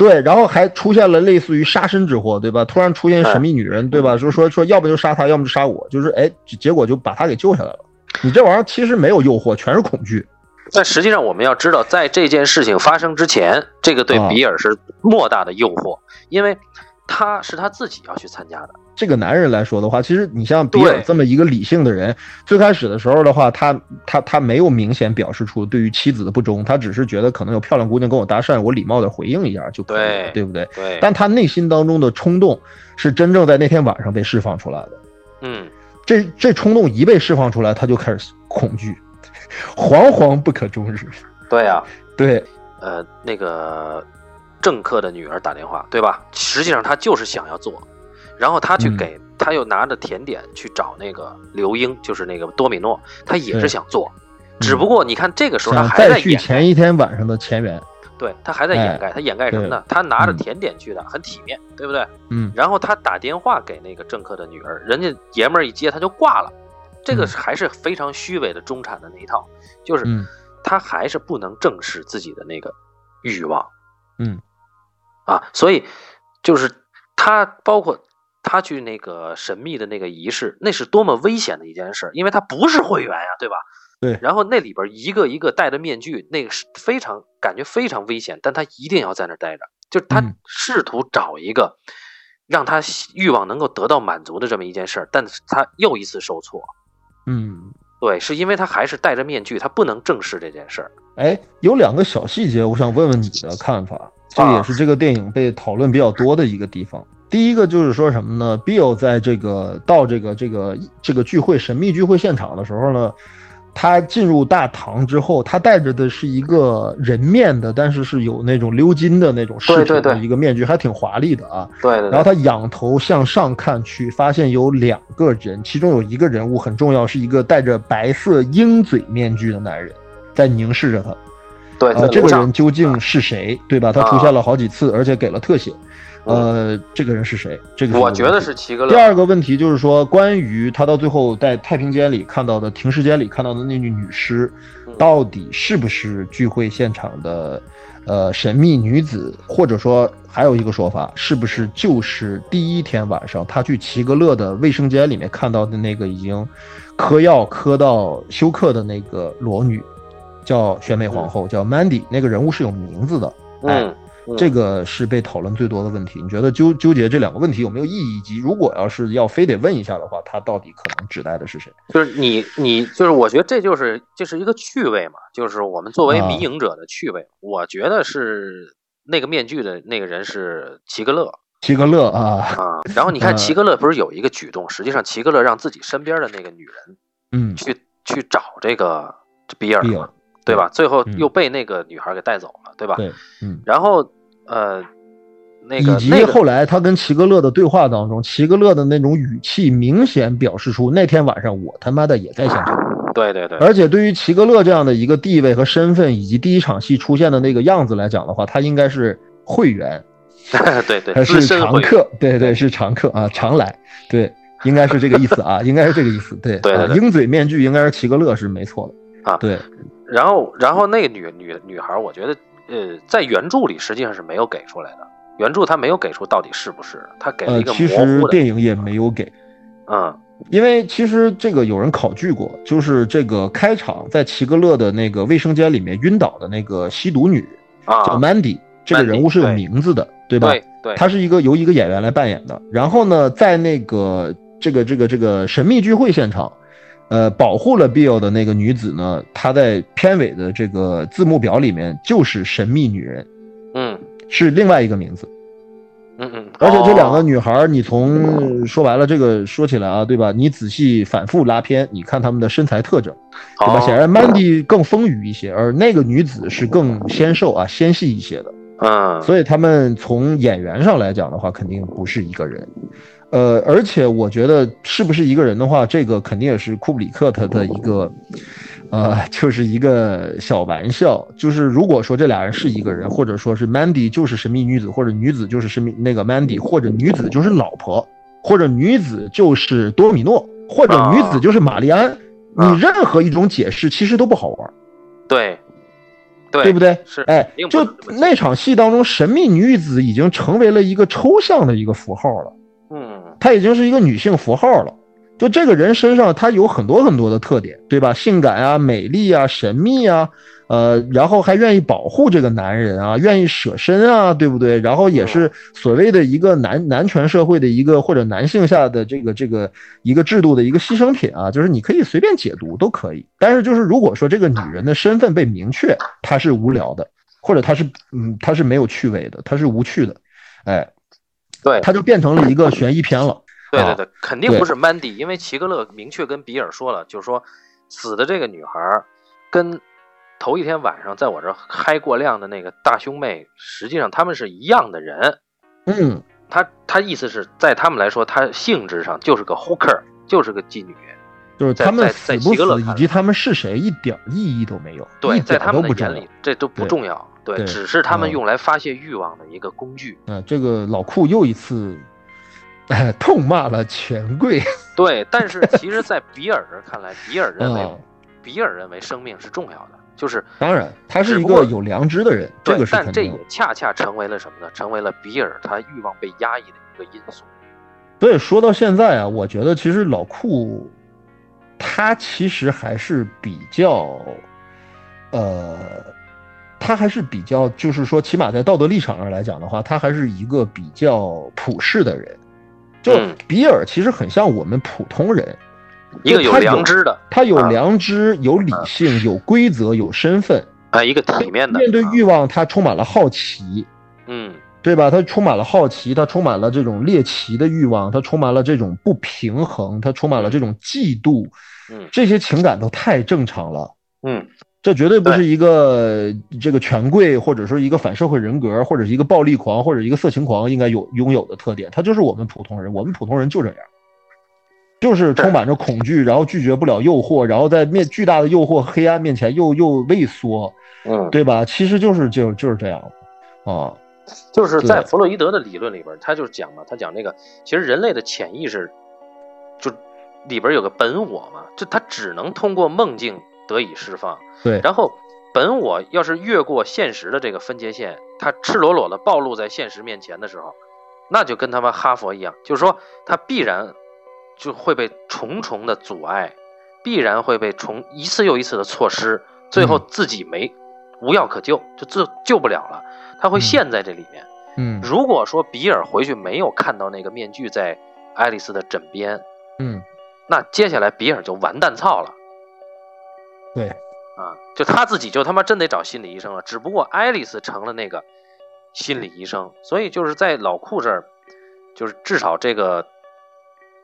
对对，然后还出现了类似于杀身之祸，对吧？突然出现神秘女人，对吧？说说说，要不就杀他，要么就杀我，就是哎，结果就把他给救下来了。你这玩意儿其实没有诱惑，全是恐惧。但实际上我们要知道，在这件事情发生之前，这个对啊比尔是莫大的诱惑，因为他是他自己要去参加的。这个男人来说的话，其实你像比尔这么一个理性的人，最开始的时候的话，他他他没有明显表示出对于妻子的不忠，他只是觉得可能有漂亮姑娘跟我搭讪，我礼貌的回应一下就可以了，对对不对？对，但他内心当中的冲动是真正在那天晚上被释放出来的。嗯，这这冲动一被释放出来，他就开始恐惧，[laughs] 惶惶不可终日。对呀、对，呃，那个政客的女儿打电话，对吧？实际上他就是想要做，然后他去嗯给，他又拿着甜点去找那个刘英，就是那个多米诺，他也是想做，只不过你看这个时候他还在掩盖，前一天晚上的前缘。对他还在掩盖，他掩盖什么呢？他拿着嗯甜点去的，很体面，对不对？嗯，然后他打电话给那个政客的女儿，人家爷们儿一接他就挂了，这个还是非常虚伪的中产的那一套，就是嗯他还是不能正视自己的那个欲望，嗯啊，所以就是他包括他去那个神秘的那个仪式，那是多么危险的一件事儿，因为他不是会员呀，对吧？对然后那里边一个一个戴着面具，那个是非常感觉非常危险，但他一定要在那儿待着，就是他嗯试图找一个让他欲望能够得到满足的这么一件事儿，但是他又一次受挫。嗯。对，是因为他还是戴着面具，他不能正视这件事儿。哎，有两个小细节，我想问问你的看法，这啊也是这个电影被讨论比较多的一个地方。第一个就是说什么呢？Bill 在这个到这个这个这个聚会神秘聚会现场的时候呢，他进入大堂之后，他戴着的是一个人面的，但是是有那种鎏金的那种饰品的一个面具，还挺华丽的啊。对对然后他仰头向上看去，发现有两个人，其中有一个人物很重要，是一个戴着白色鹰嘴面具的男人，在凝视着他。对，呃，这个人究竟是谁，对吧？他出现了好几次，而且给了特写。呃，这个人是谁？这个我觉得是齐格勒。第二个问题就是说，关于他到最后在太平间里看到的停尸间里看到的那具女尸，嗯到底是不是聚会现场的呃神秘女子，或者说还有一个说法，是不是就是第一天晚上他去齐格勒的卫生间里面看到的那个已经嗑药嗑到休克的那个裸女，叫选美皇后，叫 Mandy，那个人物是有名字的。嗯这个是被讨论最多的问题。你觉得纠纠结这两个问题有没有意义？以及如果要是要非得问一下的话，他到底可能指代的是谁？就是你你就是我觉得这就是这是一个趣味嘛，就是我们作为啊迷影者的趣味。我觉得是那个面具的那个人是齐格勒齐格勒啊，啊。然后你看呃 [laughs] 齐格勒不是有一个举动，实际上齐格勒让自己身边的那个女人嗯，去去找这个比尔嘛比尔，对吧？最后嗯又被那个女孩给带走了，对吧？对，嗯。然后呃，那个以及后来他跟齐格勒的对话当中，齐格勒的那种语气明显表示出那天晚上我他妈的也在现场。对对对，而且对于齐格勒这样的一个地位和身份，以及第一场戏出现的那个样子来讲的话，他应该是会员，[laughs] 对对，他是常客？对对，是常客啊，常来。对，应该是这个意思啊，应该是这个意思。对，[laughs] 啊对对对鹰嘴面具应该是齐格勒是没错的啊对，然后，然后那个女女女孩，我觉得，呃，在原著里实际上是没有给出来的。原著他没有给出到底是不是，他给了呃一，个其实模糊的。电影也没有给。嗯因为其实这个有人考据过，就是这个开场在齐格勒的那个卫生间里面晕倒的那个吸毒女啊，叫 Mandy，这个人物是有名字的，对吧？对对，她是一个由一个演员来扮演的。然后呢，在那个这个这个这个神秘聚会现场，呃，保护了 Bill 的那个女子呢，她在片尾的这个字幕表里面就是神秘女人，嗯是另外一个名字。嗯嗯，而且这两个哦女孩，你从说白了这个说起来啊，对吧？你仔细反复拉片，你看她们的身材特征，对吧？哦显然 Mandy 更丰腴一些，而那个女子是更纤瘦啊、纤细一些的。嗯，所以他们从演员上来讲的话，肯定不是一个人。呃，而且我觉得是不是一个人的话，这个肯定也是库布里克他的一个，呃，就是一个小玩笑。就是如果说这俩人是一个人，或者说是 Mandy 就是神秘女子，或者女子就是神秘那个 Mandy，或者女子就是老婆，或者女子就是多米诺，或者女子就是玛丽安，啊你任何一种解释其实都不好玩。对，对，对不对？是，哎就那场戏当中，神秘女子已经成为了一个抽象的一个符号了，嗯她已经是一个女性符号了。就这个人身上，她有很多很多的特点，对吧？性感啊，美丽啊，神秘啊，呃，然后还愿意保护这个男人啊，愿意舍身啊，对不对？然后也是所谓的一个男男权社会的一个或者男性下的这个这个一个制度的一个牺牲品啊，就是你可以随便解读都可以。但是就是如果说这个女人的身份被明确，她是无聊的，或者她是嗯她是没有趣味的，她是无趣的，哎，对，他就变成了一个悬疑片了。啊对对对，肯定不是 Mandy，因为齐格勒明确跟比尔说了，就是说死的这个女孩儿跟头一天晚上在我这儿嗨过量的那个大胸妹，实际上他们是一样的人。嗯，他他意思是在他们来说，他性质上就是个 hooker，就是个妓女。就是他们在死不在齐格勒死以及他们是谁一点意义都没有，对，在他们的眼里。，这都不重要。对，对只是他们嗯用来发泄欲望的一个工具。啊，这个老库又一次，哎，痛骂了权贵。对，但是其实，在比尔看来，比尔认为啊，比尔认为生命是重要的，就是当然，他是一个有良知的人，这个，是但这也。恰恰成为了什么呢？成为了比尔他欲望被压抑的一个因素。所以说到现在啊，我觉得其实老库，他其实还是比较，呃，他还是比较，就是说，起码在道德立场上来讲的话，他还是一个比较普世的人。就嗯。比尔其实很像我们普通人，一个有良知的，他有啊。良知、有理性、有规则、有身份。啊，一个体面的。面对啊。欲望，他充满了好奇，嗯，对吧？他充满了好奇，他充满了这种猎奇的欲望，他充满了这种不平衡，他充满了这种嫉妒，嗯。这些情感都太正常了。嗯，这绝对不是一个这个权贵，或者说一个反社会人格，或者是一个暴力狂，或者一个色情狂应该有拥有的特点。他就是我们普通人，我们普通人就这样，就是充满着恐惧，然后拒绝不了诱惑，然后在面巨大的诱惑、黑暗面前又又畏缩，嗯，对吧？其实就是就就是这样啊。就是在弗洛伊德的理论里边，他就是讲嘛，他讲那个，其实人类的潜意识就里边有个本我嘛，就他只能通过梦境得以释放。对，然后本我要是越过现实的这个分界线，他赤裸裸的暴露在现实面前的时候，那就跟他们哈佛一样，就是说他必然就会被重重的阻碍，必然会被重一次又一次的错失，最后嗯自己没、无药可救，就自救不了了，他会嗯陷在这里面。嗯如果说比尔回去没有看到那个面具在爱丽丝的枕边，嗯，那接下来比尔就完蛋操了。对，啊，就他自己就他妈真得找心理医生了。只不过爱丽丝成了那个心理医生，所以就是在老库这儿，就是至少这个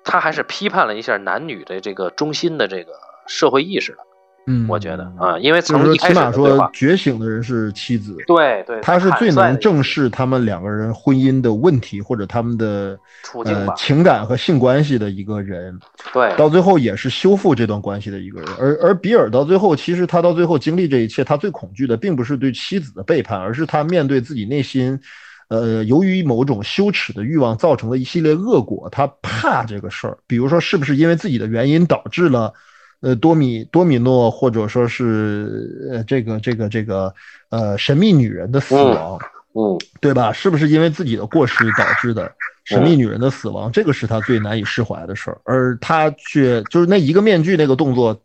他还是批判了一下男女的这个中心的这个社会意识的。嗯，我觉得啊，因为从一开始起码说觉醒的人是妻子，对对，他是最能正视视他们两个人婚姻的问题或者他们的呃处境吧。情感和性关系的一个人，对，到最后也是修复这段关系的一个人。而而比尔到最后，其实他到最后经历这一切，他最恐惧的并不是对妻子的背叛，而是他面对自己内心。呃，由于某种羞耻的欲望造成的一系列恶果，他怕这个事儿。比如说，是不是因为自己的原因导致了，呃，多米多米诺或者说是呃这个这个这个呃神秘女人的死亡，嗯对吧？是不是因为自己的过失导致的神秘女人的死亡？这个是他最难以释怀的事儿，而他却就是那一个面具那个动作，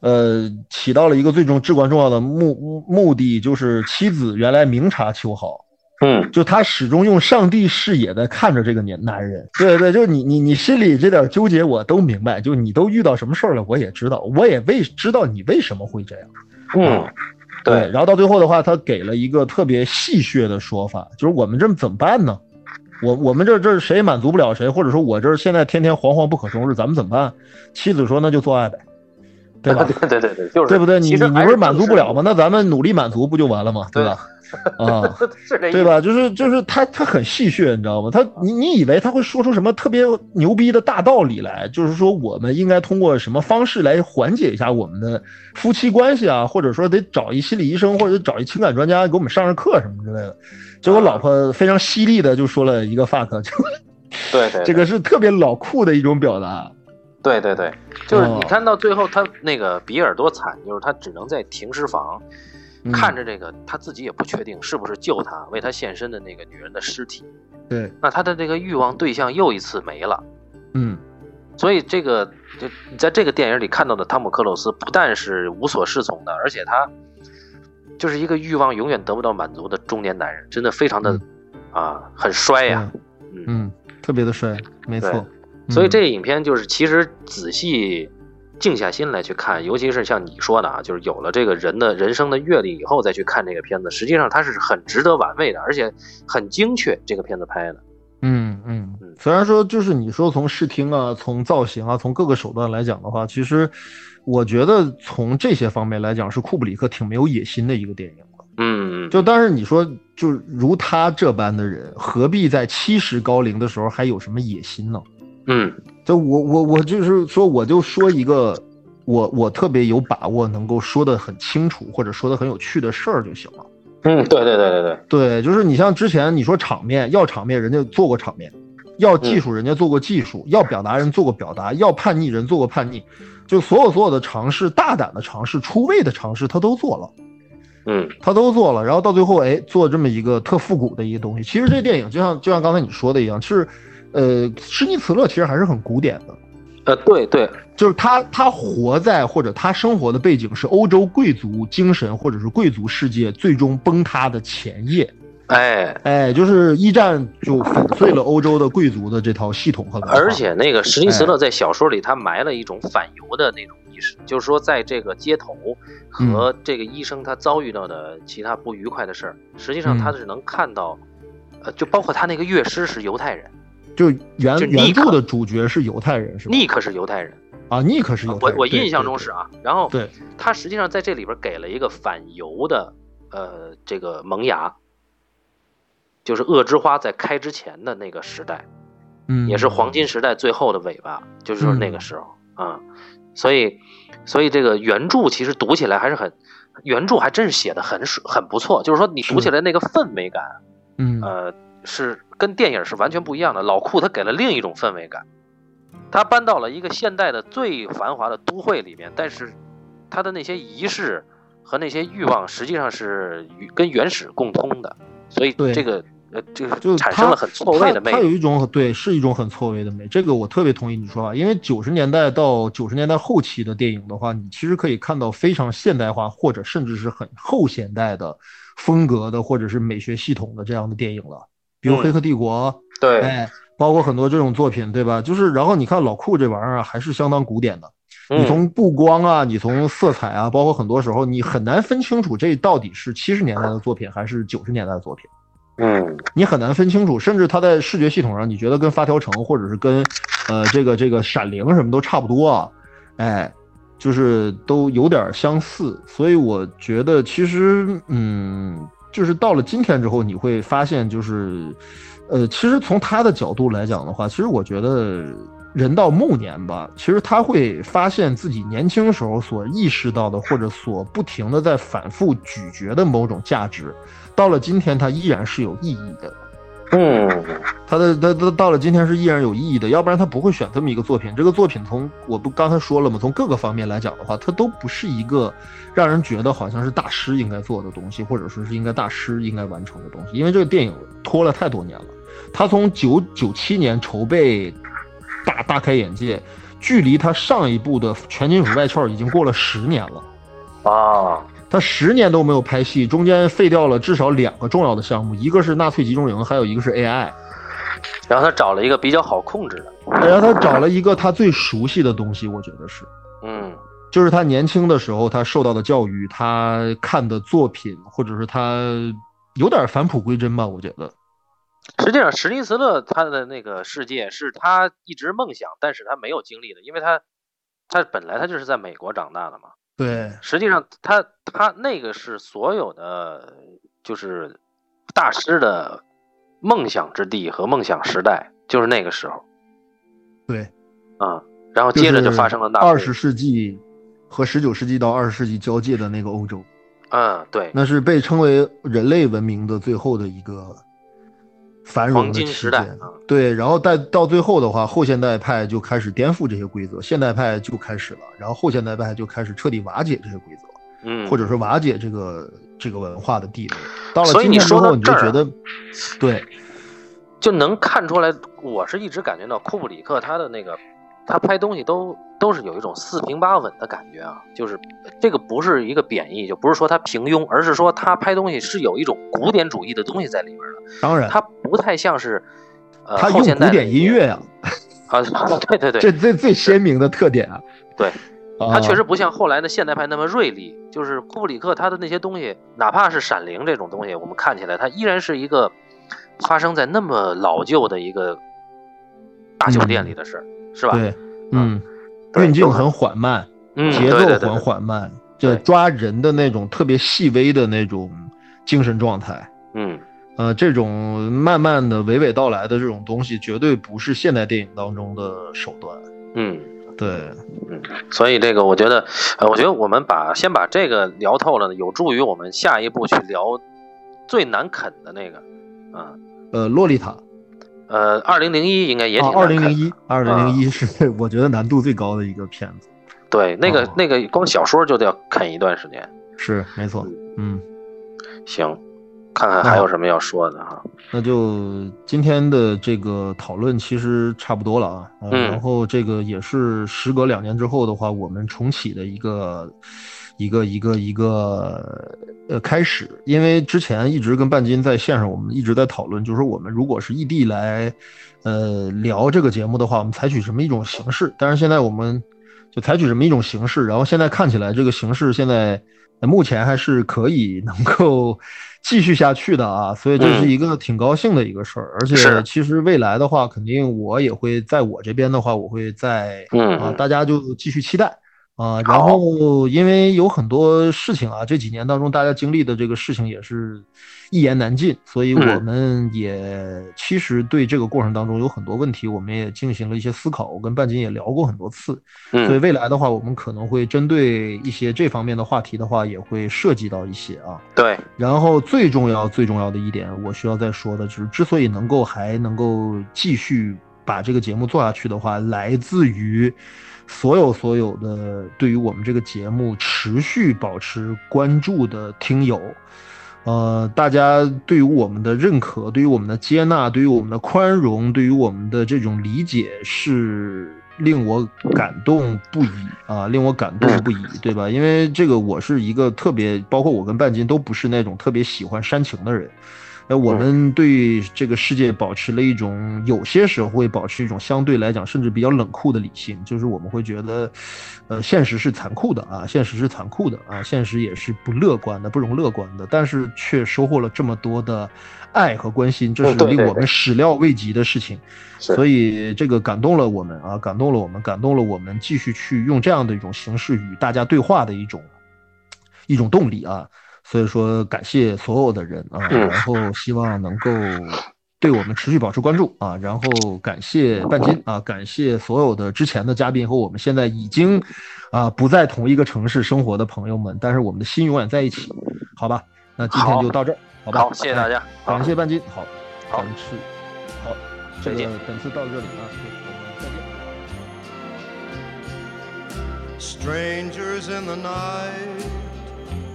呃，起到了一个最终至关重要的目目目的，就是妻子原来明察秋毫。嗯就他始终用上帝视野在看着这个年男人，对对，就你你你心里这点纠结我都明白，就你都遇到什么事儿了，我也知道，我也为知道你为什么会这样。嗯，对，然后到最后的话，他给了一个特别戏谑的说法，就是我们这么怎么办呢？我我们这这谁也满足不了谁，或者说我这现在天天惶惶不可终日，咱们怎么办？妻子说那就做爱呗，对吧？[laughs] 对对对对，就是对不对？你你你不是是满足不了吗？那咱们努力满足不就完了吗？对吧？啊，[laughs] 对吧？就是就是他他很戏谑，你知道吗？他你你以为他会说出什么特别牛逼的大道理来？就是说我们应该通过什么方式来缓解一下我们的夫妻关系啊，或者说得找一心理医生或者找一情感专家给我们上上课什么之类的。结果老婆非常犀利的就说了一个 fuck，就对对，[laughs] 这个是特别老酷的一种表达。对对对，就是哦。你看到最后，他那个比尔多惨，就是他只能在停尸房嗯。看着这个他自己也不确定是不是救他为他献身的那个女人的尸体，对，那他的这个欲望对象又一次没了。嗯。所以这个就你在这个电影里看到的汤姆克鲁斯不但是无所适从的，而且他就是一个欲望永远得不到满足的中年男人，真的非常的、啊很衰呀、嗯。嗯，特别的衰，没错。嗯所以这个影片就是其实仔细静下心来去看，尤其是像你说的啊，就是有了这个人的人生的阅历以后再去看这个片子，实际上它是很值得玩味的，而且很精确。这个片子拍的，嗯嗯嗯，虽然说就是你说从视听啊，从造型啊，从各个手段来讲的话，其实我觉得从这些方面来讲，是库布里克挺没有野心的一个电影的。嗯，就但是你说，就如他这般的人，何必在七十高龄的时候还有什么野心呢？嗯就我我我就是说，我就说一个我我特别有把握能够说得很清楚或者说得很有趣的事儿就行了。嗯，对对对对对，对，就是你像之前你说场面要场面，人家做过场面；要技术，人家做过技术；要表达，人做过表达；要叛逆，人做过叛逆。就所有所有的尝试，大胆的尝试，出位的尝试，他都做了，嗯他都做了。然后到最后，哎，做这么一个特复古的一个东西。其实这电影就像就像刚才你说的一样，是，呃，施尼茨勒其实还是很古典的。呃对对，就是他，他活在或者他生活的背景是欧洲贵族精神或者是贵族世界最终崩塌的前夜。哎，哎，就是一战就粉碎了欧洲的贵族的这套系统和文化。而且那个史尼茨勒在小说里他埋了一种反犹的那种意识，就是说在这个街头和这个医生他遭遇到的其他不愉快的事儿，实际上他是能看到，呃，就包括他那个乐师是犹太人，就原原著的主角是犹太人是吧？尼克是犹太人。啊，尼克是犹太人。对我我印象中是啊，然后对。他实际上在这里边给了一个反犹的呃这个萌芽，就是恶之花在开之前的那个时代，嗯，也是黄金时代最后的尾巴，就是说那个时候啊、所以所以这个原著其实读起来还是很，原著还真是写的很水很不错，就是说你读起来那个氛围感，嗯。呃，是跟电影是完全不一样的。老库他给了另一种氛围感，他搬到了一个现代的最繁华的都会里面，但是他的那些仪式和那些欲望实际上是与跟原始共通的，所以对这个呃这个就产生了很错位的美它它有。一种对，是一种很错位的美，这个我特别同意你说法。因为九十年代到九十年代后期的电影的话，你其实可以看到非常现代化或者甚至是很后现代的风格的或者是美学系统的这样的电影了，比如《嗯黑客帝国》对，哎，包括很多这种作品，对吧？就是然后你看老库这玩意儿啊，还是相当古典的。你嗯从布光啊，你从色彩啊，包括很多时候你很难分清楚这到底是七十年代的作品还是九十年代的作品。嗯你很难分清楚，甚至它在视觉系统上，你觉得跟发条城或者是跟，呃，这个这个闪灵什么都差不多啊，哎，就是都有点相似，所以我觉得其实，嗯，就是到了今天之后，你会发现，就是，呃，其实从他的角度来讲的话，其实我觉得人到暮年吧，其实他会发现自己年轻时候所意识到的，或者所不停的在反复咀嚼的某种价值。到了今天，它依然是有意义的。嗯他的他他到了今天是依然有意义的，要不然他不会选这么一个作品。这个作品从我不刚才说了吗？从各个方面来讲的话，它都不是一个让人觉得好像是大师应该做的东西，或者说是应该大师应该完成的东西。因为这个电影拖了太多年了，他从九九七年筹备大大开眼界，距离他上一部的《全金属外壳》已经过了十年了。啊，他十年都没有拍戏，中间废掉了至少两个重要的项目，一个是纳粹集中营，还有一个是 AI。然后他找了一个比较好控制的，然后他找了一个他最熟悉的东西，我觉得是，嗯就是他年轻的时候他受到的教育，他看的作品，或者是他有点返璞归真吧，我觉得。实际上，史蒂斯勒他的那个世界是他一直梦想，但是他没有经历的，因为他他本来他就是在美国长大的嘛。对，实际上他他那个是所有的就是大师的梦想之地和梦想时代，就是那个时候。对，啊，然后接着就发生了那二十世纪和十九世纪到二十世纪交界的那个欧洲。嗯，对，那是被称为人类文明的最后的一个繁荣的时代。对，然后到到最后的话，后现代派就开始颠覆这些规则，现代派就开始了，然后后现代派就开始彻底瓦解这些规则，嗯，或者说瓦解这个这个文化的地位。到了今天之后，你就觉得，对，就能看出来，我是一直感觉到库布里克他的那个。他拍东西都都是有一种四平八稳的感觉啊，就是这个不是一个贬义，就不是说他平庸，而是说他拍东西是有一种古典主义的东西在里边的。当然，他不太像是，呃，他用古典音乐呀，啊，[laughs] 对对对，这最最鲜明的特点啊。对，他确实不像后来的现代派那么锐利，就是库布里克他的那些东西，哪怕是《闪灵》这种东西，我们看起来它依然是一个发生在那么老旧的一个大酒店里的事儿。是吧？对，嗯，运镜很缓慢，节奏很缓慢，就抓人的那种特别细微的那种精神状态。嗯，呃，这种慢慢的娓娓道来的这种东西，绝对不是现代电影当中的手段。嗯，对，嗯，所以这个我觉得，呃，我觉得我们把先把这个聊透了，有助于我们下一步去聊最难啃的那个，啊，呃，洛丽塔。呃，二零零一应该也挺。二零零一，二零零一是 [laughs] 我觉得难度最高的一个片子。对，那个那个光小说就得要啃一段时间。是，没错。嗯，行，看看还有什么要说的哈。那就今天的这个讨论其实差不多了啊。嗯。然后这个也是时隔两年之后的话，我们重启的一个。一个一个一个呃开始，因为之前一直跟半斤在线上，我们一直在讨论，就是说我们如果是异地来，呃聊这个节目的话，我们采取什么一种形式？但是现在我们就采取什么一种形式？然后现在看起来这个形式现在目前还是可以能够 [laughs] 继续下去的啊，所以这是一个挺高兴的一个事儿。而且其实未来的话，肯定我也会在我这边的话，我会在啊，大家就继续期待。啊，然后因为有很多事情啊，这几年当中大家经历的这个事情也是一言难尽，所以我们也其实对这个过程当中有很多问题，我们也进行了一些思考。我跟半斤也聊过很多次，所以未来的话，我们可能会针对一些这方面的话题的话，也会涉及到一些啊。对。然后最重要最重要的一点，我需要再说的就是，之所以能够还能够继续把这个节目做下去的话，来自于。所有所有的对于我们这个节目持续保持关注的听友，呃，大家对于我们的认可，对于我们的接纳，对于我们的宽容，对于我们的这种理解，是令我感动不已啊，令我感动不已，对吧？因为这个，我是一个特别，包括我跟半斤都不是那种特别喜欢煽情的人。那我们对这个世界保持了一种，有些时候会保持一种相对来讲甚至比较冷酷的理性，就是我们会觉得，呃，现实是残酷的啊，现实是残酷的啊，现实也是不乐观的，不容乐观的，但是却收获了这么多的爱和关心，这是令我们始料未及的事情，所以这个感动了我们啊，感动了我们，感动了我们，继续去用这样的一种形式与大家对话的一种一种动力啊。所以说，感谢所有的人啊，然后希望能够对我们持续保持关注啊，然后感谢半斤啊，感谢所有的之前的嘉宾和我们现在已经啊不在同一个城市生活的朋友们，但是我们的心永远在一起，好吧？那今天就到这儿，好吧？好，谢谢大家，感谢半斤，好，好，是，好，这个，本次到这里啊，我们再见。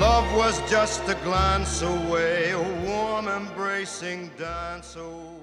Love was just a glance away, a warm embracing dance away.